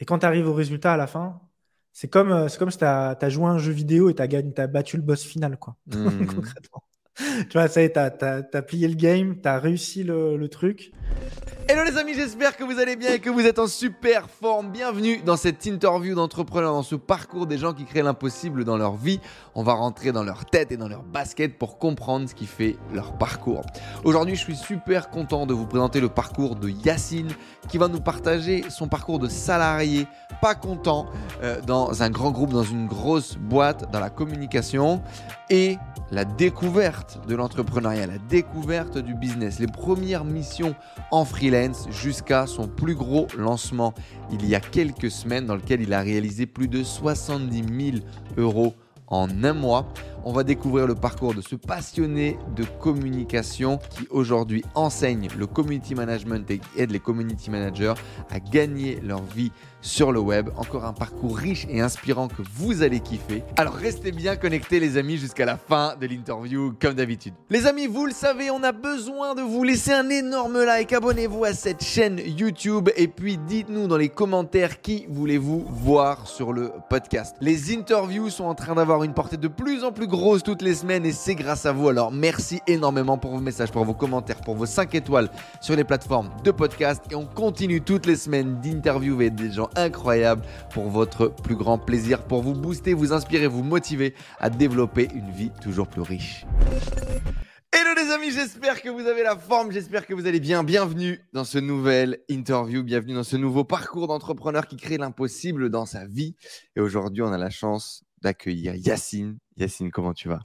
Et quand tu arrives au résultat à la fin, c'est comme, euh, c'est comme si tu as, joué à un jeu vidéo et tu as, as, battu le boss final, quoi. Mmh. Concrètement. Tu vois, ça y est, tu as, plié le game, tu as réussi le, le truc. Hello les amis, j'espère que vous allez bien et que vous êtes en super forme. Bienvenue dans cette interview d'entrepreneurs, dans ce parcours des gens qui créent l'impossible dans leur vie. On va rentrer dans leur tête et dans leur basket pour comprendre ce qui fait leur parcours. Aujourd'hui, je suis super content de vous présenter le parcours de Yacine qui va nous partager son parcours de salarié pas content euh, dans un grand groupe, dans une grosse boîte, dans la communication et la découverte de l'entrepreneuriat, la découverte du business, les premières missions en freelance jusqu'à son plus gros lancement il y a quelques semaines dans lequel il a réalisé plus de 70 000 euros en un mois. On va découvrir le parcours de ce passionné de communication qui aujourd'hui enseigne le community management et aide les community managers à gagner leur vie sur le web. Encore un parcours riche et inspirant que vous allez kiffer. Alors restez bien connectés les amis jusqu'à la fin de l'interview comme d'habitude. Les amis, vous le savez, on a besoin de vous laisser un énorme like. Abonnez-vous à cette chaîne YouTube et puis dites-nous dans les commentaires qui voulez-vous voir sur le podcast. Les interviews sont en train d'avoir une portée de plus en plus toutes les semaines et c'est grâce à vous. Alors merci énormément pour vos messages, pour vos commentaires, pour vos 5 étoiles sur les plateformes de podcast et on continue toutes les semaines d'interviewer des gens incroyable pour votre plus grand plaisir, pour vous booster, vous inspirer, vous motiver à développer une vie toujours plus riche. Hello les amis, j'espère que vous avez la forme, j'espère que vous allez bien. Bienvenue dans ce nouvel interview, bienvenue dans ce nouveau parcours d'entrepreneur qui crée l'impossible dans sa vie. Et aujourd'hui, on a la chance d'accueillir Yacine. Yacine, comment tu vas?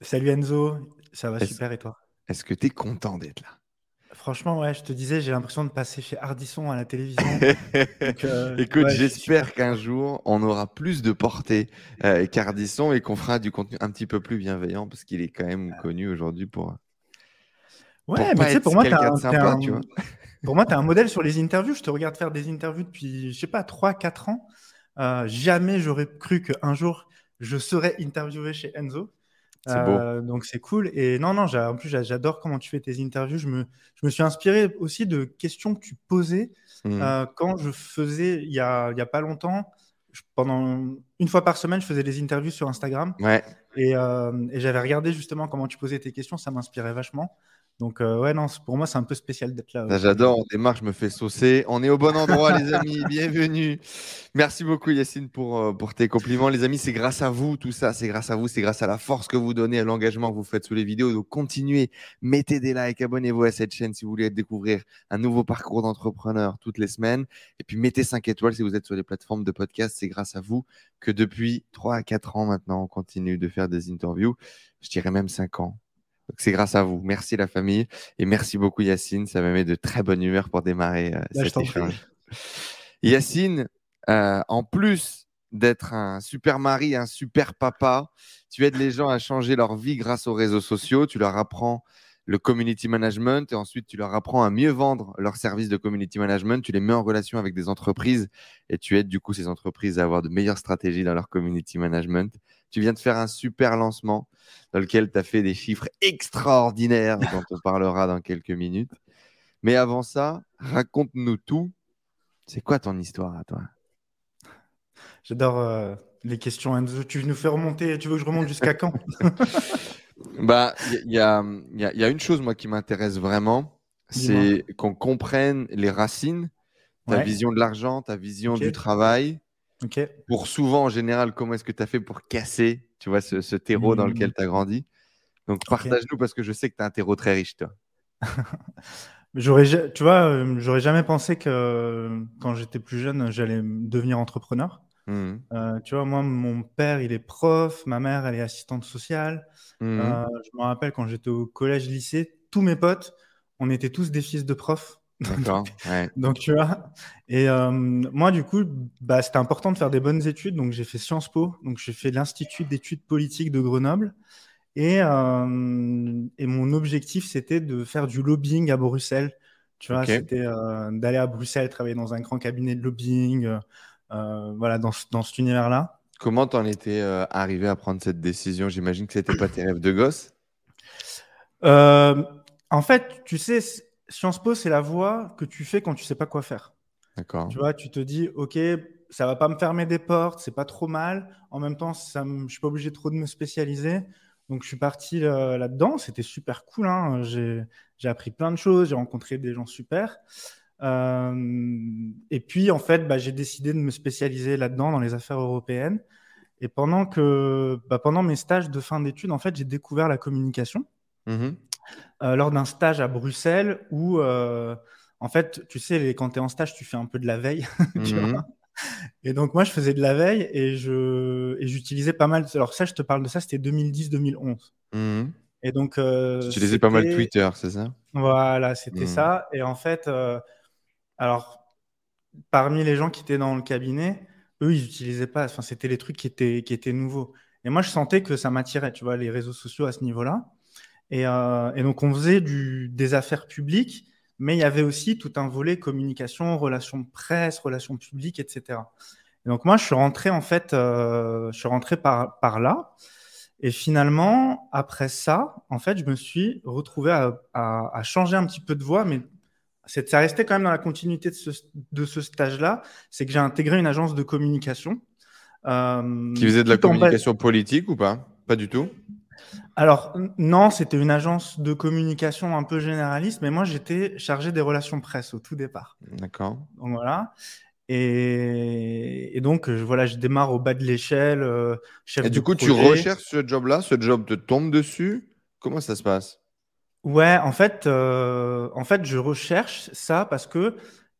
Salut Enzo, ça va super et toi? Est-ce que tu es content d'être là? Franchement, ouais, je te disais, j'ai l'impression de passer chez Ardisson à la télévision. Euh, Écoute, j'espère qu'un jour, on aura plus de portée euh, qu'Ardisson et qu'on fera du contenu un petit peu plus bienveillant parce qu'il est quand même connu aujourd'hui pour. Ouais, mais tu sais, pour moi, tu un, pour moi, tu un modèle sur les interviews. Je te regarde faire des interviews depuis, je sais pas, 3-4 ans. Euh, jamais j'aurais cru qu'un jour, je serais interviewé chez Enzo. Euh, donc c'est cool. Et non, non, en plus, j'adore comment tu fais tes interviews. Je me, je me suis inspiré aussi de questions que tu posais mmh. euh, quand je faisais, il y a, il y a pas longtemps, pendant une fois par semaine, je faisais des interviews sur Instagram. Ouais. Et, euh, et j'avais regardé justement comment tu posais tes questions. Ça m'inspirait vachement. Donc, euh, ouais, non, pour moi, c'est un peu spécial d'être là. J'adore, on démarre, je me fais saucer. On est au bon endroit, les amis. Bienvenue. Merci beaucoup, Yacine, pour, euh, pour tes compliments. Les amis, c'est grâce à vous, tout ça. C'est grâce à vous, c'est grâce à la force que vous donnez, à l'engagement que vous faites sous les vidéos. Donc, continuez, mettez des likes, abonnez-vous à cette chaîne si vous voulez découvrir un nouveau parcours d'entrepreneur toutes les semaines. Et puis, mettez 5 étoiles si vous êtes sur les plateformes de podcast. C'est grâce à vous que depuis 3 à 4 ans maintenant, on continue de faire des interviews. Je dirais même 5 ans c'est grâce à vous. Merci la famille et merci beaucoup Yacine. Ça me met de très bonne humeur pour démarrer euh, cet échange. Yacine, euh, en plus d'être un super mari, un super papa, tu aides les gens à changer leur vie grâce aux réseaux sociaux. Tu leur apprends le community management et ensuite tu leur apprends à mieux vendre leurs services de community management. Tu les mets en relation avec des entreprises et tu aides du coup ces entreprises à avoir de meilleures stratégies dans leur community management. Tu viens de faire un super lancement dans lequel tu as fait des chiffres extraordinaires dont on parlera dans quelques minutes. Mais avant ça, raconte-nous tout. C'est quoi ton histoire à toi? J'adore euh, les questions. Tu nous fais remonter, tu veux que je remonte jusqu'à quand? Bah, il y, a, une chose, moi, qui m'intéresse vraiment, c'est qu'on comprenne les racines, ta vision de l'argent, ta vision du travail, pour souvent, en général, comment est-ce que tu as fait pour casser, tu vois, ce, terreau dans lequel mmh. tu as grandi? Donc, partage-nous parce que je sais que tu as un terreau très riche, toi. j'aurais, tu vois, euh, j'aurais jamais pensé que quand j'étais plus jeune, j'allais devenir entrepreneur. Mmh. Euh, tu vois, moi, mon père, il est prof, ma mère, elle est assistante sociale. Mmh. Euh, je me rappelle quand j'étais au collège-lycée, tous mes potes, on était tous des fils de profs. D'accord. donc, tu vois. Et euh, moi, du coup, bah, c'était important de faire des bonnes études. Donc, j'ai fait Sciences Po. Donc, j'ai fait l'Institut d'études politiques de Grenoble. Et, et mon objectif, c'était de faire du lobbying à Bruxelles. Tu vois, c'était d'aller à Bruxelles, travailler dans un grand cabinet de lobbying, voilà, dans, dans cet univers-là. Comment t'en étais arrivé à prendre cette décision? J'imagine que c'était pas tes rêves de gosse. en fait, tu sais, Sciences Po, c'est la voie que tu fais quand tu sais pas quoi faire. D'accord. Tu vois, tu te dis, OK, ça va pas me fermer des portes, c'est pas trop mal. En même temps, ça me, je suis pas obligé trop de me spécialiser. Donc, je suis parti euh, là-dedans. C'était super cool. Hein. J'ai appris plein de choses. J'ai rencontré des gens super. Euh, et puis, en fait, bah, j'ai décidé de me spécialiser là-dedans, dans les affaires européennes. Et pendant, que, bah, pendant mes stages de fin d'études, en fait, j'ai découvert la communication mmh euh, lors d'un stage à Bruxelles où, en fait, tu sais, quand tu es en stage, tu fais un peu de la veille. Mmh et donc, moi, je faisais de la veille et j'utilisais pas mal. Alors, ça, je te parle de ça, c'était 2010-2011. Mmh et donc. Euh, tu utilisais pas mal Twitter, c'est ça? Voilà, c'était mmh. ça. Et en fait, euh, alors, parmi les gens qui étaient dans le cabinet, eux, ils n'utilisaient pas. Enfin, c'était les trucs qui étaient, qui étaient nouveaux. Et moi, je sentais que ça m'attirait, tu vois, les réseaux sociaux à ce niveau-là. Et, euh, donc, on faisait des affaires publiques mais il y avait aussi tout un volet communication, relations presse, relations publiques, etc. Et donc moi, je suis rentré en fait, euh, je suis rentré par, par là. Et finalement, après ça, en fait, je me suis retrouvé à, à, changer un petit peu de voie, mais ça restait quand même dans la continuité de ce, de ce stage-là. C'est que j'ai intégré une agence de communication. Euh, Qui faisait de la communication politique ou pas? Pas du tout? Alors, non, c'était une agence de communication un peu généraliste, mais moi, j'étais chargé des relations presse au tout départ. D'accord. Donc voilà. Et, donc, je, voilà, je démarre au bas de l'échelle, euh, Et du coup, tu recherches ce job-là, ce job te tombe dessus? Comment ça se passe? Ouais, en fait, euh, en fait, je recherche ça parce que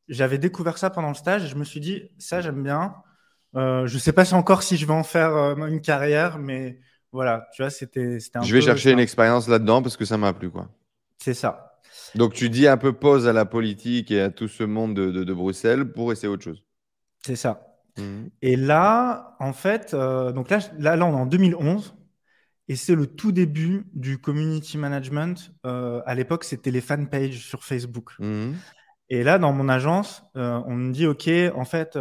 j'avais découvert ça pendant le stage et je me suis dit, ça, j'aime bien. Euh, je ne sais pas encore si je vais en faire une carrière, mais voilà, tu vois, c'était un Je vais chercher une expérience là-dedans parce que ça m'a plu, quoi. C'est ça. Donc, tu dis un peu pause à la politique et à tout ce monde de, Bruxelles pour essayer autre chose. C'est ça. Mmh. Et là, en fait, euh, donc là, là, là, on est en 2011 et c'est le tout début du community management. Euh, à l'époque, c'était les fan pages sur Facebook. Mmh. Et là, dans mon agence, euh, on me dit, OK, en fait,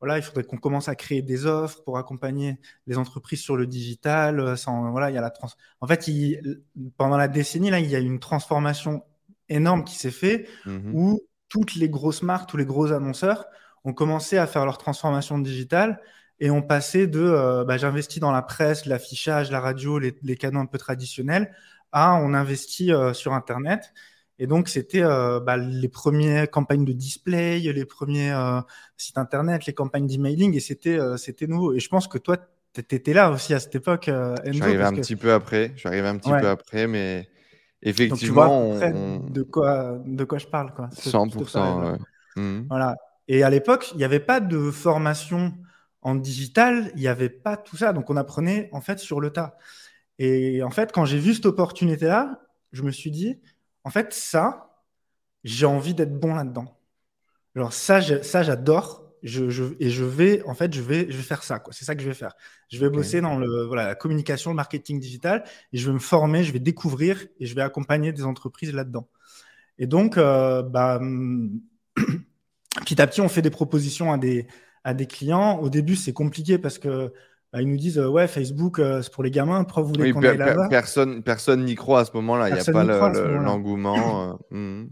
voilà, il faudrait qu'on commence à créer des offres pour accompagner les entreprises sur le digital. Euh, sans, voilà, il y a la trans en fait, il, pendant la décennie, là, il y a une transformation énorme qui s'est faite mmh où toutes les grosses marques, tous les gros annonceurs ont commencé à faire leur transformation digitale et ont passé de euh, bah, j'investis dans la presse, l'affichage, la radio, les, les, canaux un peu traditionnels à on investit euh, sur Internet. Et donc, c'était euh, bah, les premières campagnes de display, les premiers euh, sites internet, les campagnes d'emailing, et c'était c'était nouveau. Et je pense que toi, tu étais là aussi à cette époque. Enzo, je suis arrivé un petit peu après. Je suis arrivé un petit peu après, mais effectivement. de, quoi, de quoi je parle. Quoi. 100%. Mmh. Voilà. Et à l'époque, il n'y avait pas de formation en digital, il n'y avait pas tout ça. Donc, on apprenait en fait sur le tas. Et en fait, quand j'ai vu cette opportunité-là, je me suis dit, en fait, ça, j'ai envie d'être bon là-dedans. Alors ça, ça j'adore. Je, et je vais, en fait, je vais, je vais faire ça. C'est ça que je vais faire. Je vais bosser dans le, voilà, la communication, le marketing digital, et je vais me former, je vais découvrir, et je vais accompagner des entreprises là-dedans. Et donc, euh, bah, petit à petit, on fait des propositions à des, à des clients. Au début, c'est compliqué parce que bah, ils nous disent ouais Facebook euh, c'est pour les gamins pourquoi vous voulez qu'on aille là-bas personne personne n'y croit à ce moment-là il n'y a pas l'engouement euh, hmm.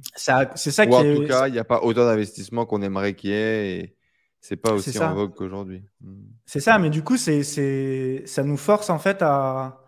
c'est ça ou en tout cas il n'y a pas autant d'investissement qu'on aimerait qu'il y ait et c'est pas aussi en vogue qu'aujourd'hui hmm. c'est ça mais du coup c'est ça nous force en fait à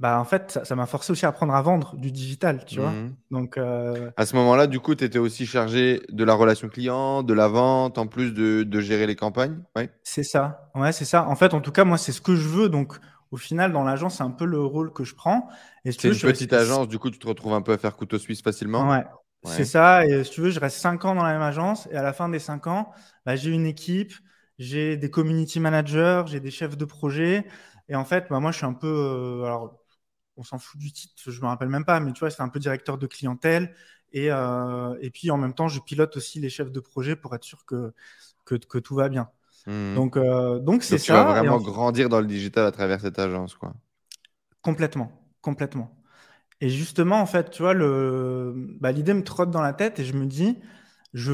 bah, en fait, ça m'a forcé aussi à apprendre à vendre du digital, tu vois. Mmh. Donc, euh, À ce moment-là, du coup, tu étais aussi chargé de la relation client, de la vente, en plus de, de gérer les campagnes ouais. C'est ça. Ouais, c'est ça. En fait, en tout cas, moi, c'est ce que je veux. Donc, au final, dans l'agence, c'est un peu le rôle que je prends. C'est une petite agence, du coup, tu te retrouves un peu à faire couteau suisse facilement. Ouais. C'est ça. Et si tu veux, je reste 5 ans dans la même agence. Et à la fin des 5 ans, bah, j'ai une équipe, j'ai des community managers, j'ai des chefs de projet. Et en fait, bah, moi, je suis un peu. Euh, alors, on s'en fout du titre, je me rappelle même pas, mais tu vois, c'est un peu directeur de clientèle. Et, euh, et puis en même temps, je pilote aussi les chefs de projet pour être sûr que, que, tout va bien. Hmm. Donc, euh, donc c'est ça. Tu vas vraiment grandir dans le digital à travers cette agence, quoi. Complètement, complètement. Et justement, en fait, tu vois, le, bah, l'idée me trotte dans la tête et je me dis, je,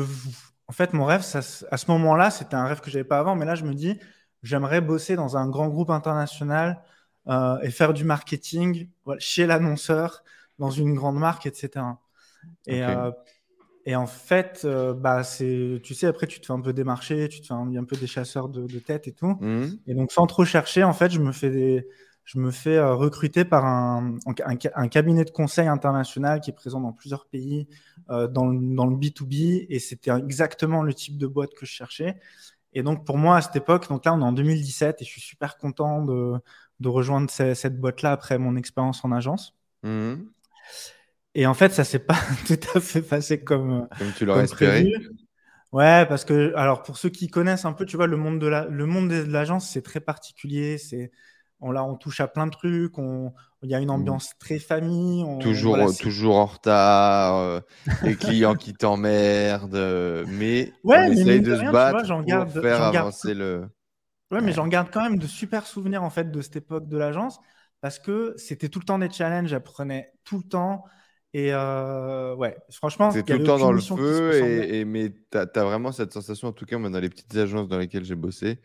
en fait, mon rêve, ça, à ce moment-là, c'était un rêve que j'avais pas avant, mais là, je me dis, j'aimerais bosser dans un grand groupe international euh, et faire du marketing chez l'annonceur, dans une grande marque, etc. Et, euh, Et en fait, euh, bah, c'est, tu sais, après, tu te fais un peu démarcher, tu te fais un, un peu des chasseurs de, tête et tout. Mmh. Et donc, sans trop chercher, en fait, je me fais, des, je me fais recruter par un, un, cabinet de conseil international qui est présent dans plusieurs pays euh, dans, le, dans le B2B. Et c'était exactement le type de boîte que je cherchais. Et donc, pour moi, à cette époque, donc là, on est en 2017 et je suis super content de, de rejoindre cette, boîte-là après mon expérience en agence. Mmh. Et en fait, ça s'est pas tout à fait passé comme, comme tu l'aurais espéré. Ouais, parce que, alors, pour ceux qui connaissent un peu, tu vois, le monde de la, le monde de l'agence, c'est très particulier. C'est, on, là, on touche à plein de trucs. On, il y a une mmh. ambiance très famille. toujours, toujours en retard. Euh, les clients qui t'emmerdent. Mais ouais, on essaye de se battre pour garde, faire avancer le. Ouais, mais j'en garde quand même de super souvenirs en fait de cette époque de l'agence parce que c'était tout le temps des challenges. J'apprenais tout le temps. Et euh, ouais, franchement, c'est tout le temps dans le feu, et, mais tu as, vraiment cette sensation, en tout cas, moi, dans les petites agences dans lesquelles j'ai bossé,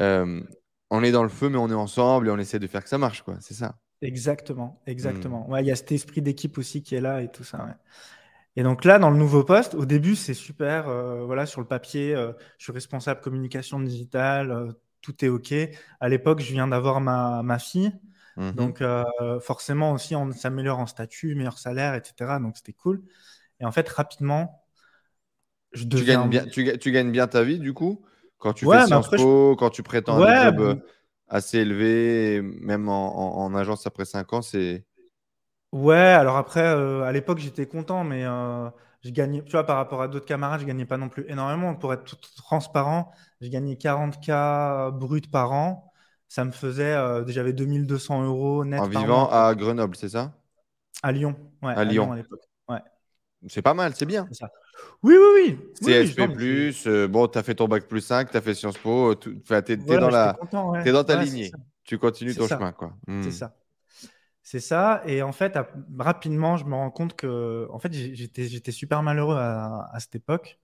euh, on est dans le feu, mais on est ensemble et on essaie de faire que ça marche, quoi. C'est ça. Exactement, exactement. Mmh. Ouais, il y a cet esprit d'équipe aussi qui est là et tout ça. Ouais. Et donc là, dans le nouveau poste, au début, c'est super. Euh, voilà, sur le papier, je suis responsable communication digitale, tout est OK. À l'époque, je viens d'avoir ma, ma fille. Mmh donc, euh, forcément, aussi, on s'améliore en statut, meilleur salaire, etc. Donc, c'était cool. Et en fait, rapidement, je deviens... tu, gagnes bien, tu, tu, gagnes bien ta vie, du coup? Quand tu fais Sciences Po, quand tu prétends un job euh, assez élevé, même en, en, agence après 5 ans, c'est. Ouais, alors après, euh, à l'époque, j'étais content, mais je gagnais, tu vois, par rapport à d'autres camarades, je gagnais pas non plus énormément. Pour être tout transparent, je gagnais 40K brut par an ça me faisait, euh, j'avais 2200 euros net. En vivant à Grenoble, c'est ça? À Lyon, ouais. À, Lyon. à l'époque. Ouais. C'est pas mal, c'est bien. Ça. Oui, oui, oui. CSP, euh, bon, tu as fait ton bac plus 5, tu as fait Sciences Po, tu es, dans, la... es dans ta lignée. Tu continues ton chemin, quoi. C'est hmm. ça. C'est ça. Et en fait, rapidement, je me rends compte que en fait, j'étais super malheureux à, cette époque.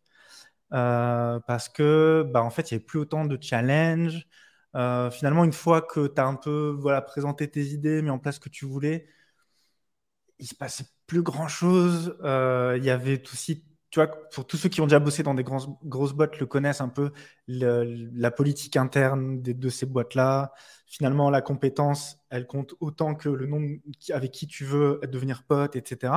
Euh, parce que bah, en fait, il n'y avait plus autant de challenges. Euh, finalement, une fois que tu as un peu voilà, présenté tes idées, mis en place ce que tu voulais, il se passait plus grand chose. Euh, il y avait aussi, tu vois, pour tous ceux qui ont déjà bossé dans des grosses, grosses boîtes, le connaissent un peu, la politique interne de ces boîtes-là. Finalement, la compétence, elle compte autant que le nombre avec qui tu veux devenir pote, etc.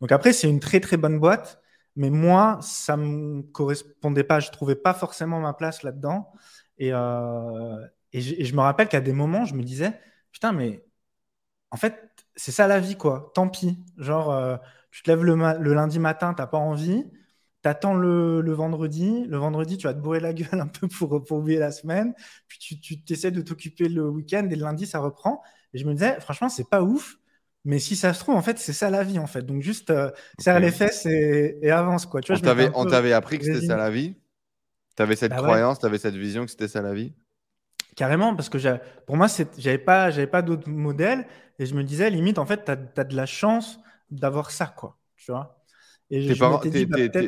Donc après, c'est une très très bonne boîte, mais moi, ça me correspondait pas. Je trouvais pas forcément ma place là-dedans. Et, euh, et, je, me rappelle qu'à des moments, je me disais, putain, mais en fait, c'est ça la vie, quoi. Tant pis. Genre, euh, tu te lèves le, le lundi matin, t'as pas envie. T'attends le, le vendredi. Le vendredi, tu vas te bourrer la gueule un peu pour, pour oublier la semaine. Puis tu, tu essaies de t'occuper le week-end et le lundi, ça reprend. Et je me disais, franchement, c'est pas ouf. Mais si ça se trouve, en fait, c'est ça la vie, en fait. Donc, juste euh, serre les fesses et, et, avance, quoi. Tu vois, on t'avait appris que c'était ça la vie tu avais cette bah croyance, tu avais cette vision que c'était ça la vie Carrément, parce que pour moi, j'avais pas, pas d'autres modèles et je me disais, limite, en fait, tu as, de la chance d'avoir ça, quoi. Tu vois et bah,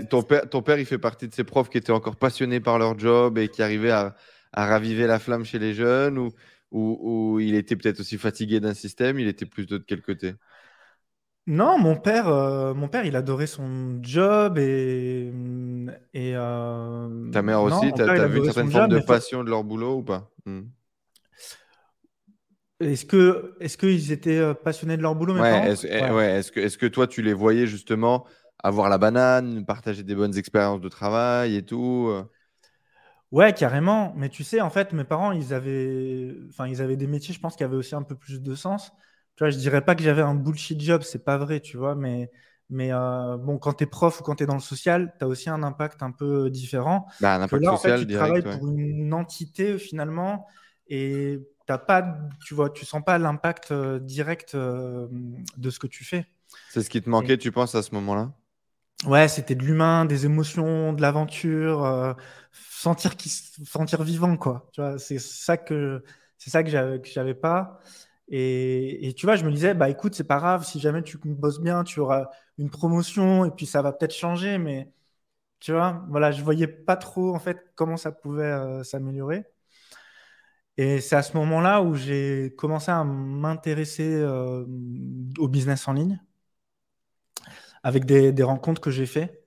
ton, père, ton père, il fait partie de ces profs qui étaient encore passionnés par leur job et qui arrivaient à, raviver la flamme chez les jeunes ou, ou, il était peut-être aussi fatigué d'un système, il était plus de quel côté? Non, mon père, euh, mon père, il adorait son job et, et euh, Ta mère aussi, tu as, vu une certaine forme de passion de leur boulot ou pas? Hmm. Est-ce que, est-ce qu'ils étaient euh, passionnés de leur boulot Ouais, est-ce est que, est que toi, tu les voyais justement avoir la banane, partager des bonnes expériences de travail et tout Ouais, carrément. Mais tu sais, en fait, mes parents, ils avaient, enfin, ils avaient des métiers, je pense, qui avaient aussi un peu plus de sens tu vois, je dirais pas que j'avais un bullshit job, c'est pas vrai, tu vois, mais, mais euh, bon, quand tu es prof ou quand tu es dans le social, tu as aussi un impact un peu différent. Bah, un impact social, tu travailles pour une entité finalement et t'as pas, tu vois, tu sens pas l'impact euh, direct euh, de ce que tu fais. C'est ce qui te manquait, tu penses, à ce moment-là? Ouais, c'était de l'humain, des émotions, de l'aventure, sentir, qui, sentir vivant, quoi. Tu vois, c'est ça que c'est ça que j'avais pas. Et, tu vois, je me disais, bah écoute, c'est pas grave, si jamais tu bosses bien, tu auras une promotion et puis ça va peut-être changer, mais tu vois, voilà, je voyais pas trop en fait comment ça pouvait euh, s'améliorer. Et c'est à ce moment-là où j'ai commencé à m'intéresser euh, au business en ligne avec des, des rencontres que j'ai fait.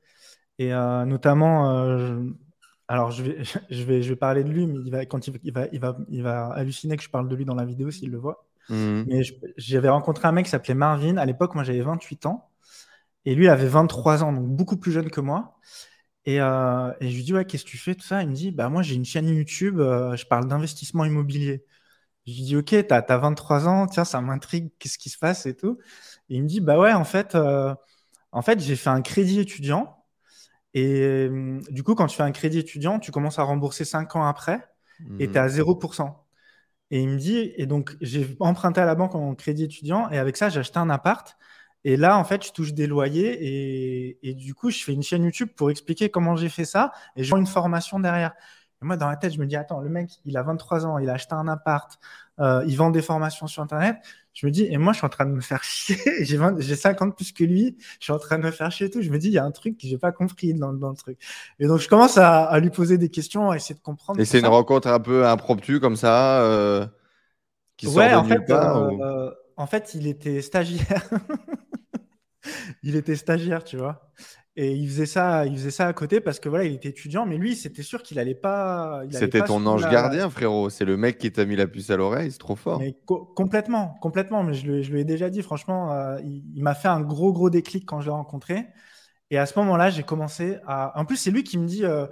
Et notamment, alors je vais, je, vais, je vais parler de lui, mais il va, quand il, va, il, va, il va halluciner que je parle de lui dans la vidéo s'il le voit. Mmh. Mais j'avais rencontré un mec qui s'appelait Marvin. À l'époque, moi j'avais 28 ans. Et lui, il avait 23 ans, donc beaucoup plus jeune que moi. Et, euh, et je lui dis, ouais, qu'est-ce que tu fais, tout ça? Il me dit, bah moi j'ai une chaîne YouTube, euh, je parle d'investissement immobilier. Je lui dis, ok, t'as as 23 ans, tiens, ça m'intrigue, qu'est-ce qui se passe et tout. Et il me dit, bah ouais, en fait, euh, en fait j'ai fait un crédit étudiant. Et du coup, quand tu fais un crédit étudiant, tu commences à rembourser 5 ans après et tu es à 0%. Mmh. Et il me dit, et donc j'ai emprunté à la banque en crédit étudiant et avec ça, j'ai acheté un appart. Et là, en fait, je touche des loyers et, du coup, je fais une chaîne YouTube pour expliquer comment j'ai fait ça et je vends une formation derrière. Et moi, dans la tête, je me dis, attends, le mec, il a 23 ans, il a acheté un appart, euh, il vend des formations sur Internet. Je me dis, et moi, je suis en train de me faire chier. j'ai, 50 50 plus que lui. Je suis en train de me faire chier et tout. Je me dis, il y a un truc que j'ai pas compris dans, dans, le truc. Et donc, je commence à, lui poser des questions, à essayer de comprendre. Et c'est une rencontre un peu impromptue comme ça, euh, qui sort de en fait, euh, en fait, il était stagiaire. il était stagiaire, tu vois. Et il faisait ça, il faisait ça à côté parce que voilà, il était étudiant, mais lui, c'était sûr qu'il allait pas. C'était ton ange gardien, frérot. C'est le mec qui t'a mis la puce à l'oreille, c'est trop fort. complètement, complètement. Mais je, lui ai déjà dit, franchement, euh, il, m'a fait un gros, gros déclic quand je l'ai rencontré. Et à ce moment-là, j'ai commencé à. En plus, c'est lui qui me dit, euh,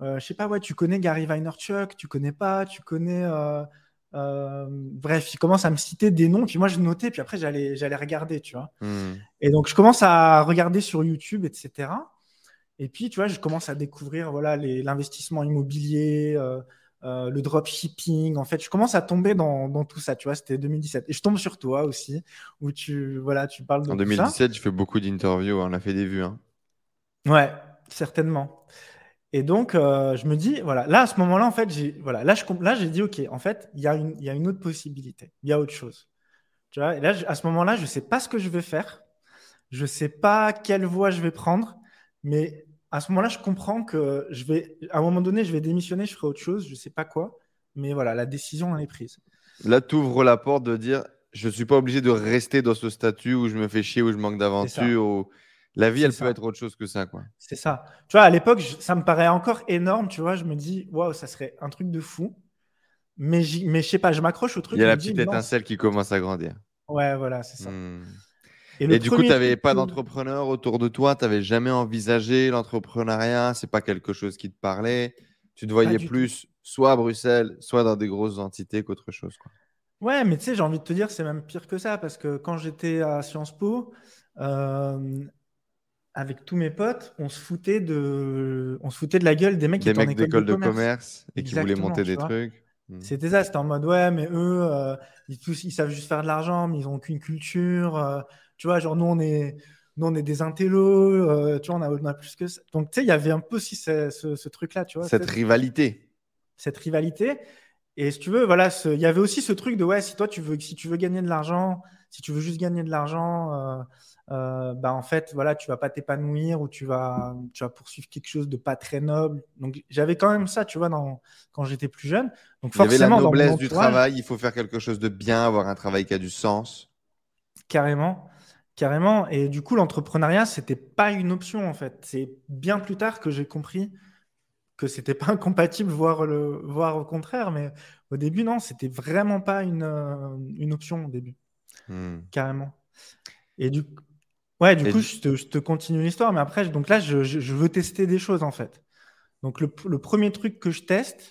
euh, je sais pas, ouais, tu connais Gary Vaynerchuk, tu connais pas, tu connais. Euh, bref, il commence à me citer des noms, puis moi je notais, puis après j'allais, j'allais regarder, tu vois. Hmm. Et donc je commence à regarder sur YouTube, etc. Et puis, tu vois, je commence à découvrir voilà, l'investissement immobilier, euh, euh, le dropshipping. En fait, je commence à tomber dans, dans, tout ça, tu vois. C'était 2017. Et je tombe sur toi aussi, où tu, voilà, tu parles de En 2017, je fais beaucoup d'interviews, on a fait des vues. Hein. Ouais, certainement. Et donc, euh, je me dis, voilà, là, à ce moment-là, en fait, j'ai voilà, là, là, j'ai dit, OK, en fait, il y, a une, il y a une autre possibilité, il y a autre chose. Tu vois, et là, à ce moment-là, je ne sais pas ce que je vais faire, je ne sais pas quelle voie je vais prendre, mais à ce moment-là, je comprends que je vais, à un moment donné, je vais démissionner, je ferai autre chose, je ne sais pas quoi, mais voilà, la décision, elle est prise. Là, tu ouvres la porte de dire, je ne suis pas obligé de rester dans ce statut où je me fais chier, où je manque d'aventure, la vie, elle peut être autre chose que ça, quoi. C'est ça. Tu vois, à l'époque, ça me paraît encore énorme. Tu vois, je me dis, waouh, ça serait un truc de fou. Mais, mais je sais pas, je m'accroche au truc. Il y a la petite étincelle qui commence à grandir. Ouais, voilà, c'est ça. Hmm. Et, du coup, tu n'avais pas d'entrepreneur autour de toi, tu n'avais jamais envisagé l'entrepreneuriat, c'est pas quelque chose qui te parlait. Tu te voyais plus soit à Bruxelles, soit dans des grosses entités qu'autre chose. Quoi. Ouais, mais tu sais, j'ai envie de te dire, c'est même pire que ça, parce que quand j'étais à Sciences Po, euh, avec tous mes potes, on se foutait de, on se foutait de la gueule des mecs qui étaient en école de, commerce. et qui voulaient monter des trucs. Hmm. C'était ça, c'était en mode ouais, mais eux, euh, ils, tous, ils savent juste faire de l'argent, mais ils n'ont aucune culture. Euh, tu vois, genre nous on est, nous on est des intellos, euh, tu vois, on a, on a, plus que ça. Donc tu sais, il y avait un peu aussi ce, ce, truc-là, tu vois. Cette rivalité. Cette rivalité. Et si tu veux, voilà, il y avait aussi ce truc de ouais, si toi tu veux, si tu veux gagner de l'argent, si tu veux juste gagner de l'argent euh, bah en fait, voilà, tu vas pas t'épanouir ou tu vas, tu vas poursuivre quelque chose de pas très noble. Donc j'avais quand même ça, tu vois, dans, quand j'étais plus jeune. Donc forcément, il y avait la noblesse du travail. Il faut faire quelque chose de bien, avoir un travail qui a du sens. Carrément, carrément. Et du coup, l'entrepreneuriat, c'était pas une option en fait. C'est bien plus tard que j'ai compris que c'était pas incompatible, voire le, voire au contraire. Mais au début, non, c'était vraiment pas une, euh, une option au début. Hmm. Carrément. Et du, Ouais, du coup, je, te, continue l'histoire, mais après, donc là, je, veux tester des choses en fait. Donc, le, premier truc que je teste,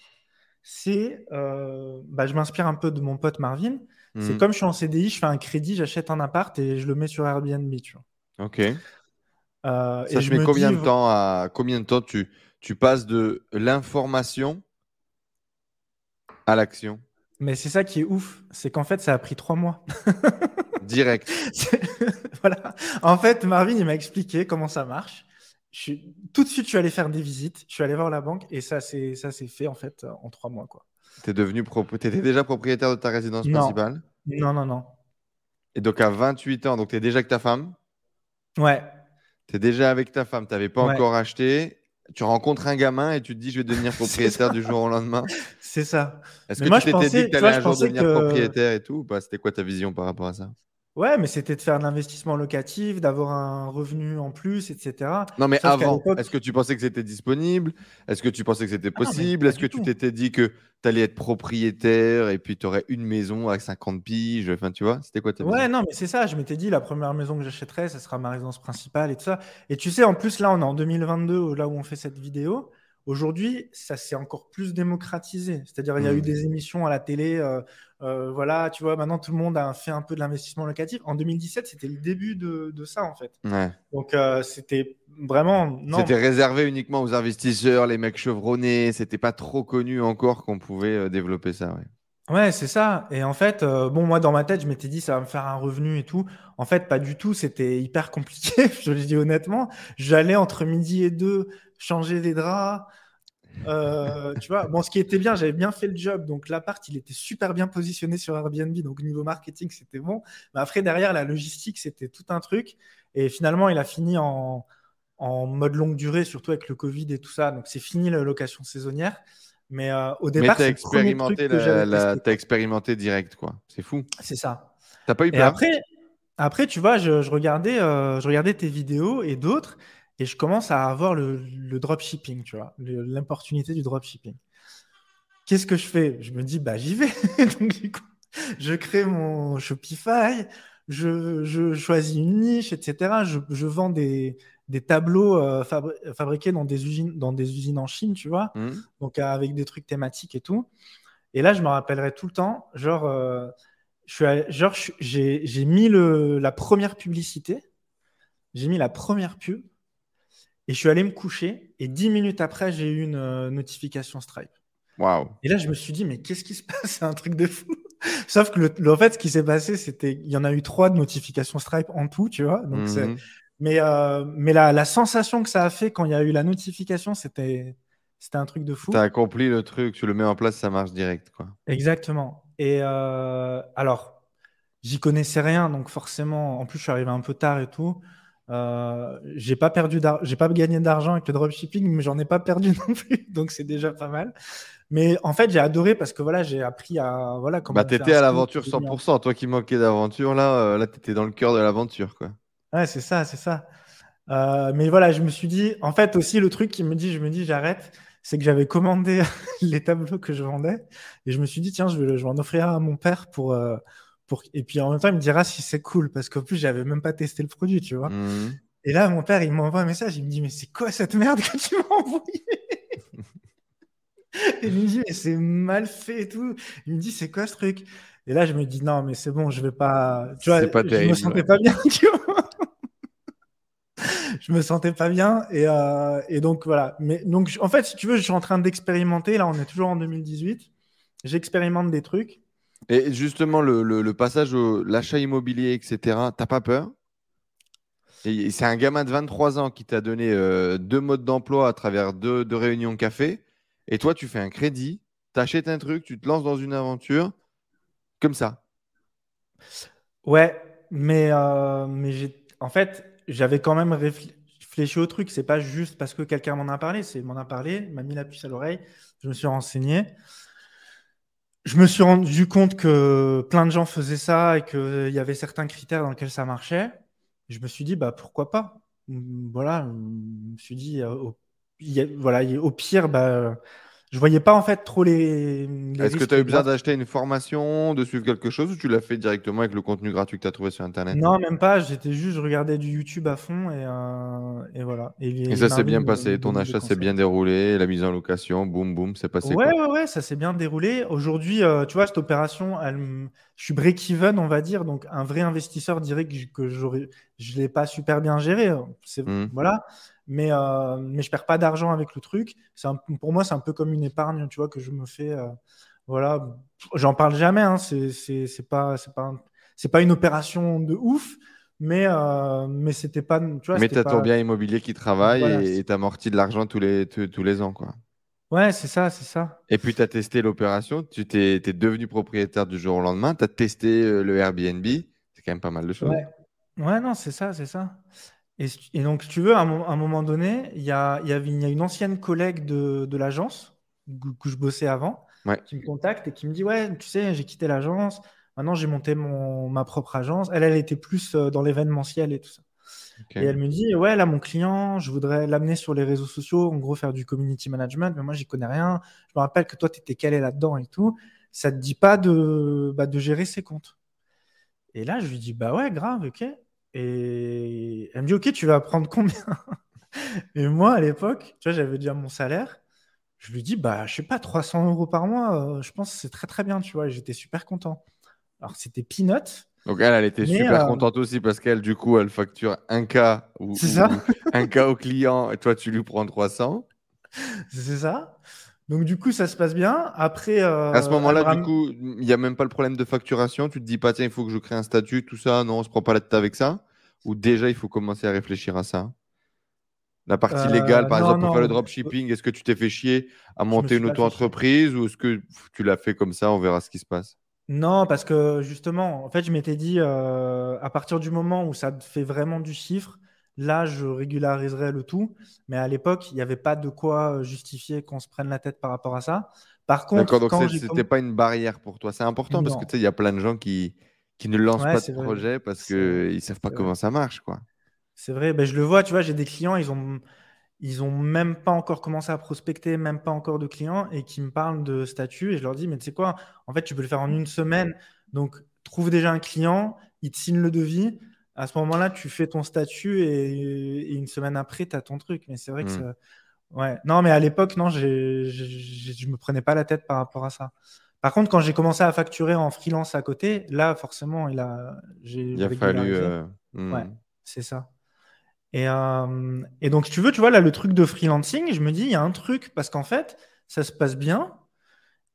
c'est, euh, bah, je m'inspire un peu de mon pote Marvin. C'est mhm. comme je suis en CDI, je fais un crédit, j'achète un appart et je le mets sur Airbnb, tu vois. Ok. Euh, Ça, je mets combien de temps à combien de temps tu, tu passes de l'information à l'action? Mais c'est ça qui est ouf, c'est qu'en fait, ça a pris trois mois. Direct. voilà. En fait, Marvin, il m'a expliqué comment ça marche. Je Tout de suite, je suis allé faire des visites, je suis allé voir la banque et ça, s'est fait en fait en trois mois. quoi. Tu devenu étais déjà propriétaire de ta résidence principale? Non, non, non. Et donc à 28 ans, donc tu es déjà avec ta femme? Ouais. Tu es déjà avec ta femme, tu n'avais pas encore acheté. Tu rencontres un gamin et tu te dis je vais devenir propriétaire du jour au lendemain. C'est ça. Est-ce que tu t'étais dit que tu allais un jour devenir propriétaire et tout C'était quoi ta vision par rapport à ça? Ouais, mais c'était de faire de l'investissement locatif, d'avoir un revenu en plus, etc. Non, mais avant, est-ce que tu pensais que c'était disponible? Est-ce que tu pensais que c'était ah possible? Est-ce que tu t'étais dit que tu allais être propriétaire et puis tu aurais une maison à 50 piges? Enfin, tu vois, c'était quoi ta Ouais, non, mais c'est ça. Je m'étais dit, la première maison que j'achèterais, ça sera ma résidence principale et tout ça. Et tu sais, en plus, là, on est en 2022, là où on fait cette vidéo. Aujourd'hui, ça s'est encore plus démocratisé. C'est-à-dire, il y a eu mmh. des émissions à la télé. Euh, euh, voilà, tu vois, maintenant tout le monde a fait un peu de l'investissement locatif. En 2017, c'était le début de, ça, en fait. Donc, euh, c'était vraiment. C'était réservé uniquement aux investisseurs, les mecs chevronnés. C'était pas trop connu encore qu'on pouvait développer ça. Ouais. Ouais, c'est ça. Et en fait, bon, moi, dans ma tête, je m'étais dit, ça va me faire un revenu et tout. En fait, pas du tout. C'était hyper compliqué, je le dis honnêtement. J'allais entre midi et deux changer des draps. Euh, tu vois, bon, ce qui était bien, j'avais bien fait le job. Donc, l'appart, il était super bien positionné sur Airbnb. Donc, niveau marketing, c'était bon. Mais après, derrière, la logistique, c'était tout un truc. Et finalement, il a fini en, mode longue durée, surtout avec le Covid et tout ça. Donc, c'est fini la location saisonnière. Mais euh, au départ, tu as expérimenté, la, expérimenté direct, quoi. C'est fou. C'est ça. T'as pas eu peur? et après, après, tu vois, je, regardais, euh, je regardais tes vidéos et d'autres. Et je commence à avoir le, dropshipping, tu vois, l'opportunité du dropshipping. Qu'est-ce que je fais? Je me dis, bah j'y vais. Donc du coup, je crée mon Shopify, je, choisis une niche, etc. Je, vends des, tableaux euh, fabriqués dans des, usines, dans des usines en Chine, tu vois, mmh. donc avec des trucs thématiques et tout. Et là, je me rappellerai tout le temps, genre, euh, j'ai mis le, la première publicité, j'ai mis la première pub et je suis allé me coucher. Et dix minutes après, j'ai eu une euh, notification Stripe. Waouh. Et là, je me suis dit, mais qu'est-ce qui se passe? C'est un truc de fou. Sauf que le, en fait, ce qui s'est passé, c'était il y en a eu trois de notifications Stripe en tout, tu vois. Donc mhm. Mais, euh, mais la, la, sensation que ça a fait quand il y a eu la notification, c'était c'était un truc de fou. Tu as accompli le truc, tu le mets en place, ça marche direct. quoi. Exactement. Et euh, alors, j'y connaissais rien, donc forcément, en plus, je suis arrivé un peu tard et tout. Euh, j'ai pas perdu j'ai pas gagné d'argent avec le dropshipping, mais j'en ai pas perdu non plus, donc c'est déjà pas mal. Mais en fait, j'ai adoré parce que voilà, j'ai appris à voilà comment. Bah, t'étais à l'aventure 100%. Toi qui manquais d'aventure, là, euh, là, t'étais dans le cœur de l'aventure, quoi. Ouais, c'est ça, c'est ça. Euh, mais voilà, je me suis dit, en fait, aussi le truc qui me dit, je me dis, j'arrête, c'est que j'avais commandé les tableaux que je vendais et je me suis dit, tiens, je vais, je vais en offrir à mon père pour et puis en même temps, il me dira si c'est cool, parce qu'en plus, j'avais même pas testé le produit, tu vois. Mmh. Et là, mon père, il m'envoie un message, il me dit, mais c'est quoi cette merde que tu m'as envoyé Et il me dit, mais c'est mal fait et tout. Il me dit, c'est quoi ce truc? Et là, je me dis, non, mais c'est bon, je vais pas. Tu vois, pas je me sentais pas bien, tu vois. je me sentais pas bien. Et, euh, et, donc, voilà. Mais donc, en fait, si tu veux, je suis en train d'expérimenter. Là, on est toujours en 2018. J'expérimente des trucs. Et justement, le, passage au l'achat immobilier, etc., t'as pas peur? C'est un gamin de 23 ans qui t'a donné euh, deux modes d'emploi à travers deux, réunions café. Et toi, tu fais un crédit, tu achètes un truc, tu te lances dans une aventure comme ça. Ouais, mais, euh, mais en fait, j'avais quand même réfléchi au truc. C'est pas juste parce que quelqu'un m'en a parlé, c'est m'en a parlé, m'a mis la puce à l'oreille, je me suis renseigné je me suis rendu compte que plein de gens faisaient ça et qu'il y avait certains critères dans lesquels ça marchait. Je me suis dit, bah, pourquoi pas? Voilà, je me suis dit, euh, au, voilà, au pire, bah, je voyais pas en fait trop les. Est-ce que tu as eu besoin d'acheter une formation, de suivre quelque chose ou tu l'as fait directement avec le contenu gratuit que tu as trouvé sur Internet? Non, même pas. J'étais juste, je regardais du YouTube à fond et, euh, et voilà. Et, ça s'est bien passé. Ton achat s'est bien déroulé, la mise en location, boum, boum, c'est passé. Ouais, ouais, ouais, ça s'est bien déroulé. Aujourd'hui, euh, tu vois, cette opération, elle, je suis break-even, on va dire. Donc, un vrai investisseur dirait que, que je ne l'ai pas super bien géré. Mmh. Voilà mais, euh, mais je perds pas d'argent avec le truc. C'est pour moi, c'est un peu comme une épargne, tu vois, que je me fais. Euh, voilà, j'en parle jamais. Hein, c'est pas, c'est pas, c'est pas une opération de ouf, mais euh, mais c'était pas. Tu vois, mais tu as ton bien immobilier qui travaille et tu amortis de l'argent tous les, tous les ans, quoi. Ouais, c'est ça, c'est ça. Et puis, tu as testé l'opération, tu t'es, es devenu propriétaire du jour au lendemain, tu as testé euh, le Airbnb, c'est quand même pas mal de choses. Ouais, ouais non, c'est ça, c'est ça. Et, donc, si tu veux, à un, moment donné, il y a, y une ancienne collègue de, l'agence où, je bossais avant qui me contacte et qui me dit Ouais, tu sais, j'ai quitté l'agence, Maintenant, j'ai monté mon, ma propre agence. Elle, elle était plus euh, dans l'événementiel et tout ça. Et elle me dit, ouais, là, mon client, je voudrais l'amener sur les réseaux sociaux, en gros, faire du community management, mais moi, j'y connais rien. Je me rappelle que toi, tu étais calé là-dedans et tout. Ça te dit pas de, bah, de gérer ses comptes. Et là, je lui dis, bah ouais, grave, ok. Et elle me dit, ok, tu vas prendre combien? Et moi, à l'époque, tu vois, j'avais déjà mon salaire. Je lui dis, bah, je sais pas, 300 euros par mois, euh, je pense que c'est très très bien, tu vois. J'étais super content. Alors, c'était peanut. Donc, elle, elle était super euh, contente aussi parce qu'elle, du coup, elle facture un cas ou, un cas au client et toi, tu lui prends 300. C'est ça. Donc, du coup, ça se passe bien. Après. Euh, à ce moment-là, du coup, il n'y a même pas le problème de facturation. Tu te dis pas, tiens, il faut que je crée un statut, tout ça. Non, on se prend pas la tête avec ça. Ou déjà, il faut commencer à réfléchir à ça. La partie légale, par euh, exemple, pour faire le dropshipping, est-ce que tu t'es fait chier à monter une auto-entreprise ou est-ce que tu l'as fait comme ça On verra ce qui se passe? Non, parce que justement, en fait, je m'étais dit, euh, à partir du moment où ça fait vraiment du chiffre, là, je régulariserai le tout. Mais à l'époque, il n'y avait pas de quoi justifier qu'on se prenne la tête par rapport à ça. Par contre, D'accord, donc ce n'était pas une barrière pour toi. C'est important parce que tu sais, il y a plein de gens qui, qui ne lancent pas de projet parce qu'ils ne savent pas comment ça marche, quoi. C'est vrai, ben, je le vois, tu vois, j'ai des clients, ils ont, ils ont même pas encore commencé à prospecter, même pas encore de clients, et qui me parlent de statut, et je leur dis, mais tu sais quoi, en fait, tu peux le faire en une semaine, donc trouve déjà un client, il te signe le devis, à ce moment-là, tu fais ton statut, et, une semaine après, tu as ton truc. Mais c'est vrai que hmm. ça... Ouais. Non, mais à l'époque, non, je je me prenais pas la tête par rapport à ça. Par contre, quand j'ai commencé à facturer en freelance à côté, là, forcément, il a, il a fallu. Euh, hmm. Ouais, c'est ça. Et, euh, et, donc, si tu veux, tu vois, là, le truc de freelancing, je me dis, il y a un truc, parce qu'en fait, ça se passe bien.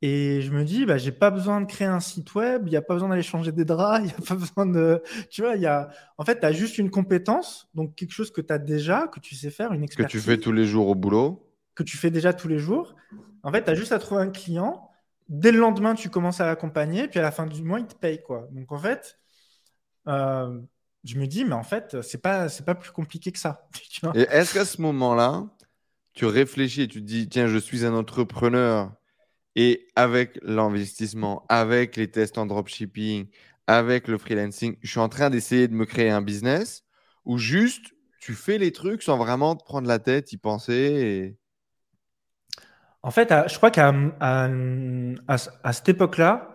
Et je me dis, bah, j'ai pas besoin de créer un site web, il n'y a pas besoin d'aller changer des draps, il n'y a pas besoin de. Tu vois, il y a. En fait, tu as juste une compétence, donc quelque chose que tu as déjà, que tu sais faire, une expertise. Que tu fais tous les jours au boulot. Que tu fais déjà tous les jours. En fait, tu as juste à trouver un client. Dès le lendemain, tu commences à l'accompagner, puis à la fin du mois, il te paye, quoi. Donc, en fait, euh, je me dis, mais en fait, c'est pas, pas plus compliqué que ça. et est-ce qu'à ce, moment-là, tu réfléchis et tu te dis, tiens, je suis un entrepreneur et avec l'investissement, avec les tests en dropshipping, avec le freelancing, je suis en train d'essayer de me créer un business ou juste tu fais les trucs sans vraiment te prendre la tête, y penser En fait, je crois qu'à à, à cette époque-là,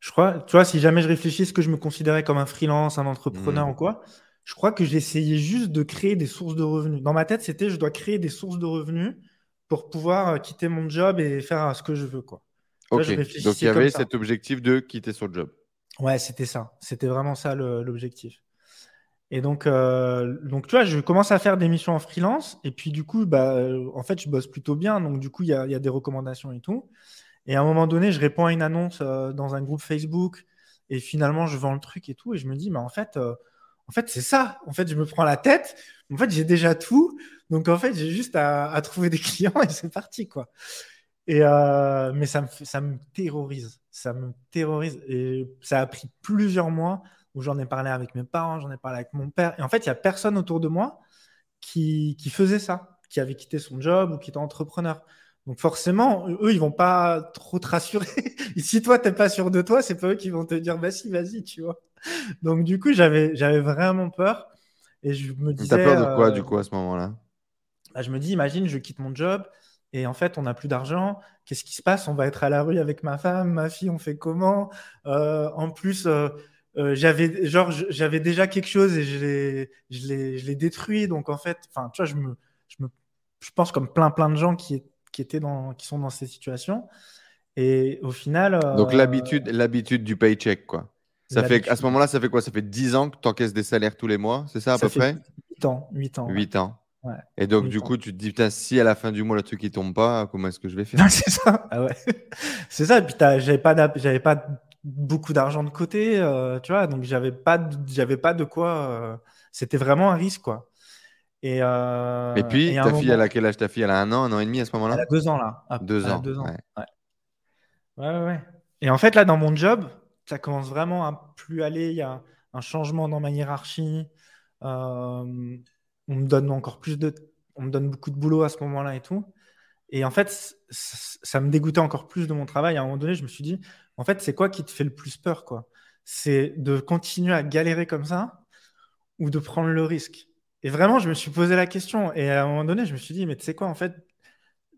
je crois, tu vois, si jamais je réfléchis, ce que je me considérais comme un freelance, un entrepreneur mmh. ou quoi, je crois que j'essayais juste de créer des sources de revenus. Dans ma tête, c'était je dois créer des sources de revenus pour pouvoir euh, quitter mon job et faire euh, ce que je veux, quoi. Ok. Donc il y avait cet objectif de quitter son job. Ouais, c'était ça. C'était vraiment ça l'objectif. Et donc, euh, donc, tu vois, je commence à faire des missions en freelance. Et puis, du coup, bah, en fait, je bosse plutôt bien. Donc, du coup, il y a, des recommandations et tout. Et à un moment donné, je réponds à une annonce euh, dans un groupe Facebook et finalement, je vends le truc et tout. Et je me dis, mais en fait, euh, en fait c'est ça. En fait, je me prends la tête. En fait, j'ai déjà tout. Donc, en fait, j'ai juste à, trouver des clients et c'est parti, quoi. Et euh, mais ça me, ça me terrorise. Ça me terrorise. Et ça a pris plusieurs mois où j'en ai parlé avec mes parents, j'en ai parlé avec mon père. Et en fait, il n'y a personne autour de moi qui, qui faisait ça, qui avait quitté son job ou qui était entrepreneur. Donc forcément, eux, ils vont pas trop te rassurer. Et si toi, t'es pas sûr de toi, c'est pas eux qui vont te dire, bah si, vas-y, tu vois. Donc du coup, j'avais, j'avais vraiment peur. Et je me disais. T'as peur de quoi, du euh, coup, à ce moment-là? bah, Je me dis, imagine, je quitte mon job et en fait, on n'a plus d'argent. Qu'est-ce qui se passe? On va être à la rue avec ma femme, ma fille, on fait comment? Euh, En plus, euh, j'avais genre j'avais déjà quelque chose et je l'ai, détruit. Donc en fait, enfin, tu vois, je me, je me, je pense comme plein plein de gens qui qui, étaient dans, qui sont dans ces situations. Et au final. Euh, Donc l'habitude, l'habitude du paycheck, quoi. Ça fait, à ce moment-là, ça fait quoi? Ça fait 10 ans que tu encaisses des salaires tous les mois, c'est ça à peu près? 8 ans. 8 ans. 8 ans. Ouais. Et donc, du coup, tu te dis, putain, si à la fin du mois, le truc il tombe pas, comment est-ce que je vais faire? C'est ça. Ah ouais. c'est ça. Et puis, j'avais pas, j'avais pas beaucoup d'argent de côté, euh, tu vois, donc j'avais pas, j'avais pas de quoi. Euh, c'était vraiment un risque, quoi. Et, euh, et puis, ta fille, elle a quel âge ta fille? Elle a un an, un an et demi à ce moment-là? Elle a deux ans là. deux ans. Deux ans. Ouais. Ouais. ouais. Et en fait, là, dans mon job, ça commence vraiment à plus aller. Il y a un changement dans ma hiérarchie. On me donne encore plus de. On me donne beaucoup de boulot à ce moment-là et tout. Et en fait, ça me dégoûtait encore plus de mon travail. À un moment donné, je me suis dit, en fait, c'est quoi qui te fait le plus peur, quoi? C'est de continuer à galérer comme ça ou de prendre le risque? Et vraiment, je me suis posé la question. Et à un moment donné, je me suis dit, mais tu sais quoi, en fait,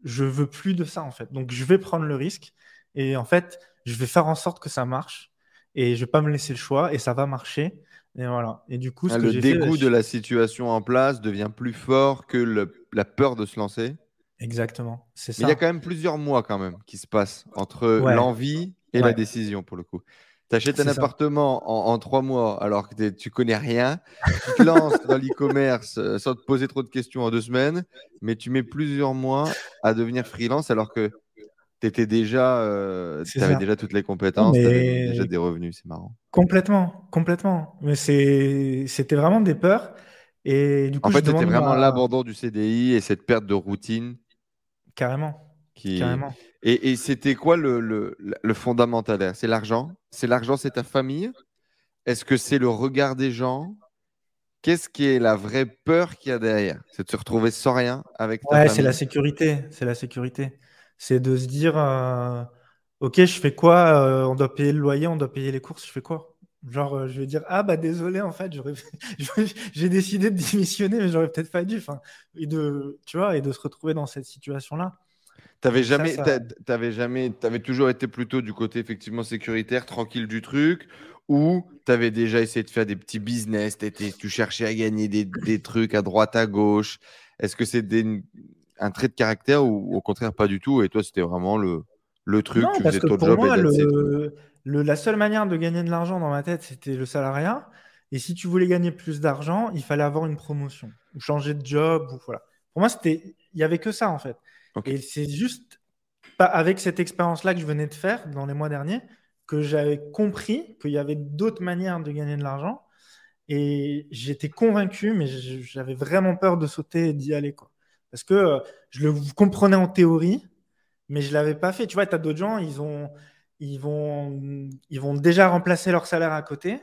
je veux plus de ça, en fait. Donc, je vais prendre le risque. Et en fait, je vais faire en sorte que ça marche. Et je vais pas me laisser le choix. Et ça va marcher. Et voilà. Et du coup, ce ah, le dégoût de la situation en place devient plus fort que la peur de se lancer? Exactement. C'est ça. il y a quand même plusieurs mois quand même qui se passent entre l'envie et la décision pour le coup. Tu achètes un appartement en, trois mois alors que tu connais rien. Tu te lances dans l'e-commerce euh, sans te poser trop de questions en deux semaines, mais tu mets plusieurs mois à devenir freelance alors que tu étais déjà, euh, avais déjà toutes les compétences, tu avais déjà des revenus. C'est marrant. Complètement, complètement. Mais c'était vraiment des peurs. Et du coup, en fait, c'était vraiment l'abandon du CDI et cette perte de routine. Carrément. Carrément. Et, c'était quoi le, le, le fondamental? C'est l'argent? C'est l'argent, c'est ta famille? Est-ce que c'est le regard des gens? Qu'est-ce qui est la vraie peur qu'il y a derrière? C'est de se retrouver sans rien avec ta ouais, c'est la sécurité. C'est la sécurité. C'est de se dire, euh, ok, je fais quoi euh, On doit payer le loyer, on doit payer les courses. Je fais quoi? Genre, euh, je vais dire, ah bah désolé, en fait, j'ai décidé de démissionner, mais j'aurais peut-être pas dû. Enfin, et de, tu vois, et de se retrouver dans cette situation-là. T'avais jamais, t'avais jamais, t'avais toujours été plutôt du côté effectivement sécuritaire, tranquille du truc, ou t'avais déjà essayé de faire des petits business, tu cherchais à gagner des, trucs à droite, à gauche. Est-ce que c'est un trait de caractère ou au contraire pas du tout Et toi, c'était vraiment le, le truc, non, tu parce faisais que ton pour job moi, le, la seule manière de gagner de l'argent dans ma tête, c'était le salariat. Et si tu voulais gagner plus d'argent, il fallait avoir une promotion ou changer de job. Ou voilà. Pour moi, c'était, il y avait que ça en fait. Et c'est juste avec cette expérience-là que je venais de faire dans les mois derniers que j'avais compris qu'il y avait d'autres manières de gagner de l'argent. Et j'étais convaincu, mais j'avais vraiment peur de sauter et d'y aller. Quoi. Parce que euh, je le comprenais en théorie, mais je ne l'avais pas fait. Tu vois, tu as d'autres gens, ils, ont, ils, vont, ils vont déjà remplacer leur salaire à côté.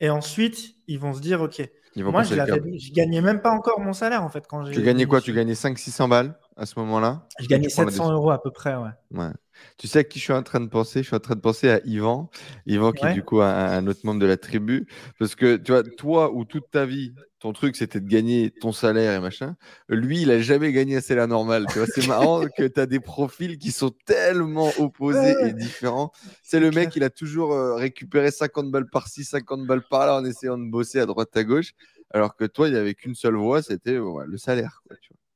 Et ensuite, ils vont se dire, OK, moi, je, je gagnais même pas encore mon salaire en fait. Quand tu gagnais quoi? Tu gagnais 500-600 balles? À ce moment-là? Je gagnais 700 euros à peu près, ouais. ouais. Tu sais à qui je suis en train de penser? Je suis en train de penser à Yvan. Yvan qui est du coup un, autre membre de la tribu. Parce que tu vois, toi ou toute ta vie, ton truc c'était de gagner ton salaire et machin. Lui, il a jamais gagné un salaire normal. Tu vois, c'est marrant que tu as des profils qui sont tellement opposés et différents. C'est le mec, il a toujours euh, récupéré 50 balles par-ci, 50 balles par-là en essayant de bosser à droite à gauche. Alors que toi, il n'y avait qu'une seule voie, c'était le salaire.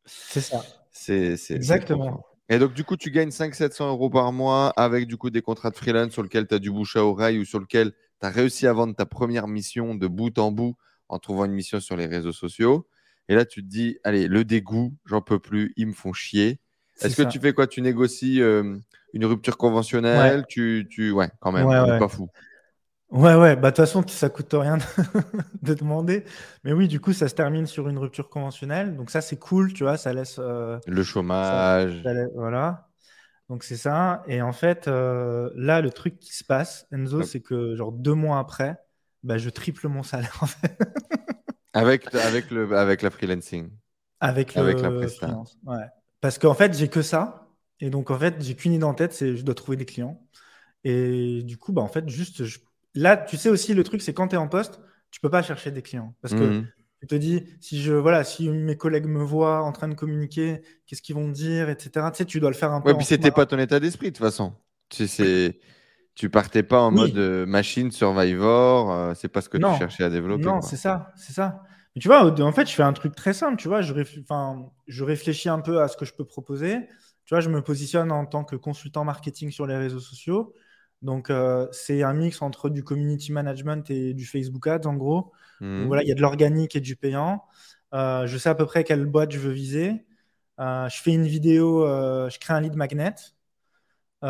C'est ça. C'est exactement. Et donc, du coup, tu gagnes 500-700 euros par mois avec du coup des contrats de freelance sur lesquels tu as du bouche à oreille ou sur lesquels tu as réussi à vendre ta première mission de bout en bout en trouvant une mission sur les réseaux sociaux. Et là, tu te dis, allez, le dégoût, j'en peux plus, ils me font chier. Est-ce que tu fais quoi? Tu négocies euh, une rupture conventionnelle? Tu, tu, ouais, quand même, pas fou. Ouais, ouais, bah de toute façon, ça coûte rien de demander. Mais oui, du coup, ça se termine sur une rupture conventionnelle. Donc ça, c'est cool, tu vois, ça laisse... Euh, le chômage. voilà. Donc c'est ça. Et en fait, euh, là, le truc qui se passe, Enzo, c'est que genre deux mois après, bah, je triple mon salaire. En fait. avec, avec, le, avec la freelancing. Avec, avec la freelance. Ouais. Parce qu'en fait, j'ai que ça. Et donc, en fait, j'ai qu'une idée en tête, c'est je dois trouver des clients. Et du coup, bah, en fait, juste, je là, tu sais aussi, le truc, c'est quand tu es en poste, tu peux pas chercher des clients. Parce que mhm. tu te dis, si, je, voilà, si mes collègues me voient en train de communiquer, qu'est-ce qu'ils vont dire, etc. Tu sais, tu dois le faire un peu. Ouais, puis c'était pas ton état d'esprit, de toute façon. Tu sais, tu partais pas en mode euh, machine, survivor, euh, c'est pas ce que tu cherchais à développer. Non, c'est ça, c'est ça. Mais tu vois, en fait, je fais un truc très simple, tu vois, je, je réfléchis un peu à ce que je peux proposer. Tu vois, je me positionne en tant que consultant marketing sur les réseaux sociaux. Donc, euh, c'est un mix entre du community management et du Facebook Ads, en gros. Mmh. voilà, il y a de l'organique et du payant. Euh, je sais à peu près quelle boîte je veux viser. Euh, je fais une vidéo, je crée un lead magnet. je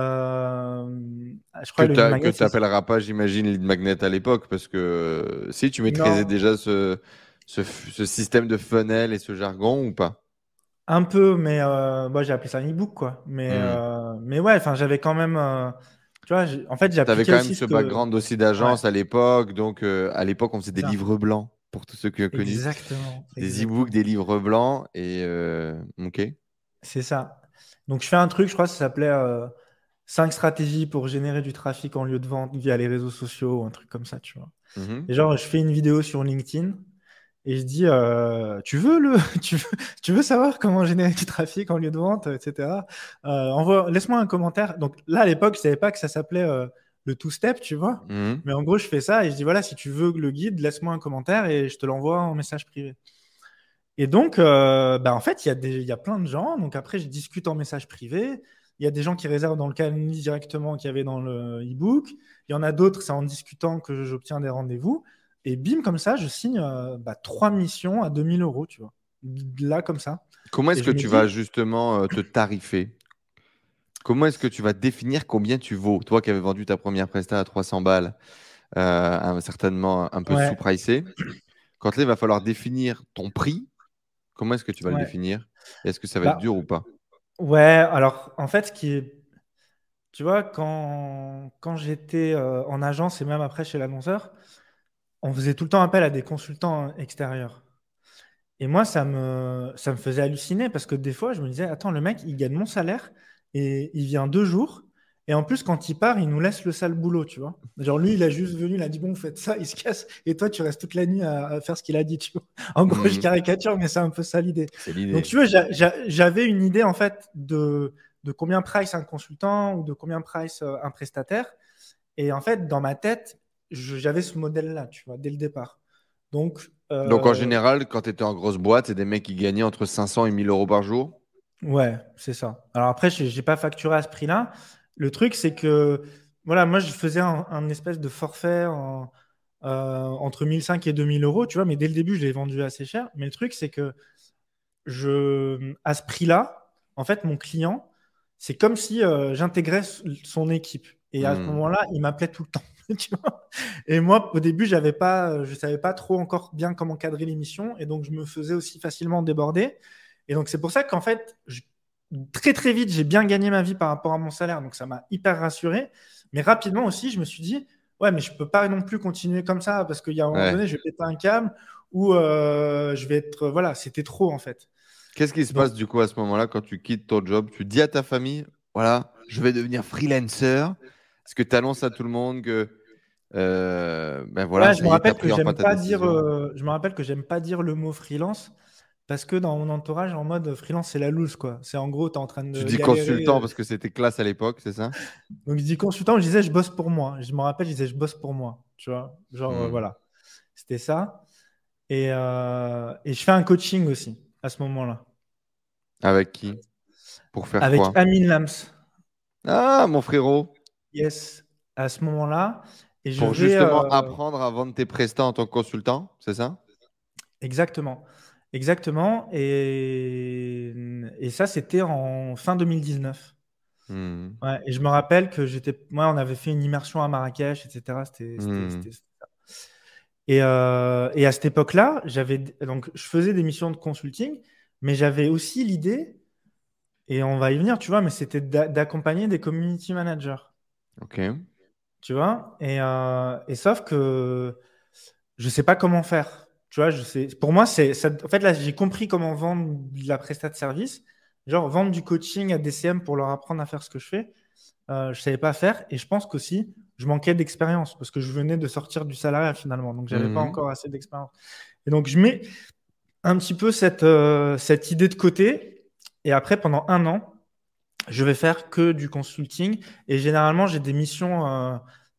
crois que tu n'appelleras pas, j'imagine, lead magnet à l'époque, parce que si tu maîtrisais déjà ce, ce, système de funnel et ce jargon ou pas? Un peu, mais j'ai appelé ça un e-book, quoi. Mais, mmh. mais ouais, j'avais quand même tu vois, en fait, j'ai Tu avais quand même ce background aussi d'agence à l'époque. Donc, euh, à l'époque, on faisait des livres blancs pour tous ceux qui ont connu. Exactement. Des e-books, des livres blancs. Et euh, OK. C'est ça. Donc, je fais un truc, je crois, ça s'appelait cinq stratégies pour générer du trafic en lieu de vente via les réseaux sociaux ou un truc comme ça, tu vois. Mhm. Et genre, je fais une vidéo sur LinkedIn et je dis euh, tu veux le tu veux, tu veux savoir comment générer du trafic en lieu de vente etc euh, laisse-moi un commentaire. Donc là à l'époque je savais pas que ça s'appelait euh, le two step tu vois. Mhm. mais en gros je fais ça et je dis voilà si tu veux le guide laisse-moi un commentaire et je te l'envoie en message privé. Et donc bah, en fait il y a des il y a plein de gens. Donc après je discute en message privé. Il y a des gens qui réservent dans le calendrier directement qu'il y avait dans le e-book. Il y en a d'autres c'est en discutant que j'obtiens des rendez-vous et bim, comme ça, je signe euh, bah, trois missions à 2000 euros, tu vois. Là, comme ça. Comment est-ce que tu vas justement euh, te tarifer? Comment est-ce que tu vas définir combien tu vaux? Toi qui avais vendu ta première presta à 300 balles, euh, certainement un peu sous-pricé, quand là, il va falloir définir ton prix, comment est-ce que tu vas le définir? Est-ce que ça va être bah, dur ou pas? Ouais, alors en fait, ce qui est. Tu vois, quand, quand j'étais en agence et même après chez l'annonceur, on faisait tout le temps appel à des consultants extérieurs. Et moi, ça me, ça me faisait halluciner parce que des fois, je me disais, attends, le mec, il gagne mon salaire et il vient deux jours. Et en plus, quand il part, il nous laisse le sale boulot, tu vois. Genre, lui, il a juste venu, il a dit, bon, faites ça, il se casse. Et toi, tu restes toute la nuit à, faire ce qu'il a dit, tu vois. En gros, je mhm. caricature, mais c'est un peu ça l'idée. Donc, tu vois, j'avais une idée, en fait, de, de combien price un consultant ou de combien price euh, un prestataire. Et en fait, dans ma tête, j'avais ce modèle-là, tu vois, dès le départ. Donc, euh, Donc en général, quand tu étais en grosse boîte, c'est des mecs qui gagnaient entre 500 et 1000 euros par jour? Ouais, c'est ça. Alors après, je n'ai pas facturé à ce prix-là. Le truc, c'est que, voilà, moi, je faisais un, espèce de forfait en, euh, entre 1005 et 2000 euros, tu vois, mais dès le début, je l'ai vendu assez cher. Mais le truc, c'est que je, à ce prix-là, en fait, mon client, c'est comme si euh, j'intégrais son équipe. Et à ce hmm. moment-là, il m'appelait tout le temps. et moi, au début, j'avais pas, je savais pas trop encore bien comment cadrer l'émission, et donc je me faisais aussi facilement déborder. Et donc c'est pour ça qu'en fait, très très vite, j'ai bien gagné ma vie par rapport à mon salaire, donc ça m'a hyper rassuré. Mais rapidement aussi, je me suis dit, ouais, mais je peux pas non plus continuer comme ça parce qu'il y a un moment donné, je vais péter un câble ou euh, je vais être, voilà, c'était trop en fait. Qu'est-ce qui se passe du coup à ce moment-là quand tu quittes ton job Tu dis à ta famille, voilà, je vais devenir freelancer. Est-ce que tu annonces à tout le monde que. Euh, ben voilà, je, me rappelle que j'aime pas dire, euh, je me rappelle que j'aime pas dire le mot freelance parce que dans mon entourage, en mode freelance, c'est la loose, quoi. C'est en gros, tu es en train de. Tu dis consultant euh, parce que c'était classe à l'époque, c'est ça? Donc, je dis consultant, je disais, je bosse pour moi. Je me rappelle, je disais, je bosse pour moi. Tu vois Genre, hmm. voilà. C'était ça. Et, et je fais un coaching aussi à ce moment-là. Avec qui? Pour faire Avec quoi? Amin Lams. Ah, mon frérot. Yes, à ce moment-là. Et je Pour justement euh, apprendre à vendre tes prestats en tant que consultant, c'est ça? Exactement. Exactement. Et, et ça, c'était en fin 2019. Hmm. Ouais, et je me rappelle que j'étais. Moi, on avait fait une immersion à Marrakech, etc. C'était hmm. Et, euh, et, à cette époque-là, j'avais donc je faisais des missions de consulting, mais j'avais aussi l'idée, et on va y venir, tu vois, mais c'était d'accompagner des community managers. Ok. Tu vois et, euh, et, sauf que je sais pas comment faire. Tu vois, je sais. Pour moi, c'est. En fait, là, j'ai compris comment vendre la prestat de service. Genre, vendre du coaching à DCM pour leur apprendre à faire ce que je fais. Euh, je savais pas faire. Et je pense qu'aussi, je manquais d'expérience parce que je venais de sortir du salariat finalement. Donc, j'avais pas mhm. encore assez d'expérience. Et donc, je mets un petit peu cette, euh, cette idée de côté. Et après, pendant un an, je vais faire que du consulting et généralement j'ai des missions euh,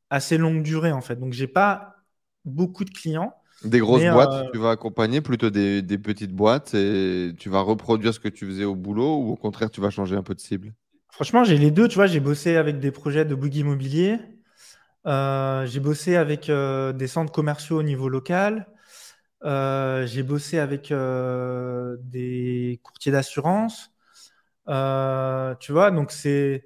assez longue durée en fait. Donc j'ai pas beaucoup de clients. Des grosses boîtes, euh, tu vas accompagner plutôt des, petites boîtes et tu vas reproduire ce que tu faisais au boulot ou au contraire tu vas changer un peu de cible? Franchement, j'ai les deux. Tu vois, j'ai bossé avec des projets de boogie immobilier. Euh, j'ai bossé avec des centres commerciaux au niveau local. j'ai bossé avec des courtiers d'assurance. Euh, tu vois, donc c'est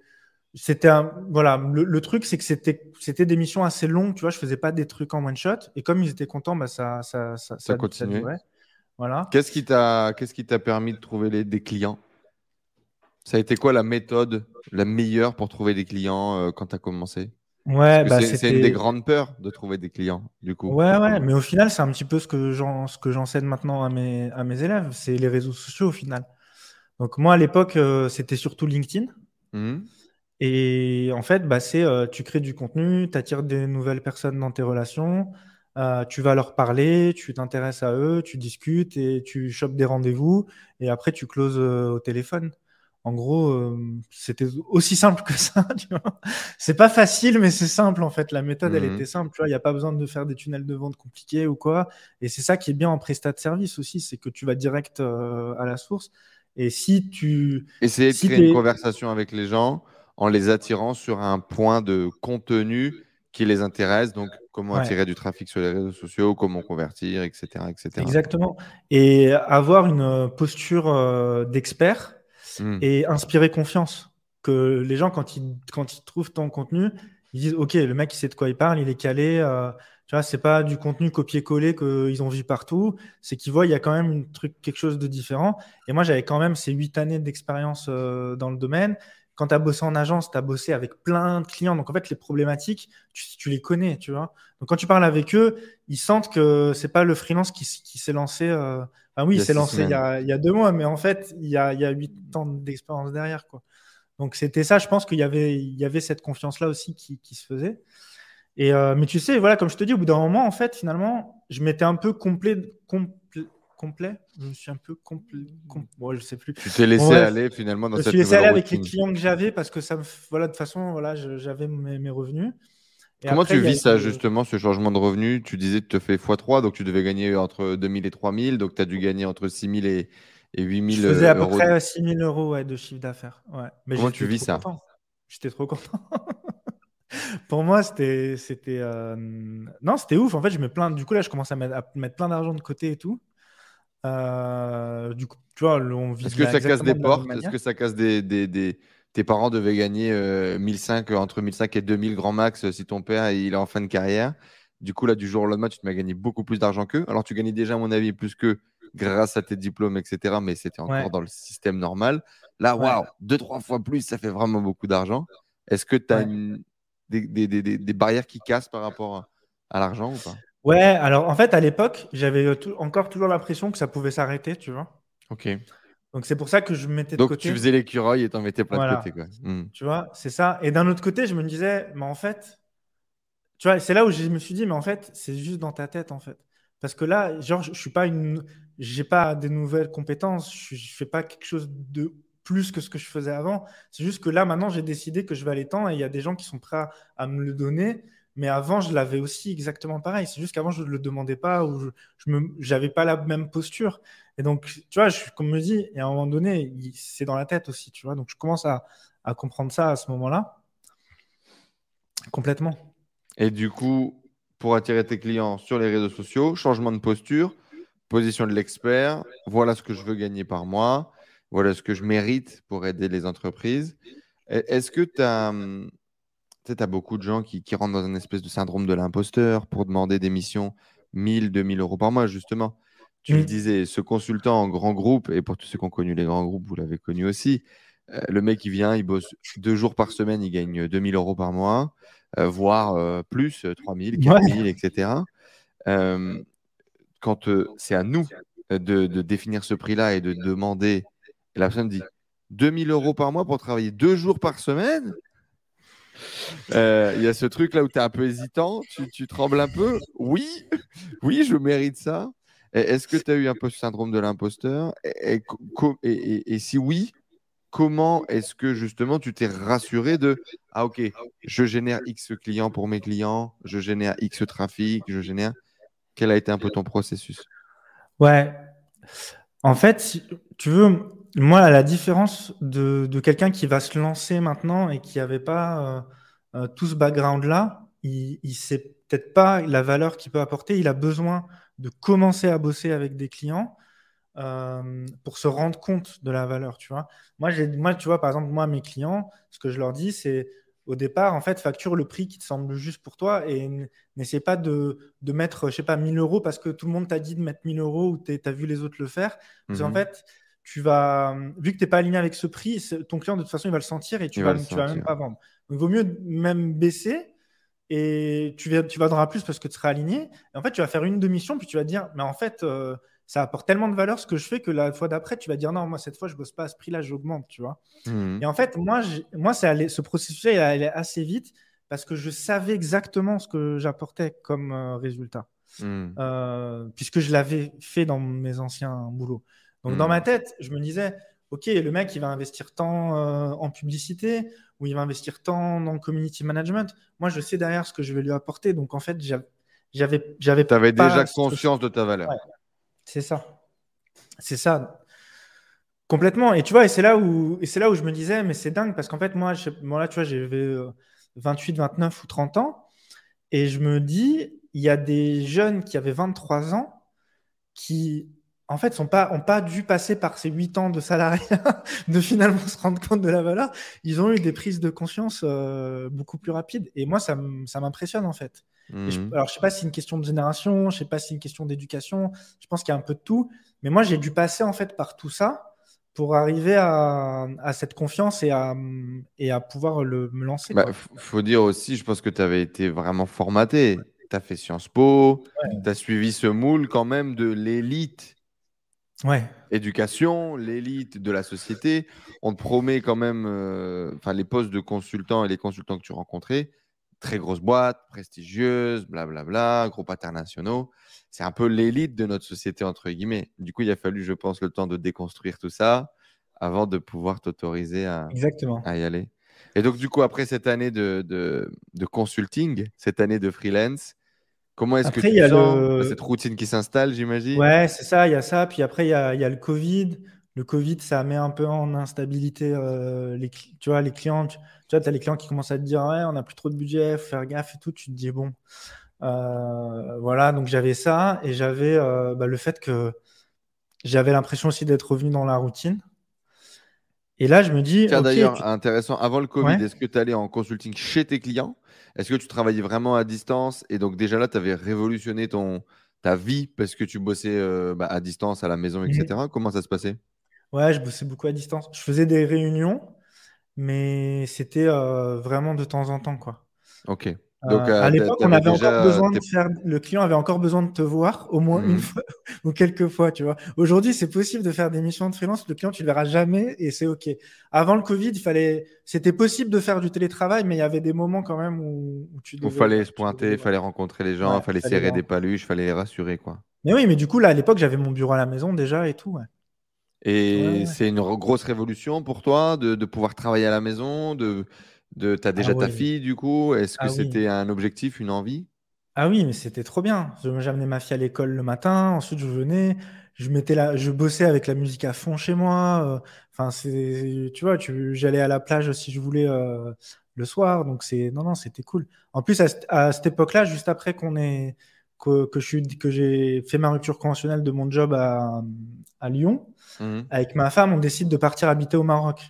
c'était un voilà le, truc c'est que c'était c'était des missions assez longues tu vois je faisais pas des trucs en one shot. Et comme ils étaient contents bah ça ça ça, ça, continuait. voilà. Qu'est-ce qui t'a qu'est-ce qui t'a permis de trouver les, des clients? Ça a été quoi la méthode la meilleure pour trouver des clients euh, quand tu as commencé? Ouais bah, c'est une des grandes peurs de trouver des clients du coup. Ouais ouais mais au final c'est un petit peu ce que j'en ce que j'enseigne maintenant à mes à mes élèves c'est les réseaux sociaux au final donc moi, à l'époque, euh, c'était surtout LinkedIn. Mhm. Et en fait, bah, c'est tu crées du contenu, tu attires des nouvelles personnes dans tes relations, tu vas leur parler, tu t'intéresses à eux, tu discutes et tu chopes des rendez-vous et après tu closes au téléphone. En gros, c'était aussi simple que ça. C'est pas facile, mais c'est simple en fait. La méthode, elle mmh était simple. Il n'y a pas besoin de faire des tunnels de vente compliqués ou quoi. Et c'est ça qui est bien en prestat de service aussi, c'est que tu vas direct à la source. Et si tu. Essayer de créer une conversation avec les gens en les attirant sur un point de contenu qui les intéresse. Donc, comment attirer du trafic sur les réseaux sociaux, comment convertir, etc. etc. Exactement. Et avoir une posture d'expert Hmm. et inspirer confiance. Que les gens, quand ils, quand ils trouvent ton contenu, ils disent Ok, le mec, il sait de quoi il parle, il est calé. Euh, tu vois, c'est pas du contenu copier-coller qu'ils ont vu partout. C'est qu'ils voient, il y a quand même une truc, quelque chose de différent. Et moi, j'avais quand même ces huit années d'expérience euh, dans le domaine. Quand tu as bossé en agence, tu as bossé avec plein de clients. Donc, en fait, les problématiques, tu, les connais, tu vois. Donc, quand tu parles avec eux, ils sentent que c'est pas le freelance qui, qui s'est lancé. Euh, oui, il s'est lancé il y, a, deux mois, mais en fait, il y a, huit ans d'expérience derrière. Quoi. Donc, c'était ça, je pense qu'il y avait, il y avait cette confiance-là aussi qui, se faisait. Et, euh, mais tu sais, voilà, comme je te dis, au bout d'un moment, en fait, finalement, je m'étais un peu complet, complet, Je me suis un peu complet. je sais plus. Tu t'es laissé aller finalement dans cette Je suis laissé aller avec les clients que j'avais parce que ça me. Voilà, de toute façon, voilà, j'avais mes revenus. Comment tu vis ça, justement, ce changement de revenu? Tu disais que tu te fais x3, donc tu devais gagner entre 2000 et 3000, donc tu as dû gagner entre 6000 et, et 8000 euros. Je faisais à peu près 6000 euros de chiffre d'affaires. Ouais. Mais Comment tu vis ça? J'étais trop content. Pour moi, c'était. c'était euh, Non, c'était ouf. En fait, je mets plein. Du coup, là, je commence à mettre, plein d'argent de côté et tout. Euh, du coup, tu vois, on vit. Est-ce que ça casse des portes? Est-ce que ça casse des, des, des tes parents devaient gagner 1005, euh, entre 1005 et 2000 grand max si ton père il est en fin de carrière? Du coup, là, du jour au lendemain, tu te mets à gagner beaucoup plus d'argent qu'eux. Alors, tu gagnais déjà, à mon avis, plus que grâce à tes diplômes, etc. Mais c'était encore dans le système normal. Là, waouh, deux, trois fois plus, ça fait vraiment beaucoup d'argent. Est-ce que tu as des, des, des, des, barrières qui cassent par rapport à, l'argent ou pas? Ouais, alors en fait, à l'époque, j'avais encore toujours l'impression que ça pouvait s'arrêter, tu vois. Ok. Donc c'est pour ça que je me mettais de Donc, côté. Donc tu faisais l'écureuil et t'en mettais plein de côté. Quoi. Hmm. Tu vois, c'est ça. Et d'un autre côté, je me disais, mais en fait, tu vois, c'est là où je me suis dit, mais en fait, c'est juste dans ta tête, en fait. Parce que là, genre, je, suis pas une, j'ai pas des nouvelles compétences, je, je fais pas quelque chose de plus que ce que je faisais avant. C'est juste que là, maintenant, j'ai décidé que je vais aller temps et il y a des gens qui sont prêts à, me le donner. Mais avant, je l'avais aussi exactement pareil. C'est juste qu'avant, je ne le demandais pas ou je n'avais pas la même posture. Et donc, tu vois, je, comme me dit, et à un moment donné, c'est dans la tête aussi, tu vois. Donc, je commence à, comprendre ça à ce moment-là. Complètement. Et du coup, pour attirer tes clients sur les réseaux sociaux, changement de posture, position de l'expert, voilà ce que je veux gagner par mois, voilà ce que je mérite pour aider les entreprises. Est-ce que tu as, as, beaucoup de gens qui, qui, rentrent dans une espèce de syndrome de l'imposteur pour demander des missions 1000, 2000 euros par mois, justement? Tu le mmh. disais, ce consultant en grand groupe, et pour tous ceux qui ont connu les grands groupes, vous l'avez connu aussi, euh, le mec, il vient, il bosse deux jours par semaine, il gagne 2000 euros par mois, euh, voire euh, plus, 3000, 4000, etc. quand c'est à nous de, définir ce prix-là et de demander, et la personne dit 2000 euros par mois pour travailler deux jours par semaine il y a ce truc là où tu es un peu hésitant, tu, tu trembles un peu. Oui, oui, je mérite ça. Est-ce que tu as eu un peu ce syndrome de l'imposteur? Et, et, si oui, comment est-ce que justement tu t'es rassuré de Ah, ok, je génère X clients pour mes clients, je génère X trafic, je génère. Quel a été un peu ton processus? Ouais. En fait, tu veux, moi, à la différence de, quelqu'un qui va se lancer maintenant et qui n'avait pas euh, euh, tout ce background-là, il ne sait peut-être pas la valeur qu'il peut apporter. Il a besoin de commencer à bosser avec des clients euh, pour se rendre compte de la valeur, tu vois. Moi, moi, tu vois, par exemple, moi, mes clients, ce que je leur dis, c'est au départ, en fait, facture le prix qui te semble juste pour toi et n'essaie pas de, mettre, je sais pas, 1000 euros parce que tout le monde t'a dit de mettre 1000 euros ou tu as vu les autres le faire. Parce qu'en mhm. fait, tu vas, vu que tu n'es pas aligné avec ce prix, ton client, de toute façon, il va le sentir et tu ne vas, vas même pas vendre. Donc, il vaut mieux même baisser et tu, tu vendras plus parce que tu seras aligné. Et en fait, tu vas faire une demi-mission, puis tu vas dire, mais en fait, euh, ça apporte tellement de valeur ce que je fais que la fois d'après, tu vas dire non, moi cette fois, je bosse pas à ce prix-là, j'augmente, tu vois. Mmh. Et en fait, moi, moi ce processus-là, il allait assez vite parce que je savais exactement ce que j'apportais comme euh, résultat, mmh. euh, puisque je l'avais fait dans mes anciens boulots. Donc dans ma tête, je me disais, ok, le mec, il va investir tant euh, en publicité ou il va investir tant dans le community management. Moi, je sais derrière ce que je vais lui apporter. Donc, en fait, j'avais. j'avais tu avais déjà conscience de ta valeur. C'est ça. C'est ça. Complètement. Et tu vois, et c'est là où, et c'est là où je me disais, mais c'est dingue parce qu'en fait, moi, je, là, tu vois, j'avais 28, 29 ou 30 ans. Et je me dis, il y a des jeunes qui avaient 23 ans qui en fait, n'ont pas, ont pas dû passer par ces huit ans de salariat, de finalement se rendre compte de la valeur. Ils ont eu des prises de conscience euh, beaucoup plus rapides. Et moi, ça m'impressionne, en fait. je, mhm. alors, je sais pas si c'est une question de génération, je sais pas si c'est une question d'éducation. Je pense qu'il y a un peu de tout. Mais moi, j'ai dû passer, en fait, par tout ça pour arriver à, cette confiance et à, et à pouvoir le, me lancer. Il bah, faut dire aussi, je pense que tu avais été vraiment formaté. Tu as fait Sciences Po, tu as suivi ce moule quand même de l'élite Ouais. Éducation, l'élite de la société. On te promet quand même, euh, enfin les postes de consultants et les consultants que tu rencontrais, très grosses boîtes, prestigieuses, blablabla, groupes internationaux. C'est un peu l'élite de notre société, entre guillemets. Du coup, il a fallu, je pense, le temps de déconstruire tout ça avant de pouvoir t'autoriser à, à, y aller. Et donc, du coup, après cette année de, de, de consulting, cette année de freelance, Comment est-ce que tu y a sens cette routine qui s'installe, j'imagine? Ouais, c'est ça, il y a ça. Puis après, il y a, y a, le Covid. Le Covid, ça met un peu en instabilité euh, les, tu vois, les clients. Tu, vois, tu as les clients qui commencent à te dire Ouais, on n'a plus trop de budget, faut faire gaffe et tout. Tu te dis Bon, euh, voilà. Donc j'avais ça et j'avais euh, bah, le fait que j'avais l'impression aussi d'être revenu dans la routine. Et là, je me dis. Tiens, d'ailleurs, intéressant, avant le Covid, est-ce que tu allais en consulting chez tes clients? Est-ce que tu travaillais vraiment à distance? Et donc déjà là, tu avais révolutionné ton, ta vie parce que tu bossais euh, bah, à distance, à la maison, etc. Mmh. Comment ça se passait? Ouais, je bossais beaucoup à distance. Je faisais des réunions, mais c'était euh, vraiment de temps en temps, quoi. Ok. Donc, euh, à l'époque, on avait encore besoin de faire. Le client avait encore besoin de te voir au moins une mmh. fois ou quelques fois, tu vois. Aujourd'hui, c'est possible de faire des missions de freelance. Le client, tu le verras jamais et c'est ok. Avant le Covid, il fallait. C'était possible de faire du télétravail, mais il y avait des moments quand même où, tu. Devais, il fallait se pointer, il fallait rencontrer les gens, il fallait serrer des paluches, il fallait les rassurer, quoi. Mais oui, mais du coup, là, à l'époque, j'avais mon bureau à la maison déjà et tout. Et c'est une grosse révolution pour toi de, de pouvoir travailler à la maison, de de, as déjà ah ta fille, du coup Est-ce que ah c'était un objectif, une envie? Ah oui, mais c'était trop bien. J'amenais ma fille à l'école le matin, ensuite je venais, je mettais la, je bossais avec la musique à fond chez moi. Euh, enfin, c'est, tu vois, tu, j'allais à la plage si je voulais euh, le soir. Donc c'est, non, non, c'était cool. En plus, à, cette époque-là, juste après qu'on ait, que, que, je suis, que j'ai fait ma rupture conventionnelle de mon job à, à Lyon, mmh avec ma femme, on décide de partir habiter au Maroc.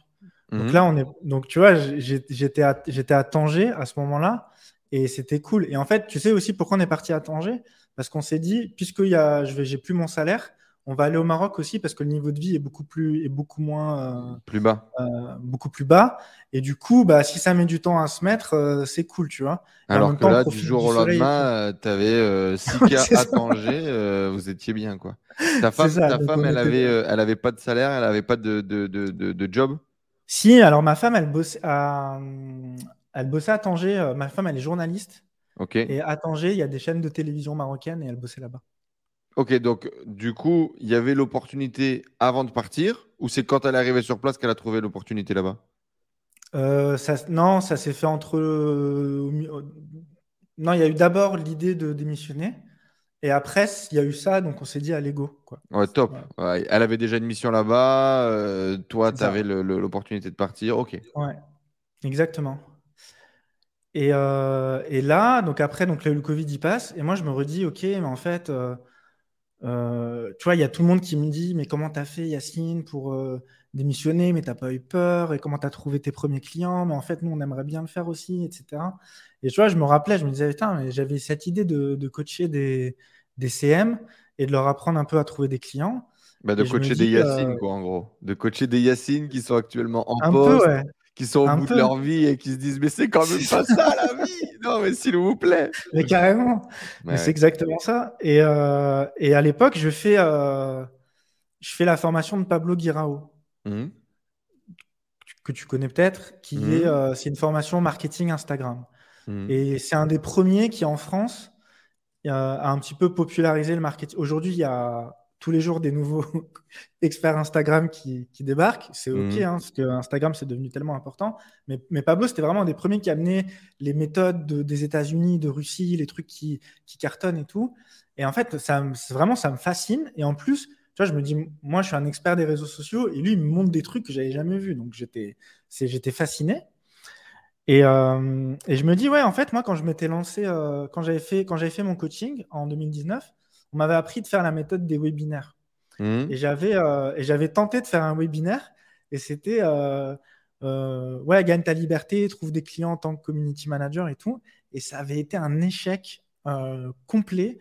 Donc mhm. là, on est. Donc tu vois, j'étais à, j'étais à Tanger à ce moment-là et c'était cool. Et en fait, tu sais aussi pourquoi on est parti à Tanger? Parce qu'on s'est dit, puisque y a, je vais, j'ai plus mon salaire, on va aller au Maroc aussi parce que le niveau de vie est beaucoup plus est beaucoup moins euh, plus bas, euh, beaucoup plus bas. Et du coup, bah si ça met du temps à se mettre, euh, c'est cool, tu vois. Alors que là, du jour au lendemain, tu avais 6 cas à Tanger, vous étiez bien quoi. Ta femme, ta femme, elle avait, elle avait pas de salaire, elle avait pas de, de, de, de job? Si, alors ma femme, elle bosse à, elle bossait à Tanger. Euh, ma femme, elle est journaliste. Ok. Et à Tanger, il y a des chaînes de télévision marocaines et elle bossait là-bas. Ok, donc du coup, il y avait l'opportunité avant de partir ou c'est quand elle est arrivée sur place qu'elle a trouvé l'opportunité là-bas? Euh, ça, Non, ça s'est fait entre. Euh, non, il y a eu d'abord l'idée de démissionner. Et après, il y a eu ça, donc on s'est dit à l'ego. Ouais, top. elle avait déjà une mission là-bas. Euh, toi, tu avais l'opportunité de partir. Ok. Ouais, exactement. Et, euh, et, là, donc après, donc le, Covid y passe. Et moi, je me redis, ok, mais en fait, euh, tu vois, il y a tout le monde qui me dit, mais comment tu as fait, Yacine, pour démissionner, mais t'as pas eu peur, et comment tu as trouvé tes premiers clients, mais en fait, nous, on aimerait bien le faire aussi, etc. Et tu vois, je me rappelais, je me disais, putain, j'avais cette idée de, coacher des, des, CM et de leur apprendre un peu à trouver des clients. Bah de coacher des Yacines, euh, quoi, en gros. De coacher des Yacines qui sont actuellement en poste, qui sont au bout de leur vie et qui se disent, mais c'est quand même pas ça la vie non, mais s'il vous plaît. Mais carrément. C'est exactement ça. Et, euh, et à l'époque, je fais, euh, je fais la formation de Pablo Guirao, mmh. que tu connais peut-être, qui mmh. est, euh, c'est une formation marketing Instagram. Mmh. Et c'est un des premiers qui, en France, a un petit peu popularisé le marketing. Aujourd'hui, il y a tous les jours des nouveaux experts Instagram qui, débarquent. C'est OK, mhm. hein, parce que Instagram, c'est devenu tellement important. Mais, mais Pablo, c'était vraiment un des premiers qui amenait les méthodes des États-Unis, de Russie, les trucs qui, cartonnent et tout. Et en fait, ça, vraiment, ça me fascine. Et en plus, tu vois, je me dis, moi, je suis un expert des réseaux sociaux et lui, il me montre des trucs que j'avais jamais vus. Donc, j'étais fasciné. Et, euh, et, je me dis, ouais, en fait, moi, quand je m'étais lancé, euh, quand j'avais fait, fait mon coaching en 2019, on m'avait appris de faire la méthode des webinaires. Mmh. Et j'avais euh, tenté de faire un webinaire et c'était euh, euh, ouais, gagne ta liberté, trouve des clients en tant que community manager et tout. Et ça avait été un échec complet.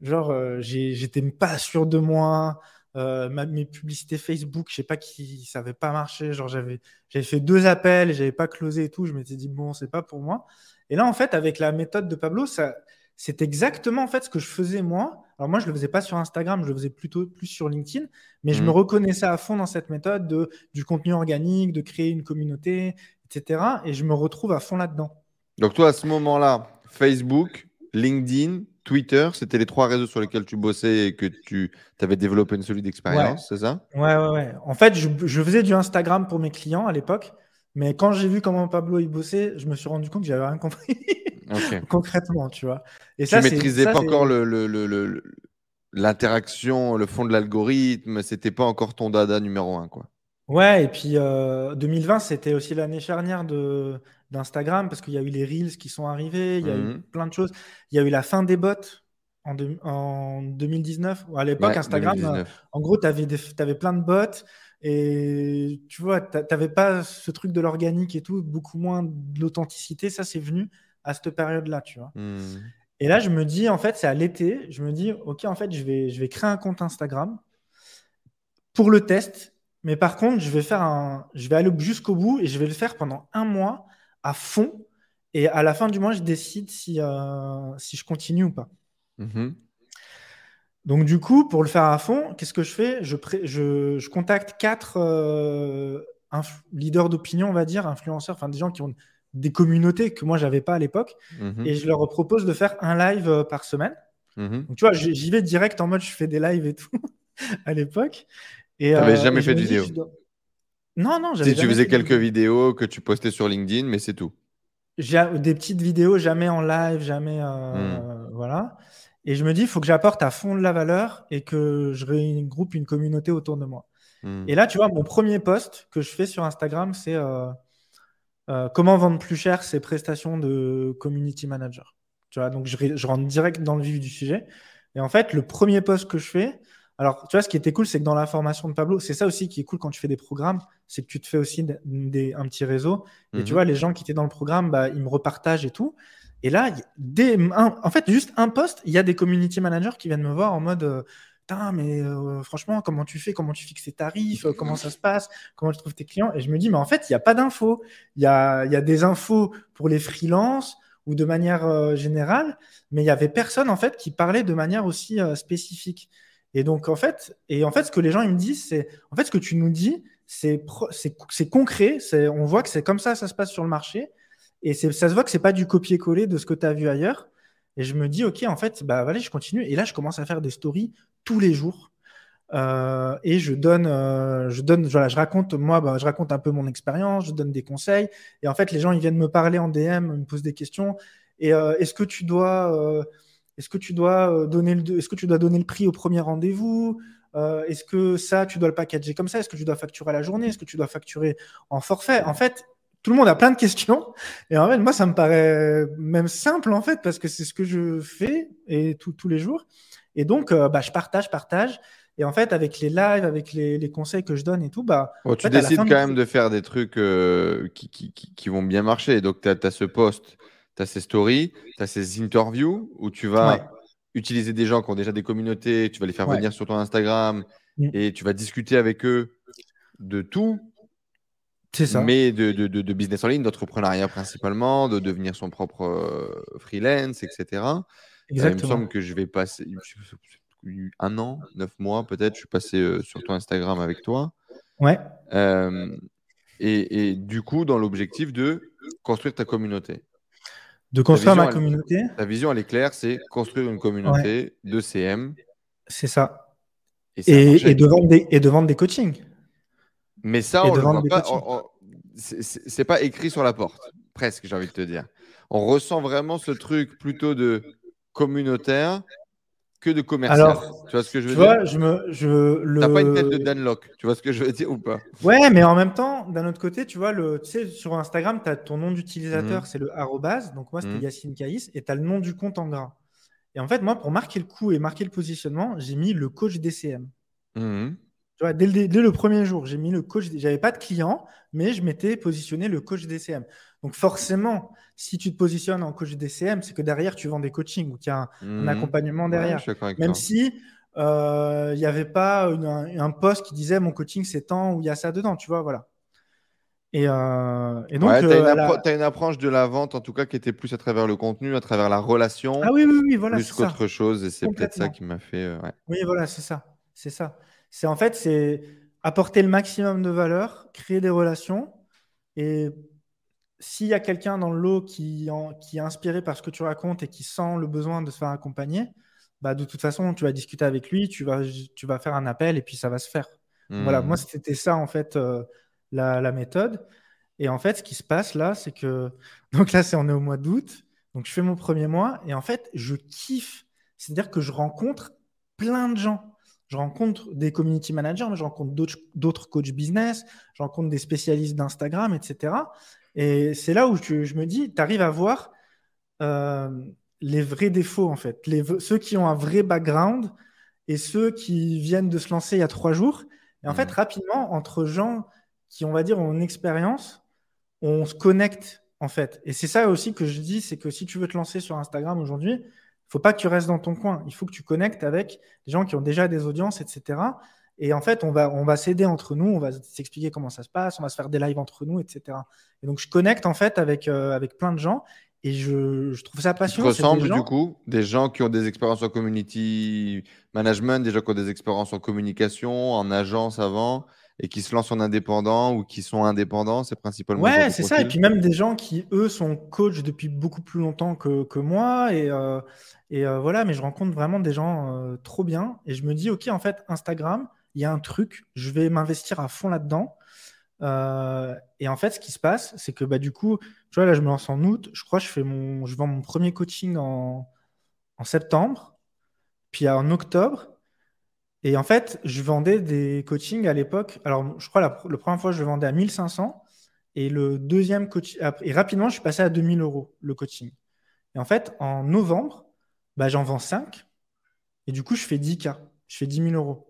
Genre, j'étais pas sûr de moi. Mes publicités Facebook, je sais pas qui, ça avait pas marché. Genre, j'avais fait deux appels, j'avais pas closé et tout. Je m'étais dit, bon, c'est pas pour moi. Et là, en fait, avec la méthode de Pablo, ça, c'est exactement en fait ce que je faisais moi. Alors moi, je le faisais pas sur Instagram, je le faisais plutôt plus sur LinkedIn, mais je me mmh. reconnaissais à fond dans cette méthode de, du contenu organique, de créer une communauté, etc. Et je me retrouve à fond là-dedans. Donc toi, à ce moment-là, Facebook, LinkedIn, Twitter, c'était les trois réseaux sur lesquels tu bossais et que tu avais développé une solide expérience, c'est ça? Ouais, ouais, ouais. En fait, je, je, faisais du Instagram pour mes clients à l'époque, mais quand j'ai vu comment Pablo y bossait, je me suis rendu compte que j'avais rien compris. concrètement, tu vois. Et tu maîtrisais pas encore l'interaction, le, fond de l'algorithme, c'était pas encore ton dada numéro un, quoi. Ouais, et puis 2020, euh, c'était aussi l'année charnière de d'Instagram parce qu'il y a eu les Reels qui sont arrivés, il y a eu mmh. plein de choses. Il y a eu la fin des bots en, en 2019. À l'époque, Instagram, euh, en gros, tu avais, avais, plein de bots et tu vois, tu n'avais pas ce truc de l'organique et tout, beaucoup moins de l'authenticité. Ça, c'est venu à cette période-là, tu vois. Hmm. Et là, je me dis, en fait, c'est à l'été, je me dis, OK, en fait, je vais, je vais créer un compte Instagram pour le test. Mais par contre, je vais, faire un, je vais aller jusqu'au bout et je vais le faire pendant un mois à fond. Et à la fin du mois, je décide si, euh, si je continue ou pas. Mhm. Donc, du coup, pour le faire à fond, qu'est-ce que je fais? Je, je, je, contacte quatre euh, leaders d'opinion, on va dire, influenceurs, enfin des gens qui ont des communautés que moi, j'avais pas à l'époque. Mhm. Et je leur propose de faire un live euh, par semaine. Mhm. Donc, tu vois, j'y vais direct en mode je fais des lives et tout à l'époque. Tu n'avais euh, jamais fait de vidéo Non, non, Si tu faisais quelques vidéos que tu postais sur LinkedIn, mais c'est tout. Des petites vidéos, jamais en live, jamais. Euh, hmm. Voilà. Et je me dis, il faut que j'apporte à fond de la valeur et que je regroupe une communauté autour de moi. Hmm. Et là, tu vois, mon premier post que je fais sur Instagram, c'est euh, comment vendre plus cher ses prestations de community manager. Tu vois, donc je, rentre direct dans le vif du sujet. Et en fait, le premier post que je fais, alors tu vois, ce qui était cool, c'est que dans la formation de Pablo, c'est ça aussi qui est cool quand tu fais des programmes, c'est que tu te fais aussi des, un petit réseau. Et tu mhm. vois, les gens qui étaient dans le programme, bah, ils me repartagent et tout. Et là, en fait, juste un post, il y a des community managers qui viennent me voir en mode euh, mais euh, franchement, comment tu fais? Comment tu fixes tes tarifs? Euh, Comment ça se passe? Comment tu trouves tes clients? Et je me dis, mais en fait, il n'y a pas d'infos. Il y a, y a, des infos pour les freelances ou de manière euh, générale, mais il n'y avait personne, en fait, qui parlait de manière aussi spécifique. Et donc, en fait, et en fait, ce que les gens ils me disent, c'est, en fait, ce que tu nous dis, c'est, concret. On voit que c'est comme ça, ça se passe sur le marché. Et ça se voit que c'est pas du copier-coller de ce que tu as vu ailleurs. Et je me dis, OK, en fait, bah, allez, je continue. Et là, je commence à faire des stories tous les jours. Euh, et je donne, euh, je donne, voilà, je raconte, moi, bah, je raconte un peu mon expérience, je donne des conseils. Et en fait, les gens, ils viennent me parler en DM, me posent des questions. Et euh, est-ce que tu dois, est-ce que tu dois donner le, est-ce que tu dois donner le prix au premier rendez-vous? Est-ce que ça, tu dois le packager comme ça? Est-ce que tu dois facturer à la journée? Est-ce que tu dois facturer en forfait? En fait, tout le monde a plein de questions. Et en fait, moi, ça me paraît même simple, en fait, parce que c'est ce que je fais et tous les jours. Et donc, euh, bah, je partage, partage. Et en fait, avec les lives, avec les, conseils que je donne et tout, bah. tu décides quand même de faire des trucs euh, qui, qui, qui, vont bien marcher. Donc, tu as, ce post, tu as ces stories, tu as ces interviews où tu vas utiliser des gens qui ont déjà des communautés, tu vas les faire venir sur ton Instagram mm. et tu vas discuter avec eux de tout C'est ça. Mais de, de, de, business en ligne, d'entrepreneuriat principalement, de devenir son propre euh, freelance, etc. il me semble que je vais passer un an, neuf mois peut-être, je suis passé sur ton Instagram avec toi. Ouais. Et, et, du coup, dans l'objectif de construire ta communauté. De construire ma communauté. Ta vision, elle est claire, c'est construire une communauté de CM. C'est ça. Et, de vendre des, et de vendre des coachings. Mais ça, on le pas. C'est pas écrit sur la porte, presque, j'ai envie de te dire. On ressent vraiment ce truc plutôt de communautaire que de commercial. Alors, tu vois ce que je veux dire je me, je, le... T'as pas une tête de Dan Locke, tu vois ce que je veux dire ou pas? Ouais, mais en même temps, d'un autre côté, tu vois, le, tu sais, sur Instagram, tu as ton nom d'utilisateur, mhm. c'est le arrobase. Donc moi, c'était mmh. Yacine Caïs, et tu as le nom du compte en gras. Et en fait, moi, pour marquer le coup et marquer le positionnement, j'ai mis le coach DCM. Mhm. Tu vois, dès, le, dès, le, premier jour, j'ai mis le coach. J'avais pas de client, mais je m'étais positionné le coach DCM. Donc forcément, si tu te positionnes en coach DCM, c'est que derrière, tu vends des coachings ou qu'il y a un, mhm. accompagnement derrière. Même si euh, il n'y avait pas un, poste qui disait mon coaching c'est tant ou il y a ça dedans, tu vois, voilà. Et, euh, et donc, tu as, euh, une approche de la vente en tout cas qui était plus à travers le contenu, à travers la relation. Ah oui, oui, oui, voilà. Plus qu'autre chose, et c'est peut-être ça qui m'a fait. Oui, voilà, c'est ça. C'est ça. C'est en fait, c'est apporter le maximum de valeur, créer des relations et s'il y a quelqu'un dans le lot qui, qui, est inspiré par ce que tu racontes et qui sent le besoin de se faire accompagner, bah, de toute façon, tu vas discuter avec lui, tu vas, tu vas faire un appel et puis ça va se faire. Voilà, moi, hmm. c'était ça, en fait, euh, la, méthode. Et en fait, ce qui se passe là, c'est que. Donc là, c'est on est au mois d'août. Donc, je fais mon premier mois et en fait, je kiffe. C'est-à-dire que je rencontre plein de gens. Je rencontre des community managers, mais je rencontre d'autres coachs business, je rencontre des spécialistes d'Instagram, etc. Et c'est là où je, me dis, tu arrives à voir euh, les vrais défauts, en fait. Les, ceux qui ont un vrai background et ceux qui viennent de se lancer il y a trois jours. Et en fait, mmh. rapidement, entre gens qui, on va dire, ont une expérience, on se connecte, en fait. Et c'est ça aussi que je dis, c'est que si tu veux te lancer sur Instagram aujourd'hui, il faut pas que tu restes dans ton coin. Il faut que tu connectes avec des gens qui ont déjà des audiences, etc. Et en fait, on va, on va s'aider entre nous, on va s'expliquer comment ça se passe, on va se faire des lives entre nous, etc. Et donc, je connecte en fait avec, euh, avec plein de gens et je, je trouve ça passionnant. Tu ressembles du coup des gens qui ont des expériences en community management, des gens qui ont des expériences en communication, en agence avant et qui se lancent en indépendant ou qui sont indépendants, c'est principalement. Ouais, c'est ça. Et puis même des gens qui, eux, sont coach depuis beaucoup plus longtemps que, que moi. Et, euh, et euh, voilà, mais je rencontre vraiment des gens trop bien. Et je me dis, OK, en fait, Instagram, il y a un truc, je vais m'investir à fond là-dedans. Euh, et en fait, ce qui se passe, c'est que bah, du coup, tu vois, là, je me lance en août. Je crois je, fais mon, je vends mon premier coaching en, en septembre, puis en octobre. Et en fait, je vendais des coachings à l'époque. Alors, je crois la, la, première fois, je vendais à 1500. Et le deuxième coaching. Et rapidement, je suis passé à 2000 euros le coaching. Et en fait, en novembre, bah, j'en vends 5. Et du coup, je fais 10K. Je fais 10 000 euros.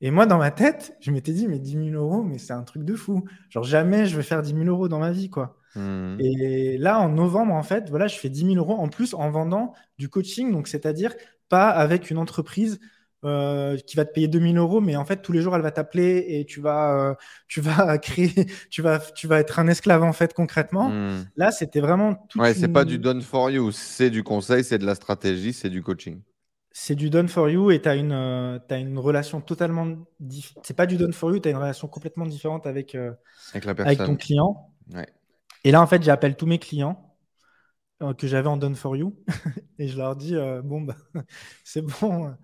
Et moi, dans ma tête, je m'étais dit, mais 10 000 euros, mais c'est un truc de fou. Genre, jamais je vais faire 10 000 euros dans ma vie, quoi. Mmh. Et là, en novembre, en fait, voilà, je fais 10 000 euros en plus en vendant du coaching. Donc, c'est-à-dire pas avec une entreprise euh, qui va te payer 2 000 euros, mais en fait, tous les jours, elle va t'appeler et tu vas, euh, tu vas créer, tu vas, tu vas être un esclave, en fait, concrètement. Mmh. Là, c'était vraiment tout. Ouais, c'est pas du done for you, c'est du conseil, c'est de la stratégie, c'est du coaching c'est du done for you et tu as une, euh, une relation totalement différente. C'est pas du done for you, tu as une relation complètement différente avec, euh, avec, ton client. Et là, en fait, j'appelle tous mes clients euh, que j'avais en done for you et je leur dis bon, bah, c'est bon,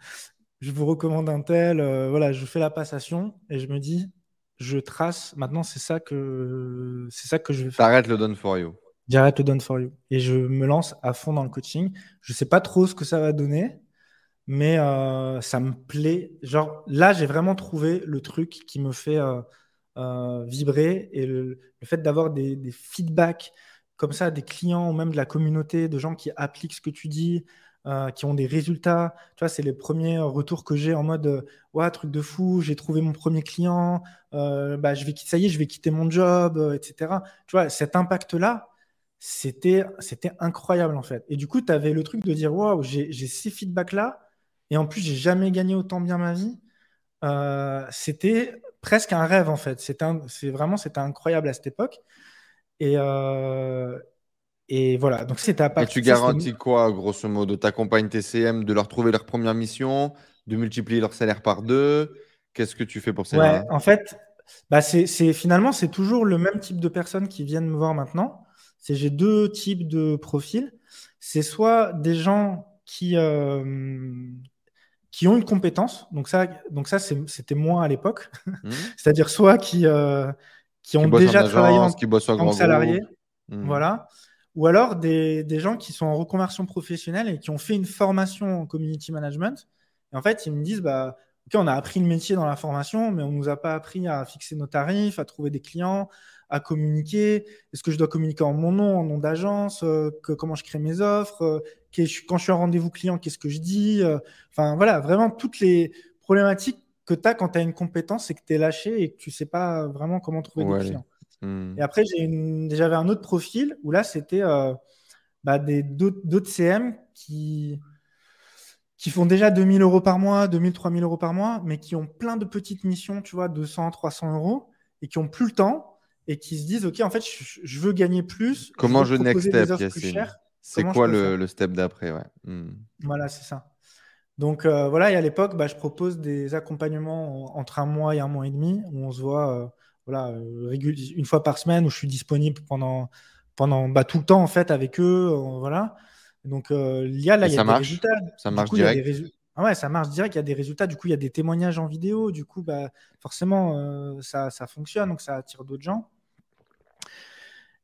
je vous recommande un tel. voilà, je fais la passation et je me dis je trace. Maintenant, c'est ça que c'est ça que je vais faire. T'arrêtes le done for you. J'arrête le done for you et je me lance à fond dans le coaching. Je sais pas trop ce que ça va donner mais euh, ça me plaît. Genre, là, j'ai vraiment trouvé le truc qui me fait euh, euh, vibrer et le, fait d'avoir des, feedbacks comme ça des clients ou même de la communauté, de gens qui appliquent ce que tu dis, qui ont des résultats. Tu vois, c'est les premiers retours que j'ai en mode ouais, truc de fou, j'ai trouvé mon premier client, bah, je vais, ça y est, je vais quitter mon job, etc. Tu vois, cet impact-là, c'était incroyable en fait. Et du coup, tu avais le truc de dire waouh, j'ai ces feedbacks-là et en plus, j'ai jamais gagné autant bien ma vie. Euh, c'était presque un rêve en fait. C'est vraiment c'était incroyable à cette époque. Et, euh, et voilà. Donc c'était à Et tu garantis quoi, grosso modo? T'accompagnes tes CM de leur trouver leur première mission, de multiplier leur salaire par deux? Qu'est-ce que tu fais pour ça Ouais, en fait, bah c'est finalement c'est toujours le même type de personnes qui viennent me voir maintenant. C'est j'ai deux types de profils. C'est soit des gens qui euh, qui ont une compétence. Donc ça, donc ça c'était moins à l'époque. Mmh. C'est-à-dire soit qui, euh, qui ont déjà travaillé en, qui en tant que salarié, mmh. voilà. Ou alors des, des, gens qui sont en reconversion professionnelle et qui ont fait une formation en community management. Et en fait, ils me disent, bah, ok, on a appris le métier dans la formation, mais on nous a pas appris à fixer nos tarifs, à trouver des clients, à communiquer Est-ce que je dois communiquer en mon nom, en nom d'agence euh, Comment je crée mes offres euh, Quand je suis en rendez-vous client, qu'est-ce que je dis euh, Enfin, voilà, vraiment toutes les problématiques que tu as quand tu as une compétence et que tu es lâché et que tu sais pas vraiment comment trouver des clients. Hmm. Et après, j'avais un autre profil où là, c'était bah, d'autres CM qui, qui font déjà 2000 euros par mois, 2000, 3000 euros par mois, mais qui ont plein de petites missions, tu vois, 200, 300 euros, et qui ont plus le temps et qui se disent ok en fait je, veux gagner plus comment je, next step c'est quoi le, step d'après ouais. Hmm. voilà c'est ça. Donc euh, voilà et à l'époque bah, je propose des accompagnements entre un mois et un mois et demi où on se voit euh, voilà euh, une fois par semaine où je suis disponible pendant pendant bah, tout le temps en fait avec eux voilà. Donc il y a là il y a des résultats. Ça marche direct? ah ouais, ça marche direct, il y a des résultats, du coup, il y a des témoignages en vidéo, du coup, bah, forcément, ça, ça, fonctionne, donc ça attire d'autres gens.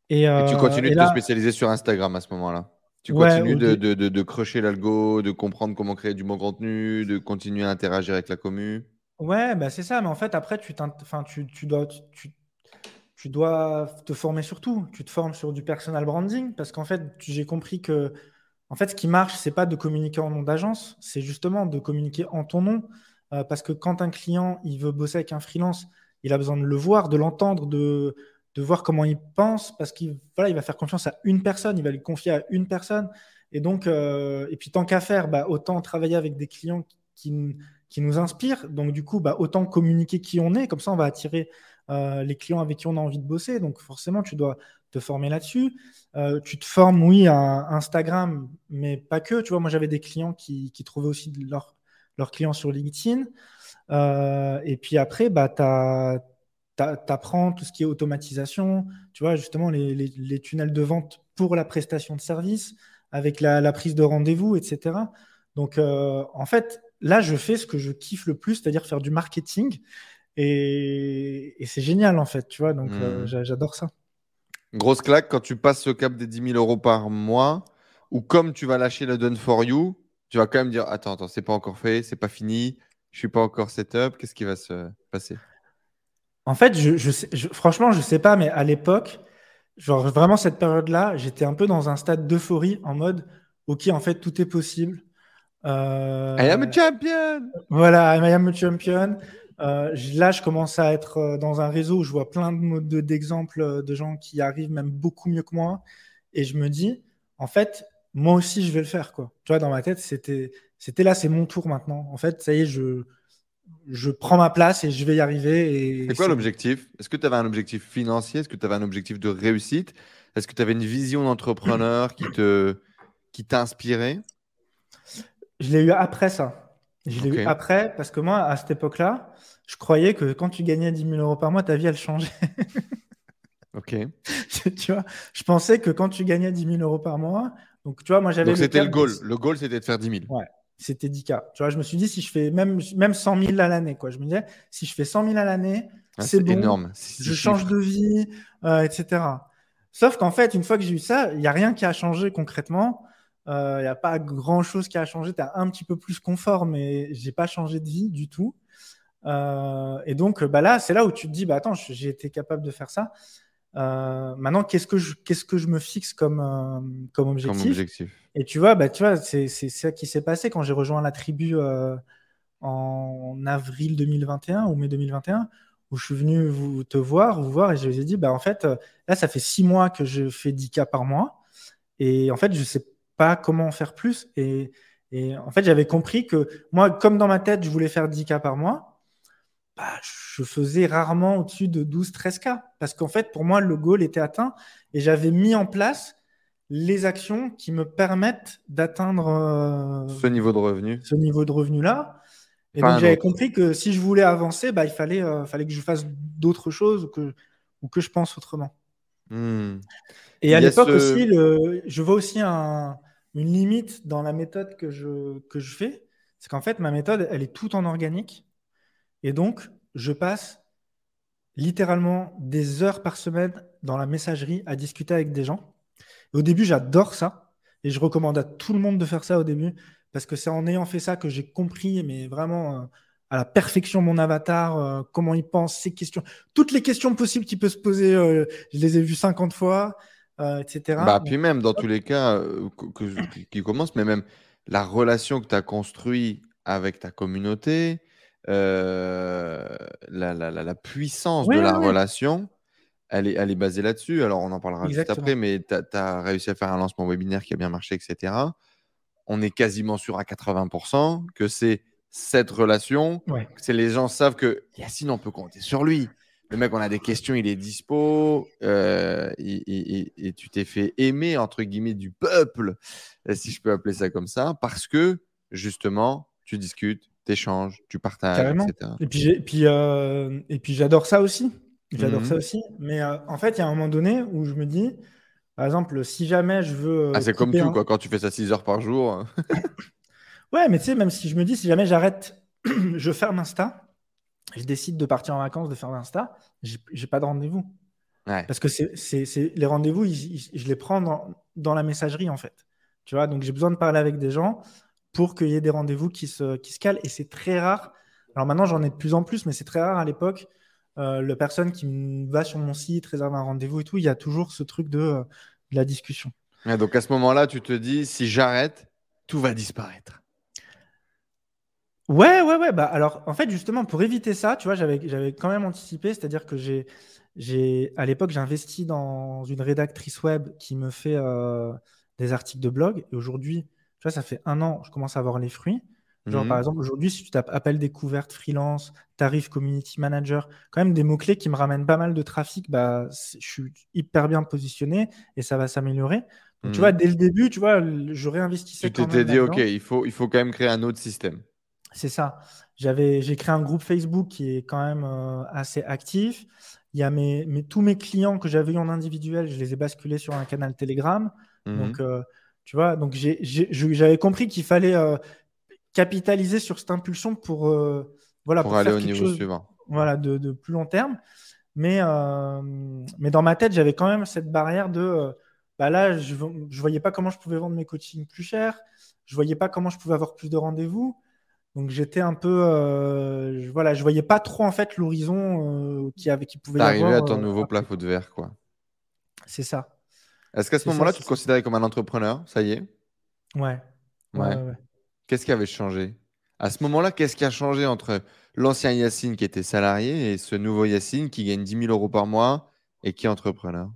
Et, tu euh, continues de te spécialiser sur Instagram à ce moment-là Tu continues de, de, de, crocher l'algo, de comprendre comment créer du bon contenu, de continuer à interagir avec la commu Ouais, bah c'est ça, mais en fait, après, tu, tu, tu dois. Tu, tu dois te former sur tout. Tu te formes sur du personal branding parce qu'en fait, j'ai compris que en fait, ce qui marche, c'est pas de communiquer en nom d'agence, c'est justement de communiquer en ton nom. Euh, parce que quand un client il veut bosser avec un freelance, il a besoin de le voir, de l'entendre, de, de voir comment il pense, parce qu'il voilà, il va faire confiance à une personne, il va lui confier à une personne. Et donc, euh, et puis tant qu'à faire, bah, autant travailler avec des clients qui, qui nous inspirent. Donc du coup, bah, autant communiquer qui on est, comme ça on va attirer euh, les clients avec qui on a envie de bosser. Donc forcément, tu dois te former là-dessus. Euh, tu te formes, oui, à Instagram, mais pas que. Tu vois, moi, j'avais des clients qui, trouvaient aussi leurs clients sur LinkedIn. Et puis après, bah, tu apprends tout ce qui est automatisation, tu vois, justement, les, tunnels de vente pour la prestation de service, avec la, prise de rendez-vous, etc. Donc, euh, en fait, là, je fais ce que je kiffe le plus, c'est-à-dire faire du marketing. Et, c'est génial, en fait, tu vois, donc mmh. j'adore ça. Grosse claque quand tu passes ce cap des 10 000 euros par mois, ou comme tu vas lâcher le done for you, tu vas quand même dire Attends, attends, c'est pas encore fait, c'est pas fini, je suis pas encore setup, qu'est-ce qui va se passer? En fait, je, je, franchement, je sais pas, mais à l'époque, genre vraiment cette période-là, j'étais un peu dans un stade d'euphorie en mode Ok, en fait, tout est possible. Euh... I am a champion Voilà, I am a champion. Euh, là, je commence à être euh, dans un réseau où je vois plein d'exemples de, euh, de gens qui arrivent même beaucoup mieux que moi. Et je me dis, en fait, moi aussi, je vais le faire. Quoi. Tu vois, dans ma tête, c'était là, c'est mon tour maintenant. En fait, ça y est, je, je prends ma place et je vais y arriver. C'est quoi l'objectif? Est-ce que tu avais un objectif financier? Est-ce que tu avais un objectif de réussite? Est-ce que tu avais une vision d'entrepreneur qui te qui t'a inspiré Je l'ai eu après ça. Je l'ai eu après, parce que moi, à cette époque-là, je croyais que quand tu gagnais 10 000 euros par mois, ta vie, elle changeait. ok. tu vois, je pensais que quand tu gagnais 10 000 euros par mois, donc tu vois, moi j'avais. Donc c'était le goal. Le goal, c'était de faire 10 000. Ouais, c'était 10K. Tu vois, je me suis dit, si je fais même, même 100 000 à l'année, quoi. Je me disais, si je fais 100 000 à l'année, ah, c'est bon. énorme. Je change de vie, euh, etc. Sauf qu'en fait, une fois que j'ai eu ça, il n'y a rien qui a changé concrètement. Il euh, n'y a pas grand chose qui a changé. Tu as un petit peu plus confort, mais j'ai pas changé de vie du tout. Euh, et donc, bah là, c'est là où tu te dis, bah attends, j'ai été capable de faire ça. Euh, maintenant, qu'est-ce que je, qu'est-ce que je me fixe comme, comme objectif, Et tu vois, bah tu vois, c'est, ça qui s'est passé quand j'ai rejoint la tribu en avril 2021 ou mai 2021, où je suis venu vous te voir, vous voir, et je vous ai dit, bah en fait, là, ça fait six mois que je fais 10 cas par mois, et en fait, je sais pas comment faire plus. Et, en fait, j'avais compris que moi, comme dans ma tête, je voulais faire 10 cas par mois, bah, je faisais rarement au-dessus de 12-13K. Parce qu'en fait, pour moi, le goal était atteint et j'avais mis en place les actions qui me permettent d'atteindre euh, ce niveau de revenu. Ce niveau de revenu-là. Et donc, j'avais compris que si je voulais avancer, bah, il fallait, euh, fallait que je fasse d'autres choses ou que, ou que je pense autrement. Hmm. Et à l'époque aussi, le, je vois aussi un, une limite dans la méthode que je, que je fais. C'est qu'en fait, ma méthode, elle est tout en organique. Et donc, je passe littéralement des heures par semaine dans la messagerie à discuter avec des gens. au début, j'adore ça. Et je recommande à tout le monde de faire ça au début. Parce que c'est en ayant fait ça que j'ai compris, mais vraiment euh, à la perfection, mon avatar, euh, comment il pense, ses questions. Toutes les questions possibles qu'il peut se poser, euh, je les ai vues 50 fois, etc. Bah, puis même, dans tous les cas, qui commencent, mais même la relation que tu as construite avec ta communauté, euh, la, la, la, puissance de la relation, elle est, elle est basée là-dessus. Alors, on en parlera juste après, mais tu as, réussi à faire un lancement webinaire qui a bien marché, etc. On est quasiment sûr à 80% que c'est cette relation. C'est les gens savent que Yacine, on peut compter sur lui. Le mec, on a des questions, il est dispo. Euh, et, et, tu t'es fait aimer, entre guillemets, du peuple, si je peux appeler ça comme ça, parce que justement, tu discutes, échanges, tu partages, etc. Et puis, puis, euh, et puis j'adore ça aussi. J'adore ça mhm. aussi. Mais euh, en fait, il y a un moment donné où je me dis, par exemple, si jamais je veux. ah, c'est comme tout, quoi, quand tu fais ça 6 heures par jour. ouais, mais tu sais, même si je me dis, si jamais j'arrête, je ferme Insta, je décide de partir en vacances, de faire Insta, j'ai pas de rendez-vous. Parce que c'est les rendez-vous, je les prends dans, dans, la messagerie, en fait. Tu vois, donc j'ai besoin de parler avec des gens pour qu'il y ait des rendez-vous qui se, qui se calent. Et c'est très rare. Alors maintenant, j'en ai de plus en plus, mais c'est très rare à l'époque. Euh, la personne qui va sur mon site, réserve un rendez-vous et tout, il y a toujours ce truc de, euh, la discussion. donc à ce moment-là, tu te dis, si j'arrête, tout va disparaître. Ouais, ouais, ouais. Bah, alors, en fait, justement, pour éviter ça, tu vois, j'avais, quand même anticipé, c'est-à-dire que j'ai, j'ai, à l'époque, j'ai investi dans une rédactrice web qui me fait euh, des articles de blog. Et aujourd'hui, tu vois, ça fait un an, je commence à avoir les fruits. Genre, par mhm. exemple, aujourd'hui, si tu tapes appel découverte, freelance, tarif, community manager, quand même des mots-clés qui me ramènent pas mal de trafic, bah, je suis hyper bien positionné et ça va s'améliorer. Donc, tu vois, mhm. dès le début, tu vois, je réinvestissais. Tu t'étais dit, OK, il faut, il faut quand même créer un autre système. C'est ça. J'avais, j'ai créé un groupe Facebook qui est quand même euh, assez actif. Il y a mes, mes tous mes clients que j'avais eu en individuel, je les ai basculés sur un canal Telegram. Donc, mhm. euh, tu vois, donc j'avais compris qu'il fallait euh, capitaliser sur cette impulsion pour, euh, voilà, pour, aller au niveau suivant. Voilà, de, plus long terme. Mais, euh, mais dans ma tête, j'avais quand même cette barrière de bah là, je ne voyais pas comment je pouvais vendre mes coachings plus cher. Je ne voyais pas comment je pouvais avoir plus de rendez-vous. Donc j'étais un peu, je, voilà, je voyais pas trop en fait l'horizon qui avait, qui pouvait. Arriver à ton nouveau plafond de verre, quoi. C'est ça. Est-ce qu'à ce, moment-là, tu te considérais comme un entrepreneur? Ça y est? Ouais. Ouais. Qu'est-ce qui avait changé? À ce moment-là, qu'est-ce qui a changé entre l'ancien Yacine qui était salarié et ce nouveau Yacine qui gagne 10 000 euros par mois et qui est entrepreneur?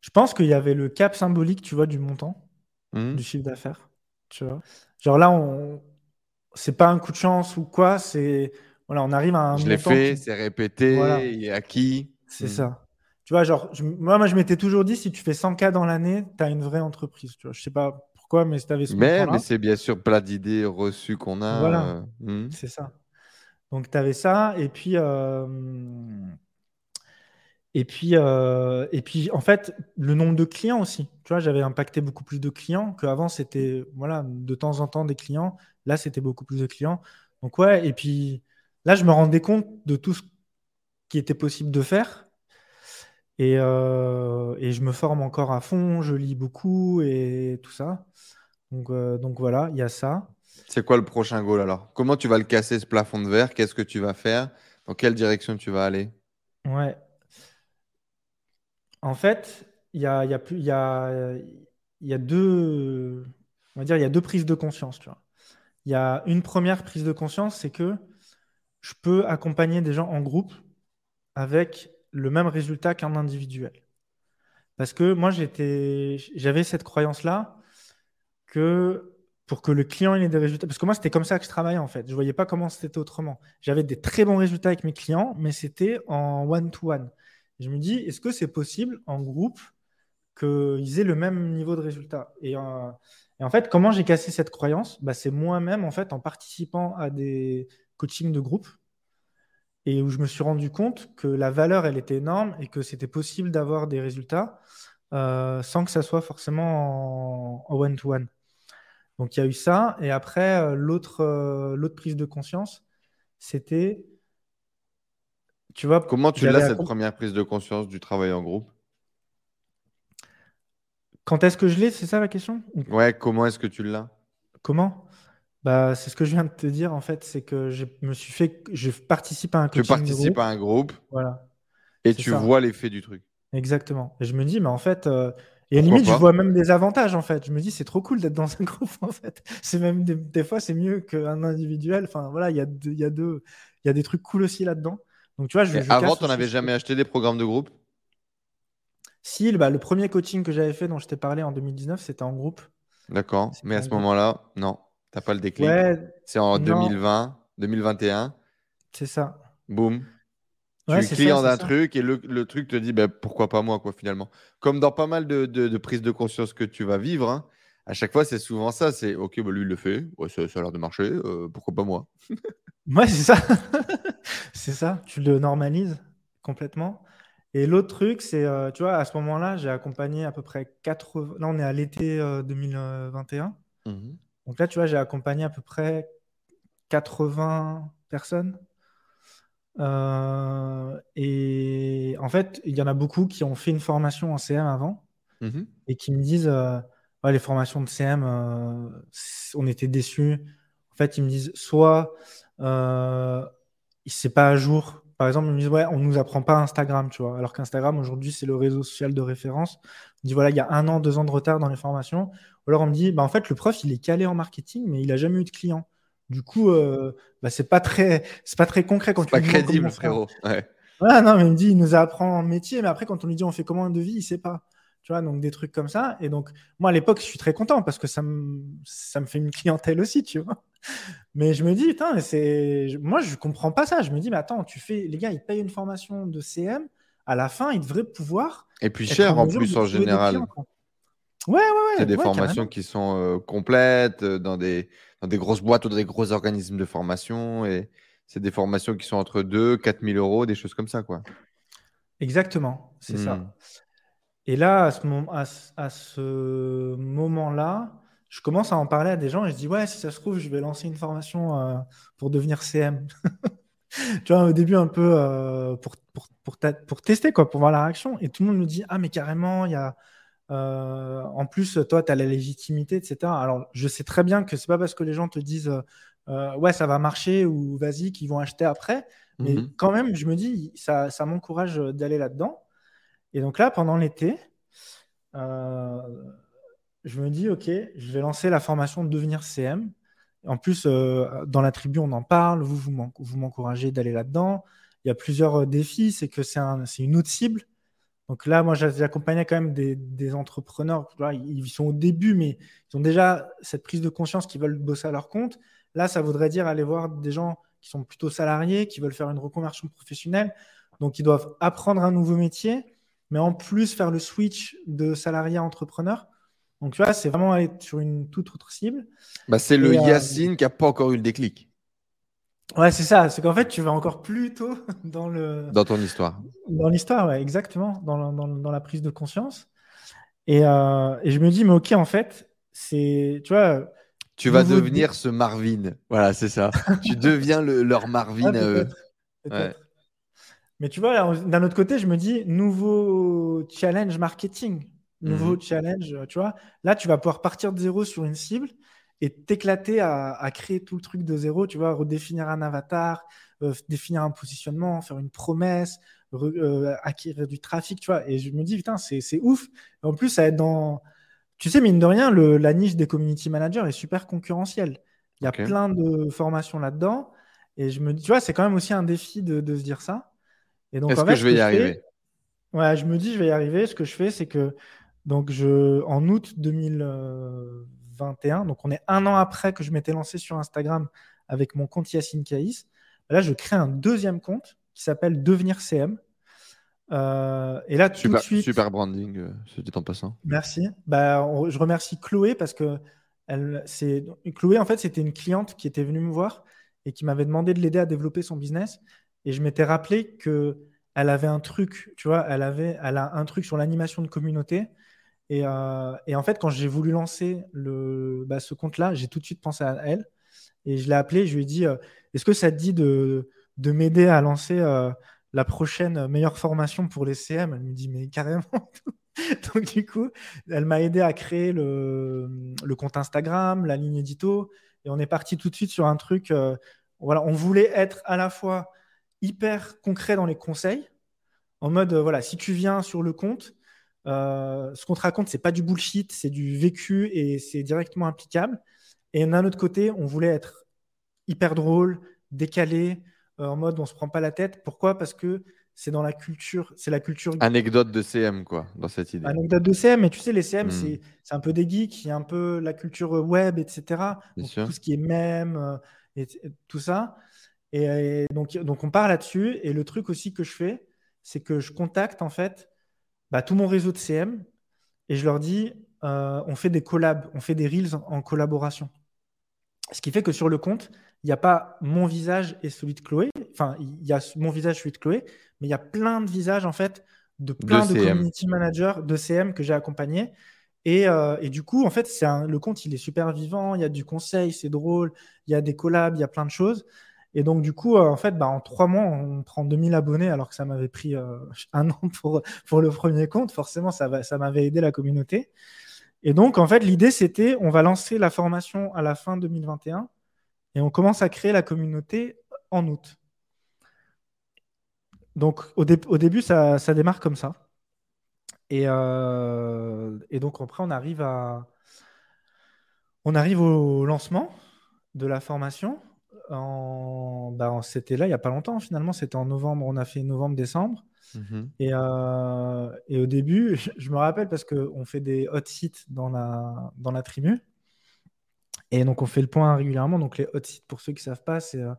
Je pense qu'il y avait le cap symbolique, tu vois, du montant, mmh. du chiffre d'affaires. Tu vois Genre là, on... c'est pas un coup de chance ou quoi, c'est. Voilà, on arrive à un. Je l'ai fait, c'est répété, il est acquis. C'est mmh. ça. Tu vois, genre, moi, moi, je m'étais toujours dit, si tu fais 100K dans l'année, tu as une vraie entreprise. Tu vois. Je sais pas pourquoi, mais si tu avais ce Mais, mais c'est bien sûr plein d'idées reçues qu'on a. Voilà, euh, hmm. c'est ça. Donc, tu avais ça. Et puis, euh, et, puis, euh, et puis, en fait, le nombre de clients aussi. Tu vois, j'avais impacté beaucoup plus de clients qu'avant, c'était voilà, de temps en temps des clients. Là, c'était beaucoup plus de clients. Donc, ouais. Et puis, là, je me rendais compte de tout ce qui était possible de faire. Euh, et, je me forme encore à fond, je lis beaucoup et tout ça. Donc, euh, donc voilà, il y a ça. C'est quoi le prochain goal alors? Comment tu vas le casser ce plafond de verre? Qu'est-ce que tu vas faire? Dans quelle direction tu vas aller? Ouais. En fait, il y a, y, a y, a, y a deux, on va dire, il y a deux prises de conscience. Il y a une première prise de conscience, c'est que je peux accompagner des gens en groupe avec le même résultat qu'un individuel. Parce que moi, j'avais cette croyance-là que pour que le client ait des résultats. Parce que moi, c'était comme ça que je travaillais en fait. Je ne voyais pas comment c'était autrement. J'avais des très bons résultats avec mes clients, mais c'était en one-to-one. Je me dis, est-ce que c'est possible en groupe qu'ils aient le même niveau de résultat? Et, euh, et, en fait, comment j'ai cassé cette croyance? Bah, C'est moi-même, en fait, en participant à des coachings de groupe et où je me suis rendu compte que la valeur, elle était énorme et que c'était possible d'avoir des résultats euh, sans que ça soit forcément en one-to-one. Donc il y a eu ça. Et après, euh, l'autre euh, l'autre prise de conscience, c'était. Tu vois, Comment tu l'as, cette première prise de conscience du travail en groupe? Quand est-ce que je l'ai? C'est ça la question? Ouais, comment est-ce que tu l'as? Comment? Bah, c'est ce que je viens de te dire en fait, c'est que je me suis fait, je participe à un coaching. Tu participes à un groupe. Voilà. Et tu vois l'effet du truc. Exactement. Et je me dis, mais en fait, euh, et à limite, je vois même des avantages en fait. Je me dis, c'est trop cool d'être dans un groupe en fait. C'est même des, fois, c'est mieux qu'un individuel. Enfin voilà, il y a il y a deux, il y a des trucs cool aussi là-dedans. Donc tu vois, je, avant, tu n'avais jamais acheté des programmes de groupe? Si, bah, le premier coaching que j'avais fait, dont je t'ai parlé en 2019, c'était en groupe. D'accord. Mais à ce moment-là, non, t'as pas le déclic? c'est en 2020, 2021. C'est ça. Boum tu es client d'un truc et le, le, truc te dit ben, pourquoi pas moi, quoi, finalement. Comme dans pas mal de, de, prises de conscience que tu vas vivre, hein, à chaque fois, c'est souvent ça c'est ok, bah, lui, il le fait, ouais, ça, a l'air de marcher, euh, pourquoi pas moi? Ouais, c'est ça. c'est ça, tu le normalises complètement. Et l'autre truc, c'est, euh, tu vois, à ce moment-là, j'ai accompagné à peu près 80. Là, on est à l'été 2021. Euh, mmh Donc là, tu vois, j'ai accompagné à peu près 80 personnes euh, et en fait, il y en a beaucoup qui ont fait une formation en CM avant mhm. et qui me disent euh, les formations de CM, euh, on était déçus. En fait, ils me disent soit c'est pas à jour. Par exemple, ils me disent ouais, on nous apprend pas Instagram, tu vois. Alors qu'Instagram aujourd'hui c'est le réseau social de référence. On dit voilà, il y a un an, deux ans de retard dans les formations. Ou alors on me dit bah en fait le prof il est calé en marketing mais il a jamais eu de clients. Du coup, euh, bah, c'est pas très, c'est pas très concret quand tu pas crédible, frérot. Ouais. non, mais il me dit, il nous apprend un métier, mais après, quand on lui dit on fait comment de vie, il sait pas. Tu vois, donc des trucs comme ça. Et donc, moi, à l'époque, je suis très content parce que ça me, ça me fait une clientèle aussi, tu vois. Mais je me dis, putain, c'est, moi, je comprends pas ça. Je me dis, mais attends, tu fais, les gars, ils payent une formation de CM. À la fin, ils devraient pouvoir. Et puis cher en, plus en général. ouais, ouais, ouais. C'est des formations qui sont euh, complètes euh, dans des des grosses boîtes ou dans des gros organismes de formation. Et c'est des formations qui sont entre 2 4 000 euros, des choses comme ça. quoi. Exactement, c'est ça. Hmm. Et là, à ce, moment, à, ce moment-là, je commence à en parler à des gens et je dis Ouais, si ça se trouve, je vais lancer une formation euh, pour devenir CM. tu vois, au début, un peu euh, pour, pour, pour, pour, tester, quoi, pour voir la réaction. Et tout le monde me dit Ah, mais carrément, il y a euh, en plus, toi, tu as la légitimité, etc. Alors, je sais très bien que c'est pas parce que les gens te disent ouais, ça va marcher ou vas-y qu'ils vont acheter après. Mais mhm. quand même, je me dis, ça, ça m'encourage d'aller là-dedans. Et donc là, pendant l'été, euh, je me dis, OK, je vais lancer la formation de devenir CM. En plus, dans la tribu, on en parle. Vous, vous m'encouragez d'aller là-dedans. Il y a plusieurs défis. C'est que c'est un, une autre cible. Donc là, moi, j'accompagnais quand même des, entrepreneurs. ils sont au début, mais ils ont déjà cette prise de conscience qu'ils veulent bosser à leur compte. Là, ça voudrait dire aller voir des gens qui sont plutôt salariés, qui veulent faire une reconversion professionnelle. Donc, ils doivent apprendre un nouveau métier, mais en plus faire le switch de salarié à entrepreneur. Donc, tu vois, c'est vraiment aller sur une toute autre cible. Bah, c'est le euh, Yacine qui n'a pas encore eu le déclic. Ouais, c'est ça. C'est qu'en fait, tu vas encore plus tôt dans le. Dans ton histoire. Dans l'histoire, ouais, exactement. Dans, dans, dans, la prise de conscience. Et, euh, et, je me dis, mais ok, en fait, c'est. Tu vois. Tu vas devenir ce Marvin. Voilà, c'est ça. tu deviens le, leur Marvin Mais tu vois, d'un autre côté, je me dis, nouveau challenge marketing. Nouveau mhm. challenge, tu vois. Là, tu vas pouvoir partir de zéro sur une cible et t'éclater à, créer tout le truc de zéro, tu vois, redéfinir un avatar, euh, définir un positionnement, faire une promesse, euh, acquérir du trafic, tu vois. Et je me dis, putain, c'est ouf. en plus, ça être dans. Tu sais, mine de rien, le, la niche des community managers est super concurrentielle. Il y a plein de formations là-dedans. Et je me dis, tu vois, c'est quand même aussi un défi de, se dire ça. Et donc, Est-ce que je vais y arriver? Ouais, je me dis, je vais y arriver. Ce que je fais, c'est que donc je, en août 2000, 2021. Donc, on est un an après que je m'étais lancé sur Instagram avec mon compte Yacine Kaïs. Là, je crée un deuxième compte qui s'appelle Devenir CM. Euh, et là, tout super, de suite. Super branding, euh, dit en passant. Merci. Bah, je remercie Chloé parce que elle, Chloé, en fait, c'était une cliente qui était venue me voir et qui m'avait demandé de l'aider à développer son business. Et je m'étais rappelé que elle avait un truc, tu vois, elle avait, elle a un truc sur l'animation de communauté. Et, euh, et en fait, quand j'ai voulu lancer bah, ce compte-là, j'ai tout de suite pensé à elle. Et je l'ai appelée, je lui ai dit, euh, est-ce que ça te dit de, de m'aider à lancer euh, la prochaine meilleure formation pour les CM Elle me dit, mais carrément. Donc du coup, elle m'a aidé à créer le, le, compte Instagram, la ligne édito. Et on est parti tout de suite sur un truc. voilà, on voulait être à la fois hyper concret dans les conseils. En mode, voilà, si tu viens sur le compte, euh, ce qu'on te raconte, c'est pas du bullshit, c'est du vécu et c'est directement applicable. Et d'un autre côté, on voulait être hyper drôle, décalé, euh, en mode on se prend pas la tête. Pourquoi? Parce que c'est dans la culture, c'est la culture. Anecdote de CM, quoi, dans cette idée. Anecdote de CM, mais tu sais, les CM, hmm. c'est un peu des geeks, il y a un peu la culture web, etc. tout ce qui est même, et, tout ça. Et, donc, donc, on part là-dessus. Et le truc aussi que je fais, c'est que je contacte en fait bah, tout mon réseau de CM et je leur dis euh, on fait des collabs, on fait des reels en, collaboration. Ce qui fait que sur le compte, il n'y a pas mon visage et celui de Chloé. Enfin, il y a mon visage, celui de Chloé, mais il y a plein de visages en fait de plein de, community managers de CM que j'ai accompagnés. Et, euh, et, du coup, en fait, c'est le compte, il est super vivant. Il y a du conseil, c'est drôle. Il y a des collabs, il y a plein de choses. Et donc, du coup, euh, en fait, bah, en trois mois, on prend 2000 abonnés alors que ça m'avait pris euh, un an pour, le premier compte. Forcément, ça, m'avait aidé la communauté. Et donc, en fait, l'idée, c'était on va lancer la formation à la fin 2021 et on commence à créer la communauté en août. Donc, au, début, ça, démarre comme ça. Et, euh, donc, après, on arrive au lancement de la formation en... Bah, c'était là il n'y a pas longtemps finalement, c'était en novembre, on a fait novembre-décembre. Mhm. Et, euh, et, au début, je, me rappelle parce qu'on fait des hot sites dans la, dans la tribu. Et donc on fait le point régulièrement. Donc les hot sites, pour ceux qui ne savent pas, c'est euh,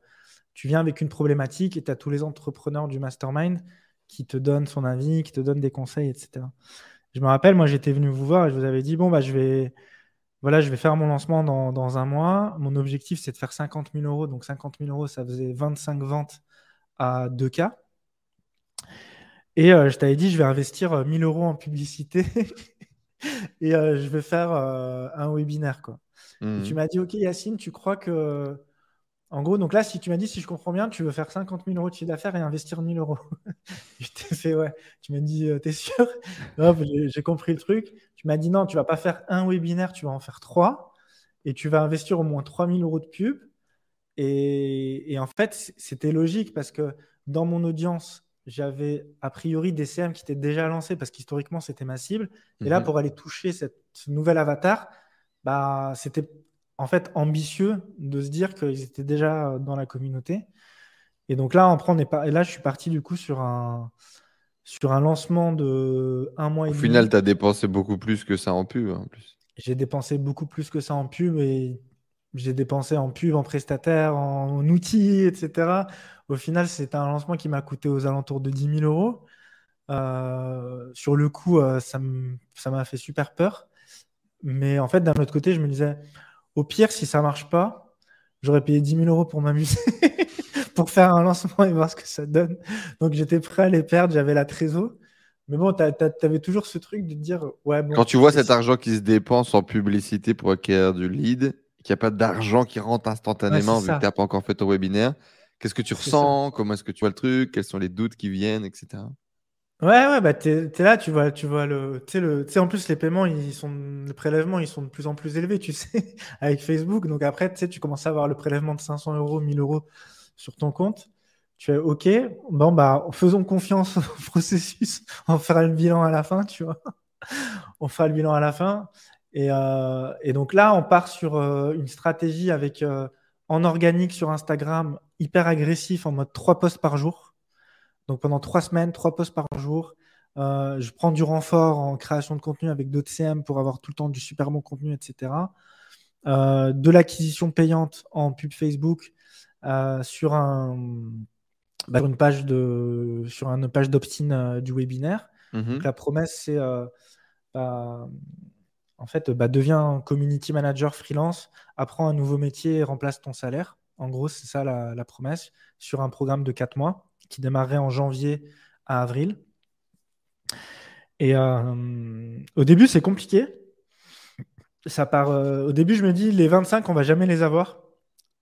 tu viens avec une problématique et tu as tous les entrepreneurs du mastermind qui te donnent son avis, qui te donnent des conseils, etc. Je me rappelle, moi j'étais venu vous voir et je vous avais dit, bon, bah, je vais voilà, je vais faire mon lancement dans, un mois. Mon objectif, c'est de faire 50 000 euros. Donc 50 000 euros, ça faisait 25 ventes à 2K. Et euh, je t'avais dit, je vais investir 1000 euh, euros en publicité et euh, je vais faire un webinaire. Quoi. Et tu m'as dit, OK, Yacine, tu crois que en gros, donc là, si tu m'as dit, si je comprends bien, tu veux faire 50 000 euros de chiffre d'affaires et investir 1000 euros. je t'ai fait, ouais. Tu m'as dit, t'es sûr? J'ai compris le truc. Tu m'as dit, non, tu vas pas faire un webinaire, tu vas en faire trois. Et tu vas investir au moins 3000 euros de pub. Et, en fait, c'était logique parce que dans mon audience, j'avais a priori des CM qui étaient déjà lancés parce qu'historiquement, c'était ma cible. Et là, mhm. pour aller toucher cette, ce nouvel avatar, bah, c'était en fait ambitieux de se dire qu'ils étaient déjà dans la communauté. Et donc là, on prend, et là, je suis parti du coup sur un, sur un lancement de un mois et demi. Au final, tu as dépensé beaucoup plus que ça en pub en plus. J'ai dépensé beaucoup plus que ça en pub et j'ai dépensé en pub, en prestataire, en, outils, etc. Au final, c'est un lancement qui m'a coûté aux alentours de 10 000 euros. Euh, sur le coup, euh, ça m'a fait super peur. Mais en fait, d'un autre côté, je me disais, au pire, si ça marche pas, j'aurais payé 10 000 euros pour m'amuser, pour faire un lancement et voir ce que ça donne. Donc j'étais prêt à les perdre, j'avais la trésor. Mais bon, tu avais toujours ce truc de dire, ouais, bon, Quand tu vois cet argent qui se dépense en publicité pour acquérir du lead, qu'il n'y a pas d'argent qui rentre instantanément vu que tu n'as pas encore fait ton webinaire, qu'est-ce que tu ressens? Comment est-ce que tu vois le truc? Quels sont les doutes qui viennent, etc. Ouais, ouais, bah t'es, là, tu vois, tu vois le, tu sais, le, en plus, les paiements, ils sont, les prélèvements, ils sont de plus en plus élevés, tu sais, avec Facebook. Donc après, tu sais, tu commences à avoir le prélèvement de 500 euros, 1000 euros sur ton compte. Tu fais, OK, bon, bah, faisons confiance au processus. On fera le bilan à la fin, tu vois. On fera le bilan à la fin. Et, euh, donc là, on part sur euh, une stratégie avec, euh, en organique sur Instagram, hyper agressif, en mode trois posts par jour. Donc pendant trois semaines, trois posts par jour. Je prends du renfort en création de contenu avec d'autres CM pour avoir tout le temps du super bon contenu, etc. de l'acquisition payante en pub Facebook sur un bah, une page de sur une page d'opt-in du webinaire. Donc la promesse c'est bah, en fait bah, deviens community manager freelance, apprends un nouveau métier et remplace ton salaire. En gros, c'est ça la, promesse sur un programme de 4 mois qui démarrerait en janvier à avril. Et euh, au début, c'est compliqué. Ça part, euh, au début, je me dis, les 25, on va jamais les avoir.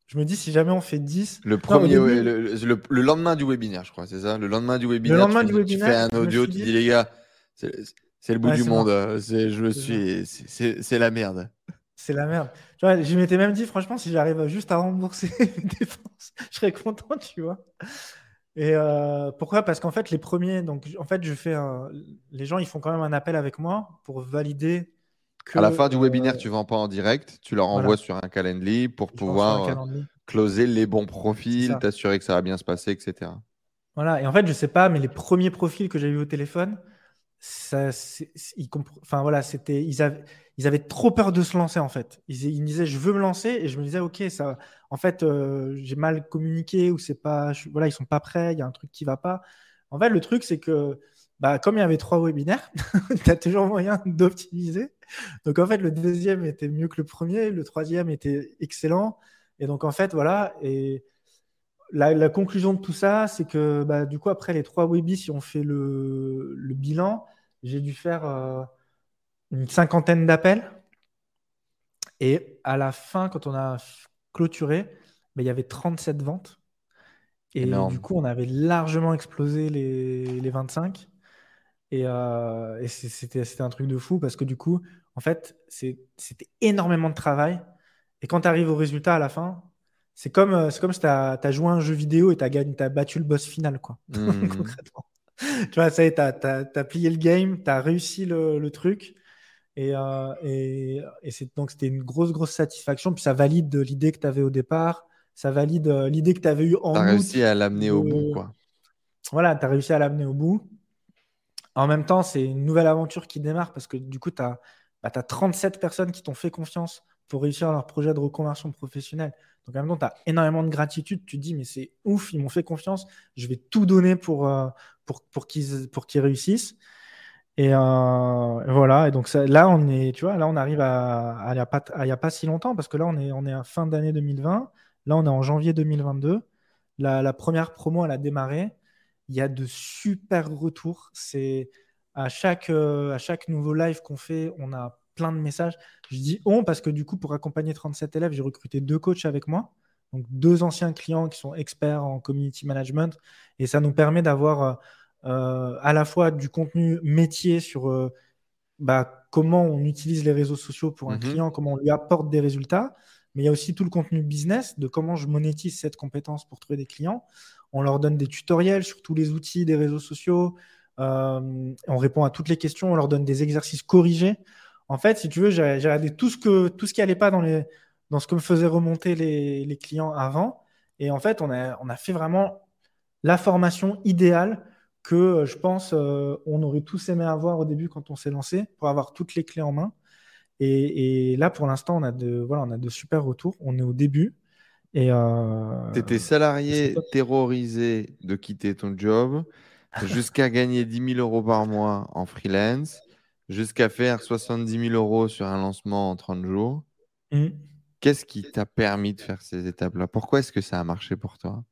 Je me dis, si jamais on fait 10. Le, premier, le, lendemain du webinaire, je crois, c'est ça? Le lendemain du webinaire, le lendemain tu, du webinaire, fais un audio, tu dis, les gars, c'est le bout du monde. Je suis, c'est la merde c'est la merde. Tu vois, je m'étais même dit, franchement, si j'arrive juste à rembourser mes dépenses, je serais content, tu vois. Et euh, pourquoi? Parce qu'en fait, les premiers, donc en fait, je fais un... les gens, ils font quand même un appel avec moi pour valider. Que, à la fin du webinaire, euh, tu ne vends pas en direct, tu leur envoies sur un calendrier pour pouvoir euh, closer les bons profils, t'assurer que ça va bien se passer, etc. Voilà, et en fait, je sais pas, mais les premiers profils que j'ai eu au téléphone, ça, ils, enfin, voilà, c'était, ils, avaient, ils avaient trop peur de se lancer en fait. Ils, me disaient je veux me lancer et je me disais ok ça, en fait euh, j'ai mal communiqué ou c'est pas, voilà ils sont pas prêts, il y a un truc qui va pas. En fait le truc c'est que bah, comme il y avait trois webinaires, tu as toujours moyen d'optimiser. Donc en fait le deuxième était mieux que le premier, le troisième était excellent et donc en fait voilà et la, conclusion de tout ça, c'est que bah, du coup, après les trois webis, si on fait le, le bilan, j'ai dû faire euh, une cinquantaine d'appels. Et à la fin, quand on a clôturé, bah, il y avait 37 ventes. Et du coup, on avait largement explosé les, les 25. Et, euh, et c'était un truc de fou parce que du coup, en fait, c'était énormément de travail. Et quand tu arrives au résultat à la fin, c'est comme, euh, comme si tu as, joué un jeu vidéo et tu as, as, battu le boss final, quoi. Mmh. Concrètement. tu vois, ça y est, tu as, plié le game, tu as réussi le, le truc. Et, euh, et, et donc, c'était une grosse, grosse satisfaction. Puis ça valide l'idée que tu avais au départ. Ça valide euh, l'idée que tu avais eue en. Tu as réussi à l'amener au bout, quoi. Voilà, tu as réussi à l'amener au bout. En même temps, c'est une nouvelle aventure qui démarre parce que du coup, tu as, bah, as 37 personnes qui t'ont fait confiance pour réussir leur projet de reconversion professionnelle. Donc en même temps, tu as énormément de gratitude. Tu te dis, mais c'est ouf, ils m'ont fait confiance. Je vais tout donner pour, euh, pour, qu'ils réussissent. Et euh, voilà. Et donc là, on est, tu vois, là, on arrive à il n'y a, pas, si longtemps parce que là, on est, on fin d'année 2020. Là, on est en janvier 2022. La, la première promo, elle a démarré. Il y a de super retours. C'est à chaque, euh, à chaque nouveau live qu'on fait, on a plein de messages. Je dis on parce que du coup, pour accompagner 37 élèves, j'ai recruté deux coachs avec moi. Donc, deux anciens clients qui sont experts en community management. Et ça nous permet d'avoir euh, euh, à la fois du contenu métier sur euh, bah, comment on utilise les réseaux sociaux pour un mhm. client, comment on lui apporte des résultats. Mais il y a aussi tout le contenu business de comment je monétise cette compétence pour trouver des clients. On leur donne des tutoriels sur tous les outils des réseaux sociaux. on répond à toutes les questions. On leur donne des exercices corrigés. En fait, si tu veux, j'ai regardé tout ce, qui n'allait pas dans, ce que me faisaient remonter les, clients avant. Et en fait, on a, fait vraiment la formation idéale que euh, je pense euh, on aurait tous aimé avoir au début quand on s'est lancé pour avoir toutes les clés en main. Et, là, pour l'instant, on a de voilà, on a de super retours. On est au début. Et euh, tu étais salarié terrorisé de quitter ton job jusqu'à gagner 10 000 euros par mois en freelance jusqu'à faire 70 000 euros sur un lancement en 30 jours. Mmh. Qu'est-ce qui t'a permis de faire ces étapes-là? Pourquoi est-ce que ça a marché pour toi?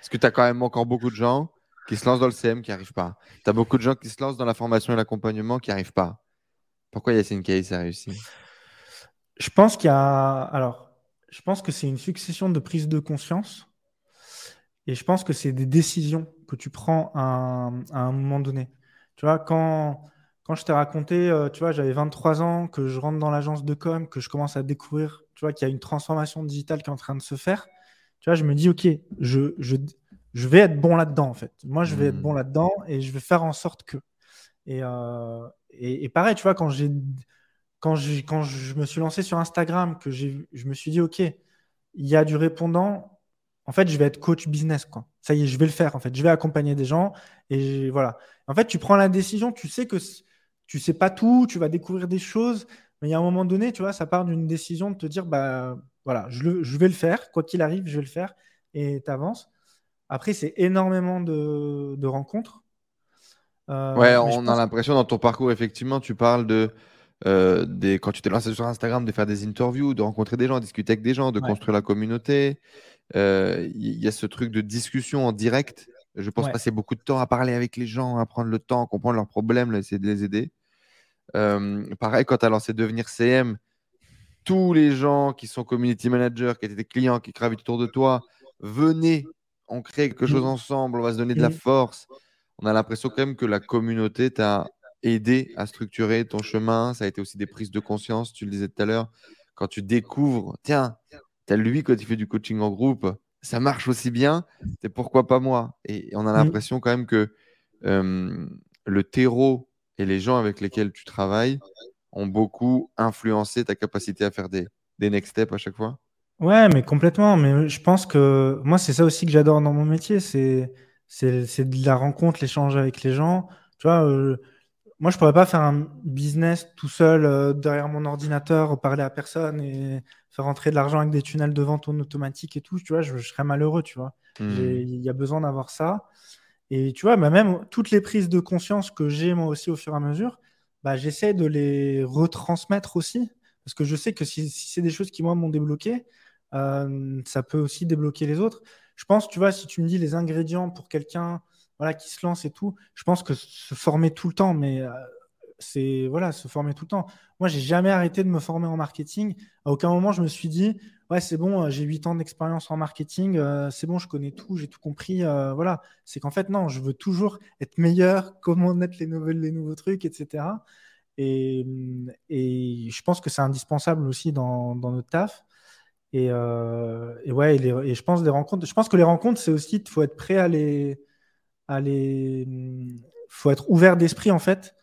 Est-ce que tu as quand même encore beaucoup de gens qui se lancent dans le CM qui n'arrivent pas Tu as beaucoup de gens qui se lancent dans la formation et l'accompagnement qui n'arrivent pas. Pourquoi Yacine Kaïs a réussi? Je pense qu'il y a. Alors, je pense que c'est une succession de prises de conscience. Et je pense que c'est des décisions que tu prends à un moment donné. Tu vois, quand, quand je t'ai raconté, euh, tu vois, j'avais 23 ans, que je rentre dans l'agence de com, que je commence à découvrir, tu vois, qu'il y a une transformation digitale qui est en train de se faire, tu vois, je me dis, OK, je, je, je vais être bon là-dedans, en fait. Moi, je vais être bon hmm. là-dedans et je vais faire en sorte que. Et, euh, et, pareil, tu vois, quand, j'ai, quand, quand je me suis lancé sur Instagram, que j'ai, je me suis dit, OK, il y a du répondant, en fait, je vais être coach business, quoi. Ça y est, je vais le faire, en fait. Je vais accompagner des gens et voilà. En fait, tu prends la décision, tu sais que tu sais pas tout, tu vas découvrir des choses, Mais il y a un moment donné, tu vois, ça part d'une décision de te dire, bah voilà, je, vais le faire, quoi qu'il arrive, je vais le faire, et tu avances. Après, c'est énormément de, rencontres. Euh, ouais, on a l'impression dans ton parcours, effectivement, tu parles de euh, des, quand tu t'es lancé sur Instagram, de faire des interviews, de rencontrer des gens, de discuter avec des gens, de construire la communauté. Euh, il y, a ce truc de discussion en direct. Je pense passer beaucoup de temps à parler avec les gens, à prendre le temps, à comprendre leurs problèmes, à essayer de les aider. Euh, pareil, quand tu as lancé Devenir CM, tous les gens qui sont community managers, qui étaient des clients, qui gravitent autour de toi, venez, on crée quelque chose mmh. ensemble, on va se donner de la mmh. force. On a l'impression quand même que la communauté t'a aidé à structurer ton chemin. Ça a été aussi des prises de conscience, tu le disais tout à l'heure, quand tu découvres, tiens, tu as lui quand il fait du coaching en groupe, ça marche aussi bien, c'est pourquoi pas moi? Et on a mmh. l'impression quand même que le terreau et les gens avec lesquels tu travailles ont beaucoup influencé ta capacité à faire des, des next steps à chaque fois? Ouais, mais complètement. Mais je pense que moi, c'est ça aussi que j'adore dans mon métier. C'est, c'est, de la rencontre, l'échange avec les gens. Tu vois, euh, moi, je pourrais pas faire un business tout seul euh, derrière mon ordinateur, parler à personne et faire rentrer de l'argent avec des tunnels de vente en automatique et tout. Tu vois, je, serais malheureux, tu vois. Hmm. Il y a besoin d'avoir ça. Et tu vois, bah, même toutes les prises de conscience que j'ai moi aussi au fur et à mesure, bah, j'essaie de les retransmettre aussi. Parce que je sais que si, c'est des choses qui, moi, m'ont débloqué, euh, ça peut aussi débloquer les autres. Je pense, tu vois, si tu me dis les ingrédients pour quelqu'un voilà, qui se lance et tout, je pense que se former tout le temps, mais euh, c'est voilà, se former tout le temps. Moi, j'ai jamais arrêté de me former en marketing. À aucun moment, je me suis dit, ouais, c'est bon, euh, j'ai 8 ans d'expérience en marketing, c'est bon, je connais tout, j'ai tout compris. voilà, c'est qu'en fait, non, je veux toujours être meilleur, comment mettre les, nouvelles, les nouveaux trucs, etc. Et, et je pense que c'est indispensable aussi dans, dans notre taf. Et, euh, et ouais, et, je pense. Je pense que les rencontres, c'est aussi, il faut être prêt à les, à les, faut être ouvert d'esprit en fait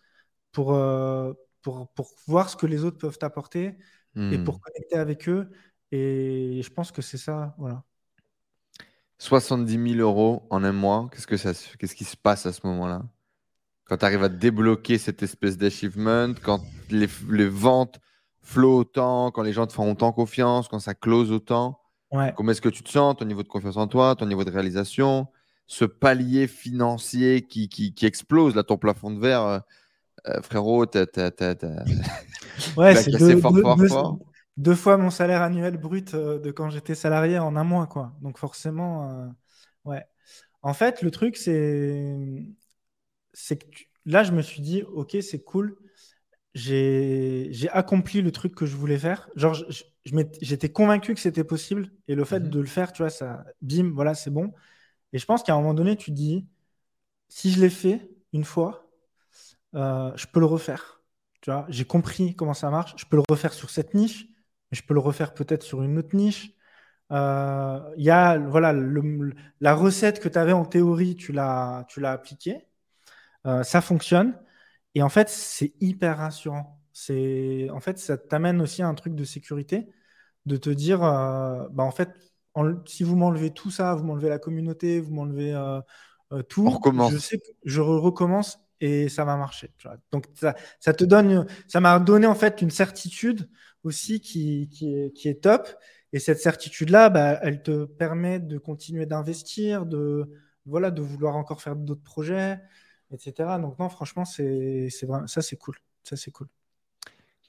pour, euh, pour, pour voir ce que les autres peuvent apporter et pour hmm. connecter avec eux. Et je pense que c'est ça, voilà. 70 000 euros en un mois, qu'est-ce, que ça, qu'est-ce qui se passe à ce moment-là? Quand tu arrives à débloquer cette espèce d'achievement, quand les, les ventes flow autant, quand les gens te font autant confiance, quand ça close autant Comment est-ce que tu te sens, ton niveau de confiance en toi, ton niveau de réalisation, ce palier financier qui, qui, explose, là, ton plafond de verre, euh, euh, frérot, t'as, ouais, c'est deux, fort, fort, fort. deux, fois mon salaire annuel brut euh, de quand j'étais salarié en un mois, quoi. Donc forcément, ouais. En fait, le truc, c'est, c'est que là, je me suis dit, ok, c'est cool j'ai accompli le truc que je voulais faire. Genre, j'étais convaincu que c'était possible. Et le fait mhm. de le faire, tu vois, ça, bim, voilà, c'est bon. Et je pense qu'à un moment donné, tu dis, si je l'ai fait une fois, euh, je peux le refaire. Tu vois, j'ai compris comment ça marche. Je peux le refaire sur cette niche, mais je peux le refaire peut-être sur une autre niche. Euh, il y a, voilà, la recette que tu avais en théorie, tu l'as appliquée. Euh, ça fonctionne. Et en fait, c'est hyper rassurant. C'est, en fait, ça t'amène aussi à un truc de sécurité, de te dire, bah en fait, si vous m'enlevez tout ça, vous m'enlevez la communauté, vous m'enlevez euh, euh, tout, je sais que je recommence et ça va marcher. Donc ça, ça, te donne, ça m'a donné en fait une certitude aussi qui, qui, est, qui est top. Et cette certitude-là, bah, elle te permet de continuer d'investir, de voilà, de vouloir encore faire d'autres projets etc. Donc non, franchement, c'est ça, c'est cool. Ça, c'est cool.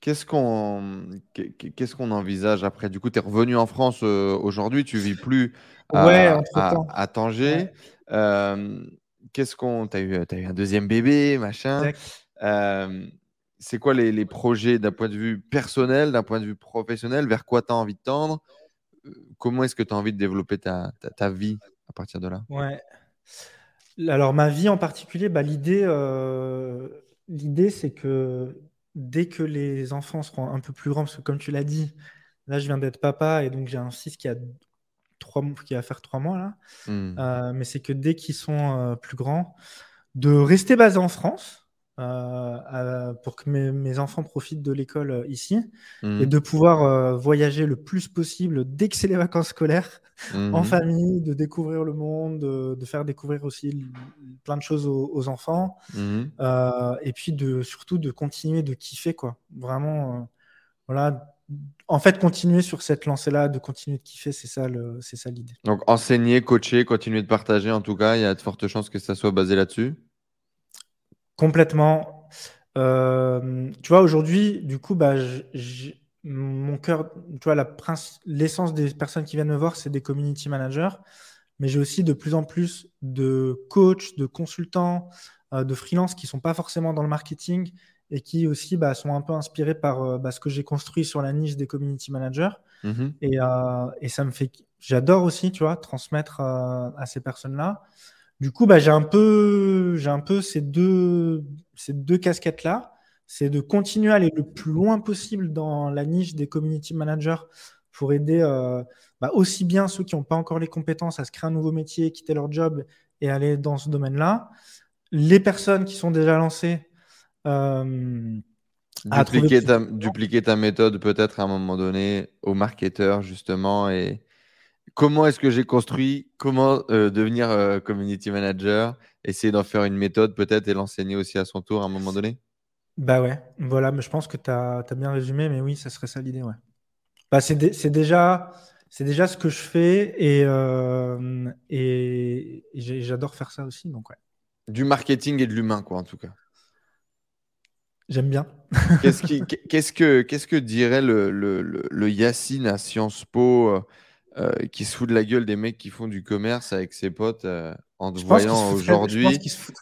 Qu'est-ce qu'on qu'est-ce qu'on envisage après? Du coup, tu es revenu en France euh, aujourd'hui, tu vis plus à, à, Tanger. Euh, qu'est-ce qu'on. Tu as, eu, as eu un deuxième bébé, machin. Euh, c'est quoi les, les projets d'un point de vue personnel, d'un point de vue professionnel? Vers quoi tu as envie de tendre? Comment est-ce que tu as envie de développer ta, ta, ta, vie à partir de là? Ouais. Alors, ma vie en particulier, bah, l'idée, euh, l'idée, c'est que dès que les enfants seront un peu plus grands, parce que comme tu l'as dit, là, je viens d'être papa et donc j'ai un fils qui a trois, qui va faire trois mois là. Hmm. Euh, mais c'est que dès qu'ils sont euh, plus grands, de rester basé en France, euh, pour que mes, enfants profitent de l'école euh, ici et mhm. de pouvoir euh, voyager le plus possible dès que c'est les vacances scolaires en mhm. famille, de découvrir le monde, de, faire découvrir aussi plein de choses aux, enfants mhm. et puis de surtout de continuer de kiffer quoi. Vraiment, voilà, en fait, continuer sur cette lancée-là, de continuer de kiffer, c'est ça, c'est ça l'idée. Donc, enseigner, coacher, continuer de partager, en tout cas, il y a de fortes chances que ça soit basé là-dessus? Complètement. Euh, tu vois, aujourd'hui, du coup, bah, mon cœur, tu vois, l'essence des personnes qui viennent me voir, c'est des community managers, mais j'ai aussi de plus en plus de coachs, de consultants, euh, de freelance qui sont pas forcément dans le marketing et qui aussi bah, sont un peu inspirés par euh, bah, ce que j'ai construit sur la niche des community managers. Mm-hmm. Et, et, ça me fait, j'adore aussi, tu vois, transmettre à ces personnes-là. Du coup, bah, j'ai un peu, j'ai un peu ces deux, ces deux casquettes-là. C'est de continuer à aller le plus loin possible dans la niche des community managers pour aider euh, bah, aussi bien ceux qui n'ont pas encore les compétences à se créer un nouveau métier, quitter leur job et aller dans ce domaine-là. Les personnes qui sont déjà lancées. Euh, dupliquer, ta, dupliquer ta méthode peut-être à un moment donné aux marketeurs justement et, comment est-ce que j'ai construit, comment euh, devenir euh, community manager, essayer d'en faire une méthode peut-être et l'enseigner aussi à son tour à un moment donné? Bah ouais, voilà, mais je pense que tu as, bien résumé, mais oui, ça serait ça l'idée, ouais. Bah, c'est déjà, déjà ce que je fais et, euh, et, j'adore faire ça aussi, donc ouais. Du marketing et de l'humain, quoi, en tout cas. J'aime bien. qu'est-ce, que, qu'est-ce que dirait le, le, le Yacine à Sciences Po euh, qui se fout de la gueule des mecs qui font du commerce avec ses potes euh, en te voyant aujourd'hui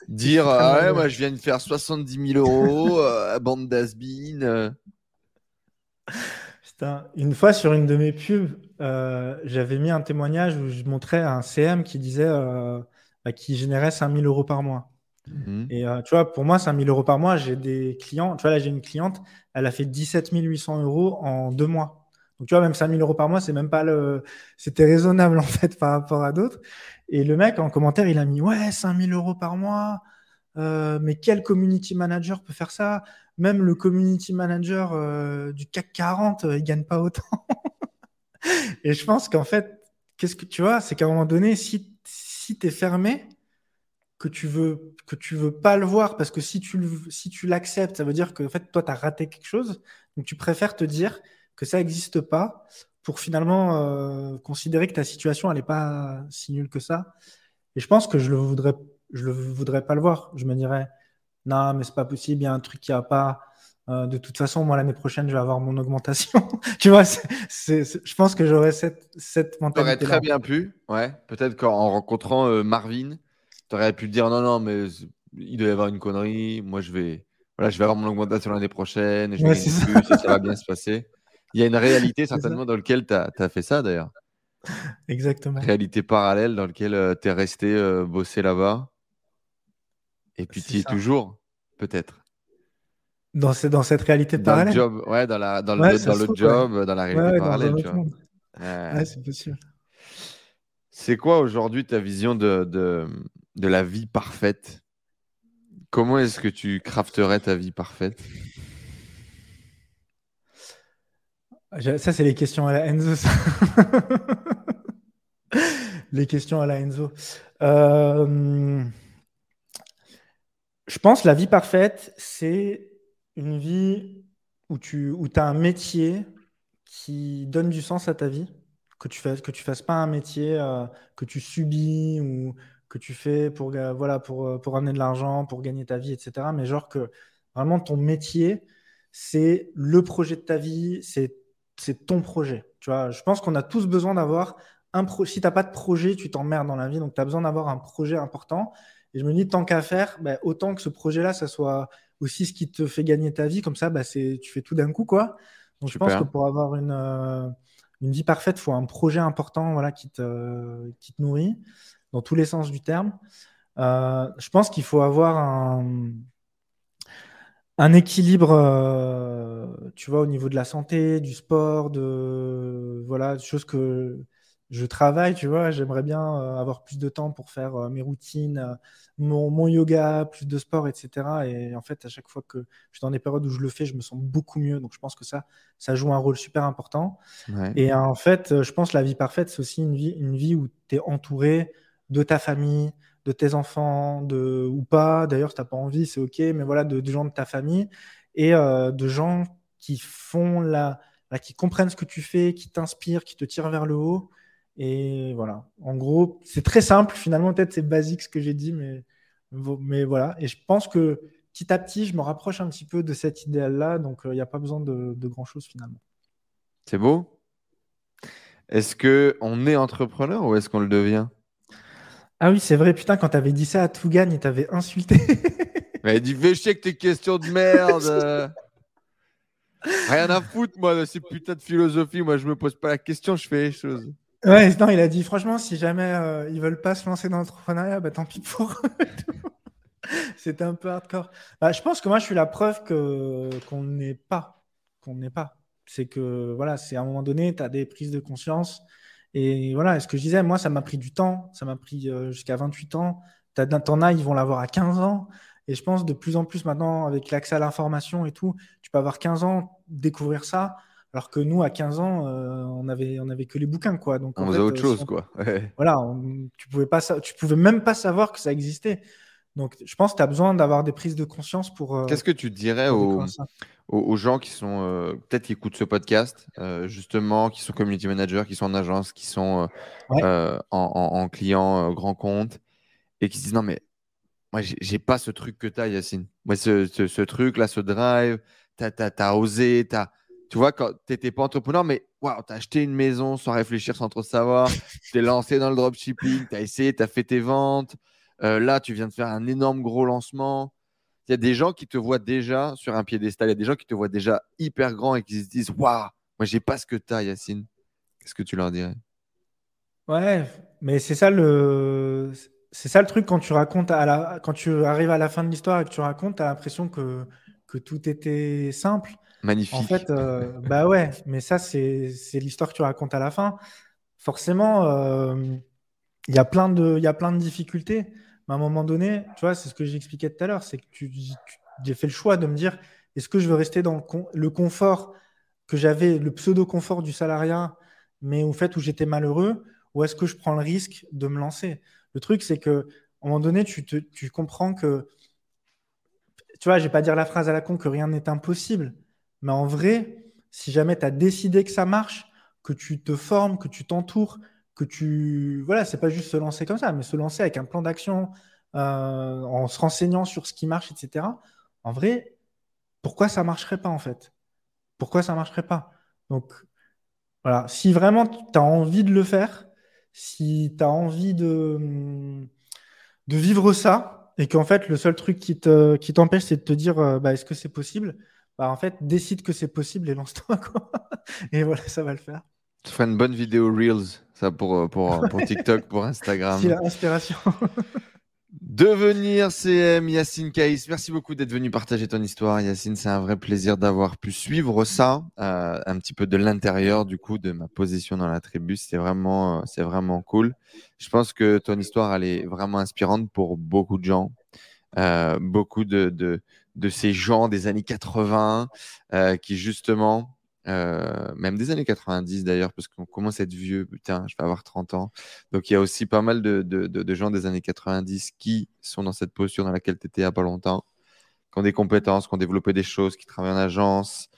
dire ah ouais, moi je viens de faire 70 000 euros à bande d'asbin. Euh. Une fois sur une de mes pubs, j'avais mis un témoignage où je montrais un CM qui disait bah, qui générait 5 000 euros par mois. Mmh. Et tu vois, pour moi, 5 000 euros par mois, j'ai des clients. Tu vois, là, j'ai une cliente, elle a fait 17 800 euros en deux mois. Donc, tu vois, même 5000 euros par mois, c'est même pas le. C'était raisonnable, en fait, par rapport à d'autres. Et le mec, en commentaire, il a mis Ouais, 5000 euros par mois. Euh, mais quel community manager peut faire ça? Même le community manager euh, du CAC 40, euh, il gagne pas autant. et je pense qu'en fait, qu'est-ce que tu vois C'est qu'à un moment donné, si, si tu es fermé, que tu veux que tu veux pas le voir parce que si tu si tu l'acceptes, ça veut dire que en fait toi tu as raté quelque chose. Donc tu préfères te dire que ça n'existe pas pour finalement euh, considérer que ta situation n'est pas si nulle que ça. Et je pense que je le voudrais, je le voudrais pas le voir. Je me dirais, non, mais c'est pas possible, il y a un truc qui a pas. Euh, de toute façon, moi l'année prochaine, je vais avoir mon augmentation. tu vois, je pense que j'aurais cette, cette mentalité. Aurais très bien pu, ouais. Peut-être qu'en rencontrant euh, Marvin, tu aurais pu dire non, non, mais il doit y avoir une connerie. Moi, je vais, voilà, je vais avoir mon augmentation l'année prochaine et je vais plus, ça va bien se passer. Il y a une réalité certainement dans laquelle tu as, fait ça d'ailleurs. Exactement. Réalité parallèle dans laquelle euh, tu es resté euh, bosser là-bas. Et puis tu y es toujours, peut-être. Dans, dans cette réalité parallèle dans le job, Ouais, dans, la, dans le, dans le job, dans la réalité parallèle. C'est possible. C'est quoi aujourd'hui ta vision de, de, de la vie parfaite? Comment est-ce que tu crafterais ta vie parfaite? Ça, c'est les questions à la Enzo. les questions à la Enzo. Euh, je pense la vie parfaite, c'est une vie où tu où as un métier qui donne du sens à ta vie, que tu fasses, que tu fasses pas un métier euh, que tu subis ou que tu fais pour, voilà, pour, pour amener de l'argent, pour gagner ta vie, etc. Mais genre que vraiment ton métier, c'est le projet de ta vie, c'est c'est ton projet. Tu vois, je pense qu'on a tous besoin d'avoir un projet. Si tu n'as pas de projet, tu t'emmerdes dans la vie. Donc, tu as besoin d'avoir un projet important. Et je me dis, tant qu'à faire, bah, autant que ce projet-là, ça soit aussi ce qui te fait gagner ta vie. Comme ça, bah, tu fais tout d'un coup. quoi. Donc, je pense que pour avoir une, euh, une vie parfaite, il faut un projet important voilà, qui, te, qui te nourrit dans tous les sens du terme. Euh, je pense qu'il faut avoir un, un équilibre, euh, tu vois, au niveau de la santé, du sport, de voilà, des choses que je travaille, tu vois. J'aimerais bien euh, avoir plus de temps pour faire euh, mes routines, mon, yoga, plus de sport, etc. Et en fait, à chaque fois que je suis dans des périodes où je le fais, je me sens beaucoup mieux. Donc, je pense que ça, ça joue un rôle super important. Et en fait, je pense que la vie parfaite, c'est aussi une vie, une vie où tu es entouré de ta famille, de tes enfants, ou pas. D'ailleurs, tu n'as pas envie, c'est OK, mais voilà, de, gens de ta famille et euh, de gens qui font la, qui comprennent ce que tu fais, qui t'inspirent, qui te tirent vers le haut. Et voilà. En gros, c'est très simple. Finalement, peut-être c'est basique ce que j'ai dit, mais, mais voilà. Et je pense que petit à petit, je me rapproche un petit peu de cet idéal-là. Donc, il n'y a pas besoin de, de grand-chose finalement. C'est beau? Est-ce qu'on est entrepreneur ou est-ce qu'on le devient? Ah oui, c'est vrai. Putain, quand t'avais dit ça à Tougan, il t'avait insulté. Mais dit fais chier que tes questions de merde. Rien à foutre, moi, de ces putains de philosophie. Moi, je me pose pas la question, je fais les choses. Ouais, non, il a dit franchement, si jamais euh, ils veulent pas se lancer dans l'entrepreneuriat, bah tant pis pour eux. C'était un peu hardcore. Bah, je pense que moi, je suis la preuve que qu'on n'est pas, qu'on n'est pas. C'est que voilà, c'est à un moment donné, tu as des prises de conscience. Et voilà, ce que je disais, moi, ça m'a pris du temps. Ça m'a pris euh, jusqu'à 28 ans. T'en as, ils vont l'avoir à 15 ans. Et je pense de plus en plus maintenant, avec l'accès à l'information et tout, tu peux avoir 15 ans, découvrir ça. Alors que nous, à 15 ans, euh, on avait, on avait que les bouquins, quoi. Donc, on faisait autre euh, chose, quoi. Voilà, tu pouvais pas, tu pouvais même pas savoir que ça existait. Donc, je pense que tu as besoin d'avoir des prises de conscience pour. Qu'est-ce que tu dirais aux, aux, gens qui sont euh, peut-être qui écoutent ce podcast, euh, justement, qui sont community managers, qui sont en agence, qui sont euh, en, client grand compte et qui se disent non, mais moi, j'ai pas ce truc que tu as, Yacine. Moi, ce, truc là, ce drive, tu as, osé, as, tu vois, quand tu n'étais pas entrepreneur, mais wow, tu as acheté une maison sans réfléchir, sans trop savoir, tu t'es lancé dans le dropshipping, tu as essayé, tu as fait tes ventes. Là, tu viens de faire un énorme gros lancement il y a des gens qui te voient déjà sur un piédestal, il y a des gens qui te voient déjà hyper grand et qui se disent Waouh, moi j'ai pas ce que tu as, Yacine. Qu'est-ce que tu leur dirais? Ouais, mais c'est ça le. C'est ça le truc quand tu racontes à la... quand tu arrives à la fin de l'histoire et que tu racontes, tu as l'impression que... que tout était simple. Magnifique. En fait, euh, bah ouais, mais ça, c'est l'histoire que tu racontes à la fin. Forcément, euh, il y, a plein de... y a plein de difficultés à un moment donné, tu vois, c'est ce que j'expliquais tout à l'heure, c'est que tu, j'ai fait le choix de me dire, est-ce que je veux rester dans le, confort que j'avais, le pseudo-confort du salariat, mais au fait où j'étais malheureux, ou est-ce que je prends le risque de me lancer? Le truc, c'est que à un moment donné, tu, tu comprends que, tu vois, je vais pas dire la phrase à la con que rien n'est impossible, mais en vrai, si jamais tu as décidé que ça marche, que tu te formes, que tu t'entoures, que tu. Voilà, c'est pas juste se lancer comme ça, mais se lancer avec un plan d'action, euh, en se renseignant sur ce qui marche, etc. En vrai, pourquoi ça marcherait pas en fait? Pourquoi ça marcherait pas? Donc, voilà, si vraiment tu as envie de le faire, si tu as envie de, de vivre ça, et qu'en fait, le seul truc qui t'empêche, qui c'est de te dire euh, bah, est-ce que c'est possible? Bah, En fait, décide que c'est possible et lance-toi. et voilà, ça va le faire. Tu ferais une bonne vidéo Reels, ça pour, euh, pour, euh, pour TikTok, pour Instagram. C'est l'inspiration. Devenir CM, Yacine Kaïs, merci beaucoup d'être venu partager ton histoire. Yacine, c'est un vrai plaisir d'avoir pu suivre ça euh, un petit peu de l'intérieur du coup de ma position dans la tribu. C'est vraiment, c'est vraiment cool. Je pense que ton histoire, elle est vraiment inspirante pour beaucoup de gens. beaucoup de, de, de, ces gens des années 80 qui justement euh, même des années 90 d'ailleurs, parce qu'on commence à être vieux, putain, je vais avoir 30 ans. Donc il y a aussi pas mal de, de, de, gens des années 90 qui sont dans cette posture dans laquelle tu étais il n'y a pas longtemps, qui ont des compétences, qui ont développé des choses, qui travaillent en agence,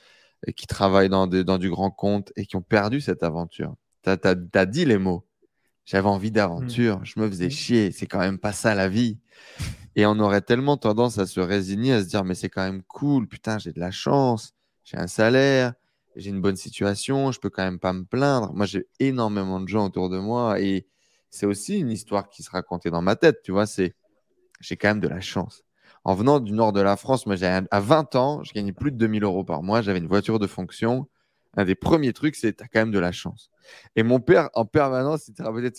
et qui travaillent dans, dans du grand compte et qui ont perdu cette aventure. Tu as, dit les mots. J'avais envie d'aventure, mmh. je me faisais mmh. chier, c'est quand même pas ça la vie. Et on aurait tellement tendance à se résigner, à se dire, mais c'est quand même cool, putain, j'ai de la chance, j'ai un salaire, j'ai une bonne situation, je peux quand même pas me plaindre. Moi, j'ai énormément de gens autour de moi et c'est aussi une histoire qui se racontait dans ma tête, tu vois, c'est j'ai quand même de la chance. En venant du nord de la France, moi, à 20 ans, je gagnais plus de 2000 euros par mois, j'avais une voiture de fonction. Un des premiers trucs, c'est tu as quand même de la chance. Et mon père, en permanence, il te rappelait,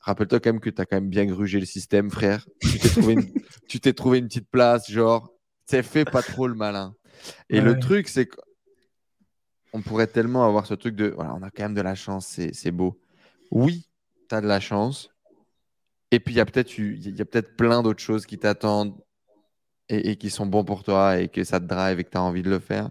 rappelle-toi quand même que tu as quand même bien grugé le système, frère. Tu t'es trouvé, une... trouvé une petite place, genre, tu fait pas trop le malin. Et le truc, c'est que on pourrait tellement avoir ce truc de voilà, on a quand même de la chance, c'est beau. Oui, tu as de la chance. Et puis, il y a peut-être peut plein d'autres choses qui t'attendent et, qui sont bons pour toi et que ça te drive et que tu as envie de le faire.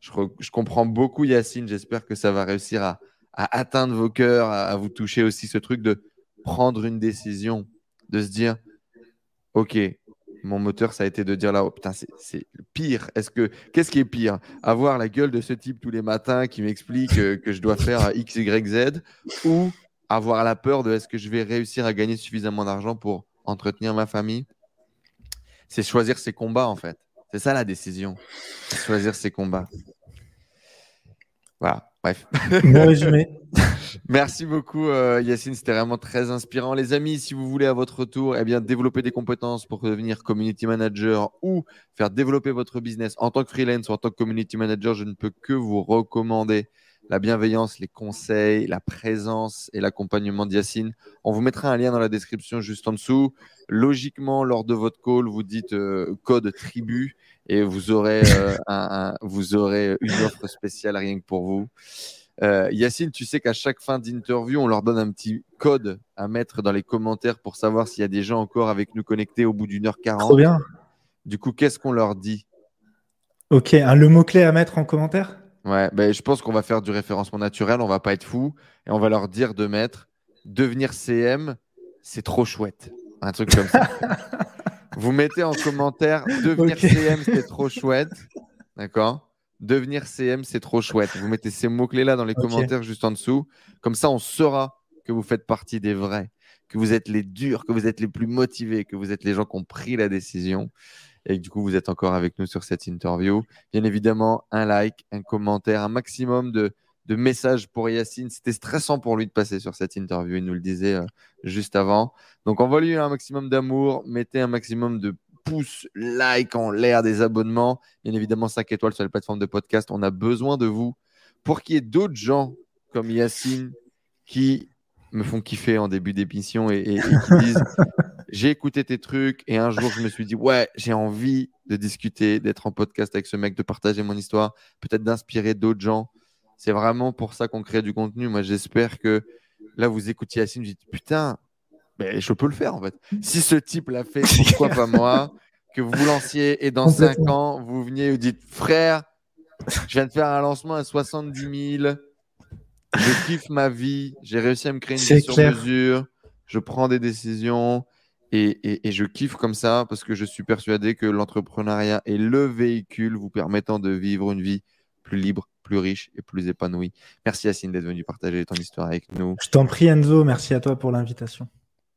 Je, comprends beaucoup, Yacine. J'espère que ça va réussir à, atteindre vos cœurs, à, vous toucher aussi ce truc de prendre une décision, de se dire Ok, mon moteur, ça a été de dire là, oh, putain, c'est pire. Est-ce que qu'est-ce qui est pire? Avoir la gueule de ce type tous les matins qui m'explique que, je dois faire X, Y, Z ou avoir la peur de est-ce que je vais réussir à gagner suffisamment d'argent pour entretenir ma famille? C'est choisir ses combats en fait. C'est ça la décision. Choisir ses combats. Voilà, bref. Bon résumé. Merci beaucoup euh, Yacine, c'était vraiment très inspirant. Les amis, si vous voulez à votre tour eh bien, développer des compétences pour devenir community manager ou faire développer votre business en tant que freelance ou en tant que community manager, je ne peux que vous recommander la bienveillance, les conseils, la présence et l'accompagnement d'Yacine. On vous mettra un lien dans la description juste en dessous. Logiquement, lors de votre call, vous dites euh, code tribu et vous aurez, euh, un, vous aurez une offre spéciale rien que pour vous. Euh, Yacine, tu sais qu'à chaque fin d'interview, on leur donne un petit code à mettre dans les commentaires pour savoir s'il y a des gens encore avec nous connectés au bout d'une heure quarante. Trop bien. Du coup, qu'est-ce qu'on leur dit? Ok, un, le mot-clé à mettre en commentaire? Ouais, ben, je pense qu'on va faire du référencement naturel, on va pas être fou, et on va leur dire de mettre devenir CM, c'est trop chouette. Un truc comme ça. Vous mettez en commentaire devenir CM, c'est trop chouette. D'accord? Devenir CM, c'est trop chouette. Vous mettez ces mots-clés-là dans les commentaires juste en dessous. Comme ça, on saura que vous faites partie des vrais, que vous êtes les durs, que vous êtes les plus motivés, que vous êtes les gens qui ont pris la décision et que du coup, vous êtes encore avec nous sur cette interview. Bien évidemment, un like, un commentaire, un maximum de, messages pour Yacine. C'était stressant pour lui de passer sur cette interview. Il nous le disait euh, juste avant. Donc, envoyez-lui un maximum d'amour, mettez un maximum de pouces, like en l'air, des abonnements. Bien évidemment, 5 étoiles sur les plateformes de podcast. On a besoin de vous pour qu'il y ait d'autres gens comme Yacine qui me font kiffer en début d'émission et, et, qui disent j'ai écouté tes trucs et un jour je me suis dit ouais j'ai envie de discuter, d'être en podcast avec ce mec, de partager mon histoire, peut-être d'inspirer d'autres gens. C'est vraiment pour ça qu'on crée du contenu. Moi j'espère que là vous écoutiez Yacine, vous dites putain mais je peux le faire en fait. Si ce type l'a fait, pourquoi pas moi? Que vous vous lanciez et dans 5 ans, vous veniez et vous dites frère, je viens de faire un lancement à 70 000. Je kiffe ma vie. J'ai réussi à me créer une vie sur mesure. Je prends des décisions et, et, je kiffe comme ça parce que je suis persuadé que l'entrepreneuriat est le véhicule vous permettant de vivre une vie plus libre, plus riche et plus épanouie. Merci Yacine d'être venu partager ton histoire avec nous. Je t'en prie Enzo, merci à toi pour l'invitation.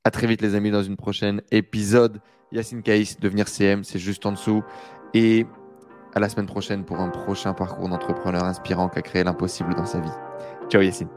À très vite les amis dans une prochaine épisode. Yacine Kaïs, devenir CM, c'est juste en dessous. Et à la semaine prochaine pour un prochain parcours d'entrepreneur inspirant qui a créé l'impossible dans sa vie. Ciao Yacine.